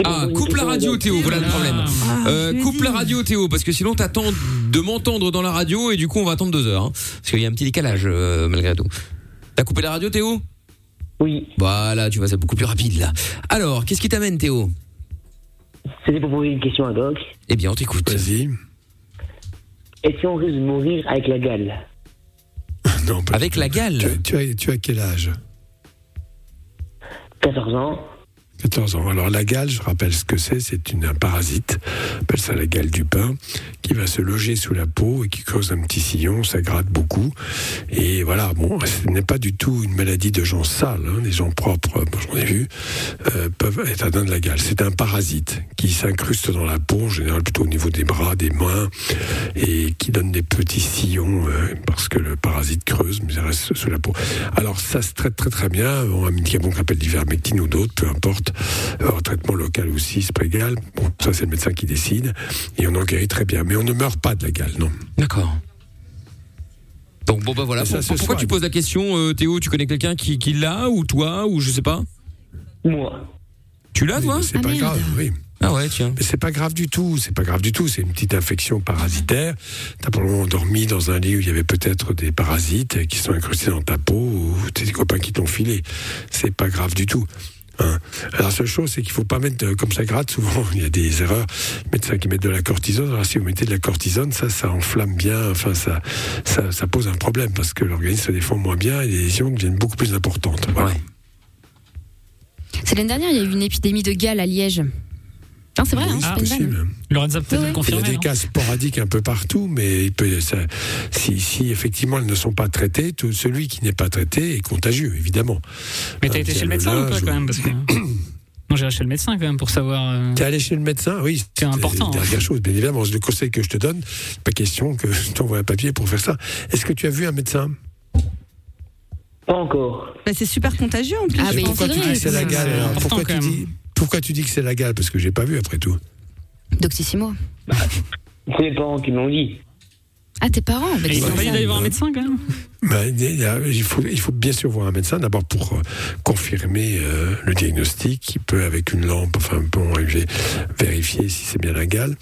Ah, coupe la radio, Théo. Voilà le problème. Euh, coupe la radio, Théo, parce que sinon t'attends de m'entendre dans la radio et du coup on va attendre deux heures, hein, parce qu'il y a un petit décalage euh, malgré tout. T'as coupé la radio, Théo? Oui. Voilà, tu vois, c'est beaucoup plus rapide là. Alors, qu'est-ce qui t'amène, Théo? C'était pour poser une question à Doc. Eh bien, on t'écoute. Vas-y. Est-ce qu'on risque de mourir avec la gale? Non, pas Avec la gale? Tu, as- tu as, tu as quel âge? 14 ans. 14 ans. Alors la gale, je rappelle ce que c'est, c'est une, un parasite, on appelle ça la gale du pain, qui va se loger sous la peau et qui cause un petit sillon, ça gratte beaucoup. Et voilà, bon, ce n'est pas du tout une maladie de gens sales, hein, des gens propres, bon, j'en ai vu, euh, peuvent être atteints de la gale. C'est un parasite qui s'incruste dans la peau, en général plutôt au niveau des bras, des mains, et qui donne des petits sillons, euh, parce que le parasite creuse, mais il reste sous la peau. Alors ça se traite très très bien, on a un médicament qu'on appelle l'ivermectine ou d'autres, peu importe, Euh, en traitement local aussi, c'est pas égal, bon, ça c'est le médecin qui décide, et on en guérit très bien, mais on ne meurt pas de la gale, non. D'accord. Donc bon bah voilà. Ça pourquoi soigne. tu poses la question, euh, Théo? Tu connais quelqu'un qui, qui l'a ou toi ou je sais pas? Moi. Tu l'as toi? C'est Ah, pas merde. grave, oui. Ah ouais, tiens. Mais c'est pas grave du tout, c'est pas grave du tout, c'est une petite infection parasitaire. T'as probablement dormi dans un lit où il y avait peut-être des parasites qui sont incrustés dans ta peau ou tes copains qui t'ont filé. C'est pas grave du tout. Hein. La seule chose, c'est qu'il faut pas mettre, euh, comme ça gratte, souvent, il y a des erreurs, médecins qui mettent de la cortisone. Alors, si vous mettez de la cortisone, ça, ça enflamme bien, enfin, ça, ça, ça pose un problème parce que l'organisme se défend moins bien et les lésions deviennent beaucoup plus importantes. Voilà. L'année dernière, il y a eu une épidémie de gale à Liège. Non, c'est vrai, hein, c'est vanne. possible. Lorenza peut-être. Il y a des non cas sporadiques un peu partout, mais il peut, ça- si, si effectivement elles ne sont pas traitées, tout celui qui n'est pas traité est contagieux, évidemment. Mais t'as Euh, été chez le médecin ou pas quand même parce que... Moi j'irai chez le médecin quand même pour savoir. euh, T'es allé chez le médecin Oui, C'est important, La hein. dernière chose, bien évidemment, le conseil que je te donne, pas question que je t'envoie un papier pour faire ça. Est-ce que tu as vu un médecin? Pas encore. Bah, c'est super contagieux en plus. Ah, mais. Pourquoi tu dis que c'est la important, pourquoi, tu dis, pourquoi tu dis que c'est la gale? Parce que j'ai pas vu après tout. Doctissimo. C'est mes parents qui m'ont dit. Ah, tes parents bah, dit ça. d'aller voir un médecin quand même Ben, il, il faut, il faut bien sûr voir un médecin, d'abord pour euh, confirmer euh, le diagnostic, qui peut avec une lampe, enfin bon, vérifier si c'est bien la gale,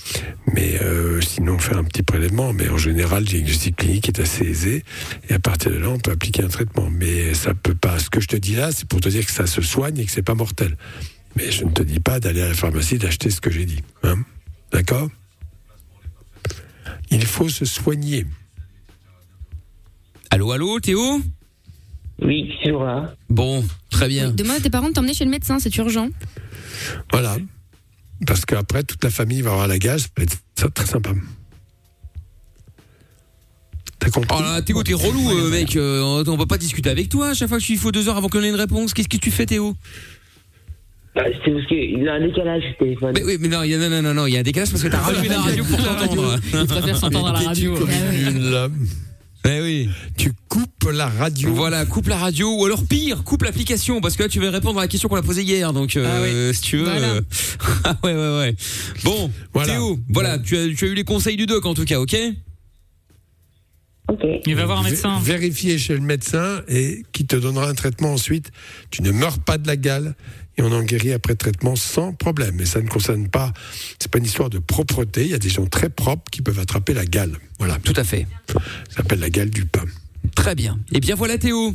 mais euh, sinon faire un petit prélèvement. Mais en général, le diagnostic clinique est assez aisé, et à partir de là, on peut appliquer un traitement. Mais ça peut pas. Ce que je te dis là, c'est pour te dire que ça se soigne et que c'est pas mortel. Mais je ne te dis pas d'aller à la pharmacie d'acheter ce que j'ai dit. Hein D'accord? Il faut se soigner. Allô, allô, Théo? Oui, c'est là. Bon, très bien. Demande à tes parents de t'emmener chez le médecin, c'est urgent. Voilà. Parce qu'après, toute la famille va avoir la gage, ça va être très sympa. T'as compris? Oh là, Théo, t'es relou, euh, mec. euh, on va pas discuter avec toi. À chaque fois que tu il faut deux heures avant qu'on ait une réponse. Qu'est-ce que tu fais, Théo? Bah, c'est parce qu'il a un décalage ce téléphone. Mais oui, mais non, il y a, non, non, non, non, il y a un décalage parce que t'as rallumé la radio pour t'entendre. Il préfère s'entendre à la radio. Nul. Eh oui. Tu coupes la radio. Voilà, coupe la radio ou alors pire, coupe l'application parce que là tu vas répondre à la question qu'on a posée hier. Donc euh, si tu veux. Voilà. euh, ah ouais ouais ouais. Bon, Voilà. Théo, voilà, tu as, tu as eu les conseils du doc en tout cas, ok? Ok. Il va voir un médecin. Vérifier chez le médecin et qui te donnera un traitement ensuite. Tu ne meurs pas de la gale et on en guérit après traitement sans problème. Et ça ne concerne pas, c'est pas une histoire de propreté. Il y a des gens très propres qui peuvent attraper la gale. Voilà. Tout à fait. Ça s'appelle la gale du pain. Très bien. Et bien voilà Théo.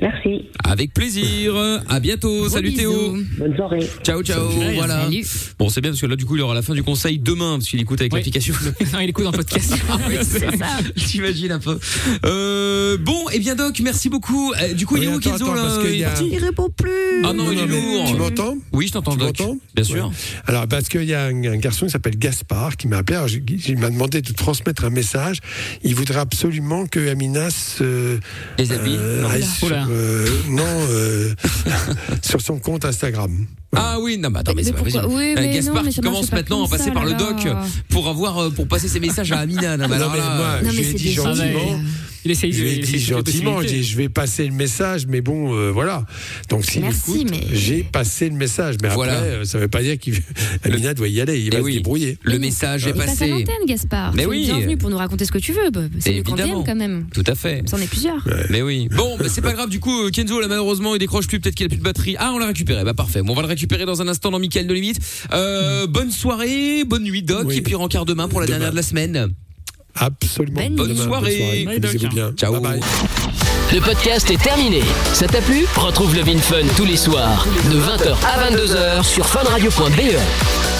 Merci. Avec plaisir. À bientôt. Salut Théo. Bonne soirée. Ciao ciao. Salut. Voilà. Salut. Bon, c'est bien parce que là du coup il aura la fin du conseil demain parce qu'il écoute avec Oui. l'application. non, il écoute en podcast. C'est ça. J'imagine un peu. Euh, bon, et bien Doc, merci beaucoup. Euh, du coup, il est Oui, où Kenzo là parce Il a- parti Il répond plus. Ah non, il est mais lourd. Tu m'entends? Oui, je t'entends Tu Doc. m'entends? Bien sûr. Ouais. Alors, parce qu'il y a un, un garçon qui s'appelle Gaspard qui m'a appelé. Alors, j'ai- Il m'a demandé de transmettre un message. Il voudrait absolument que Amina se. Les habits euh, non, euh, sur son compte Instagram. Ah oui, non, mais attends, mais, Mais c'est pas possible. Oui, Un mais Gaspard non, mais qui ça commence maintenant à passer ça, par le là, doc là. pour avoir euh, pour passer ses messages à Amina. Non, mais Non, alors mais là, moi, Non, je lui ai dit gentiment. Il essaye de. Je lui ai il dit gentiment, j'ai dit, je vais passer le message, mais bon, euh, voilà. Donc s'il Merci, écoute, mais- j'ai passé le message. Mais Voilà. après, euh, ça ne veut pas dire qu'Amina doit y aller. Il Eh va oui. se débrouiller. le message est Il passe à passé. l'antenne, Gaspard. Mais oui. Bienvenue pour nous raconter ce que tu veux. Bah, C'est Évidemment. quand même. Tout à fait. C'en est plusieurs. Mais oui. Bon, bah, c'est pas grave. Du coup, euh, Kenzo, là, malheureusement, il décroche plus. Peut-être qu'il a plus de batterie. Ah, on l'a récupéré. Bah, parfait. Bon, on va le récupérer dans un instant dans Mickaël de Limite. Euh, bonne soirée, bonne nuit, Doc. Oui. Et puis, rencard demain pour la Demain. dernière de la semaine. Absolument. Bonne Bonne Demain, soirée. Bye, Doc. Amusez-vous bien. Ciao. Bye bye. Le podcast est terminé. Ça t'a plu? Retrouve le Vin Fun tous les soirs de 20h à 22h sur funradio.be.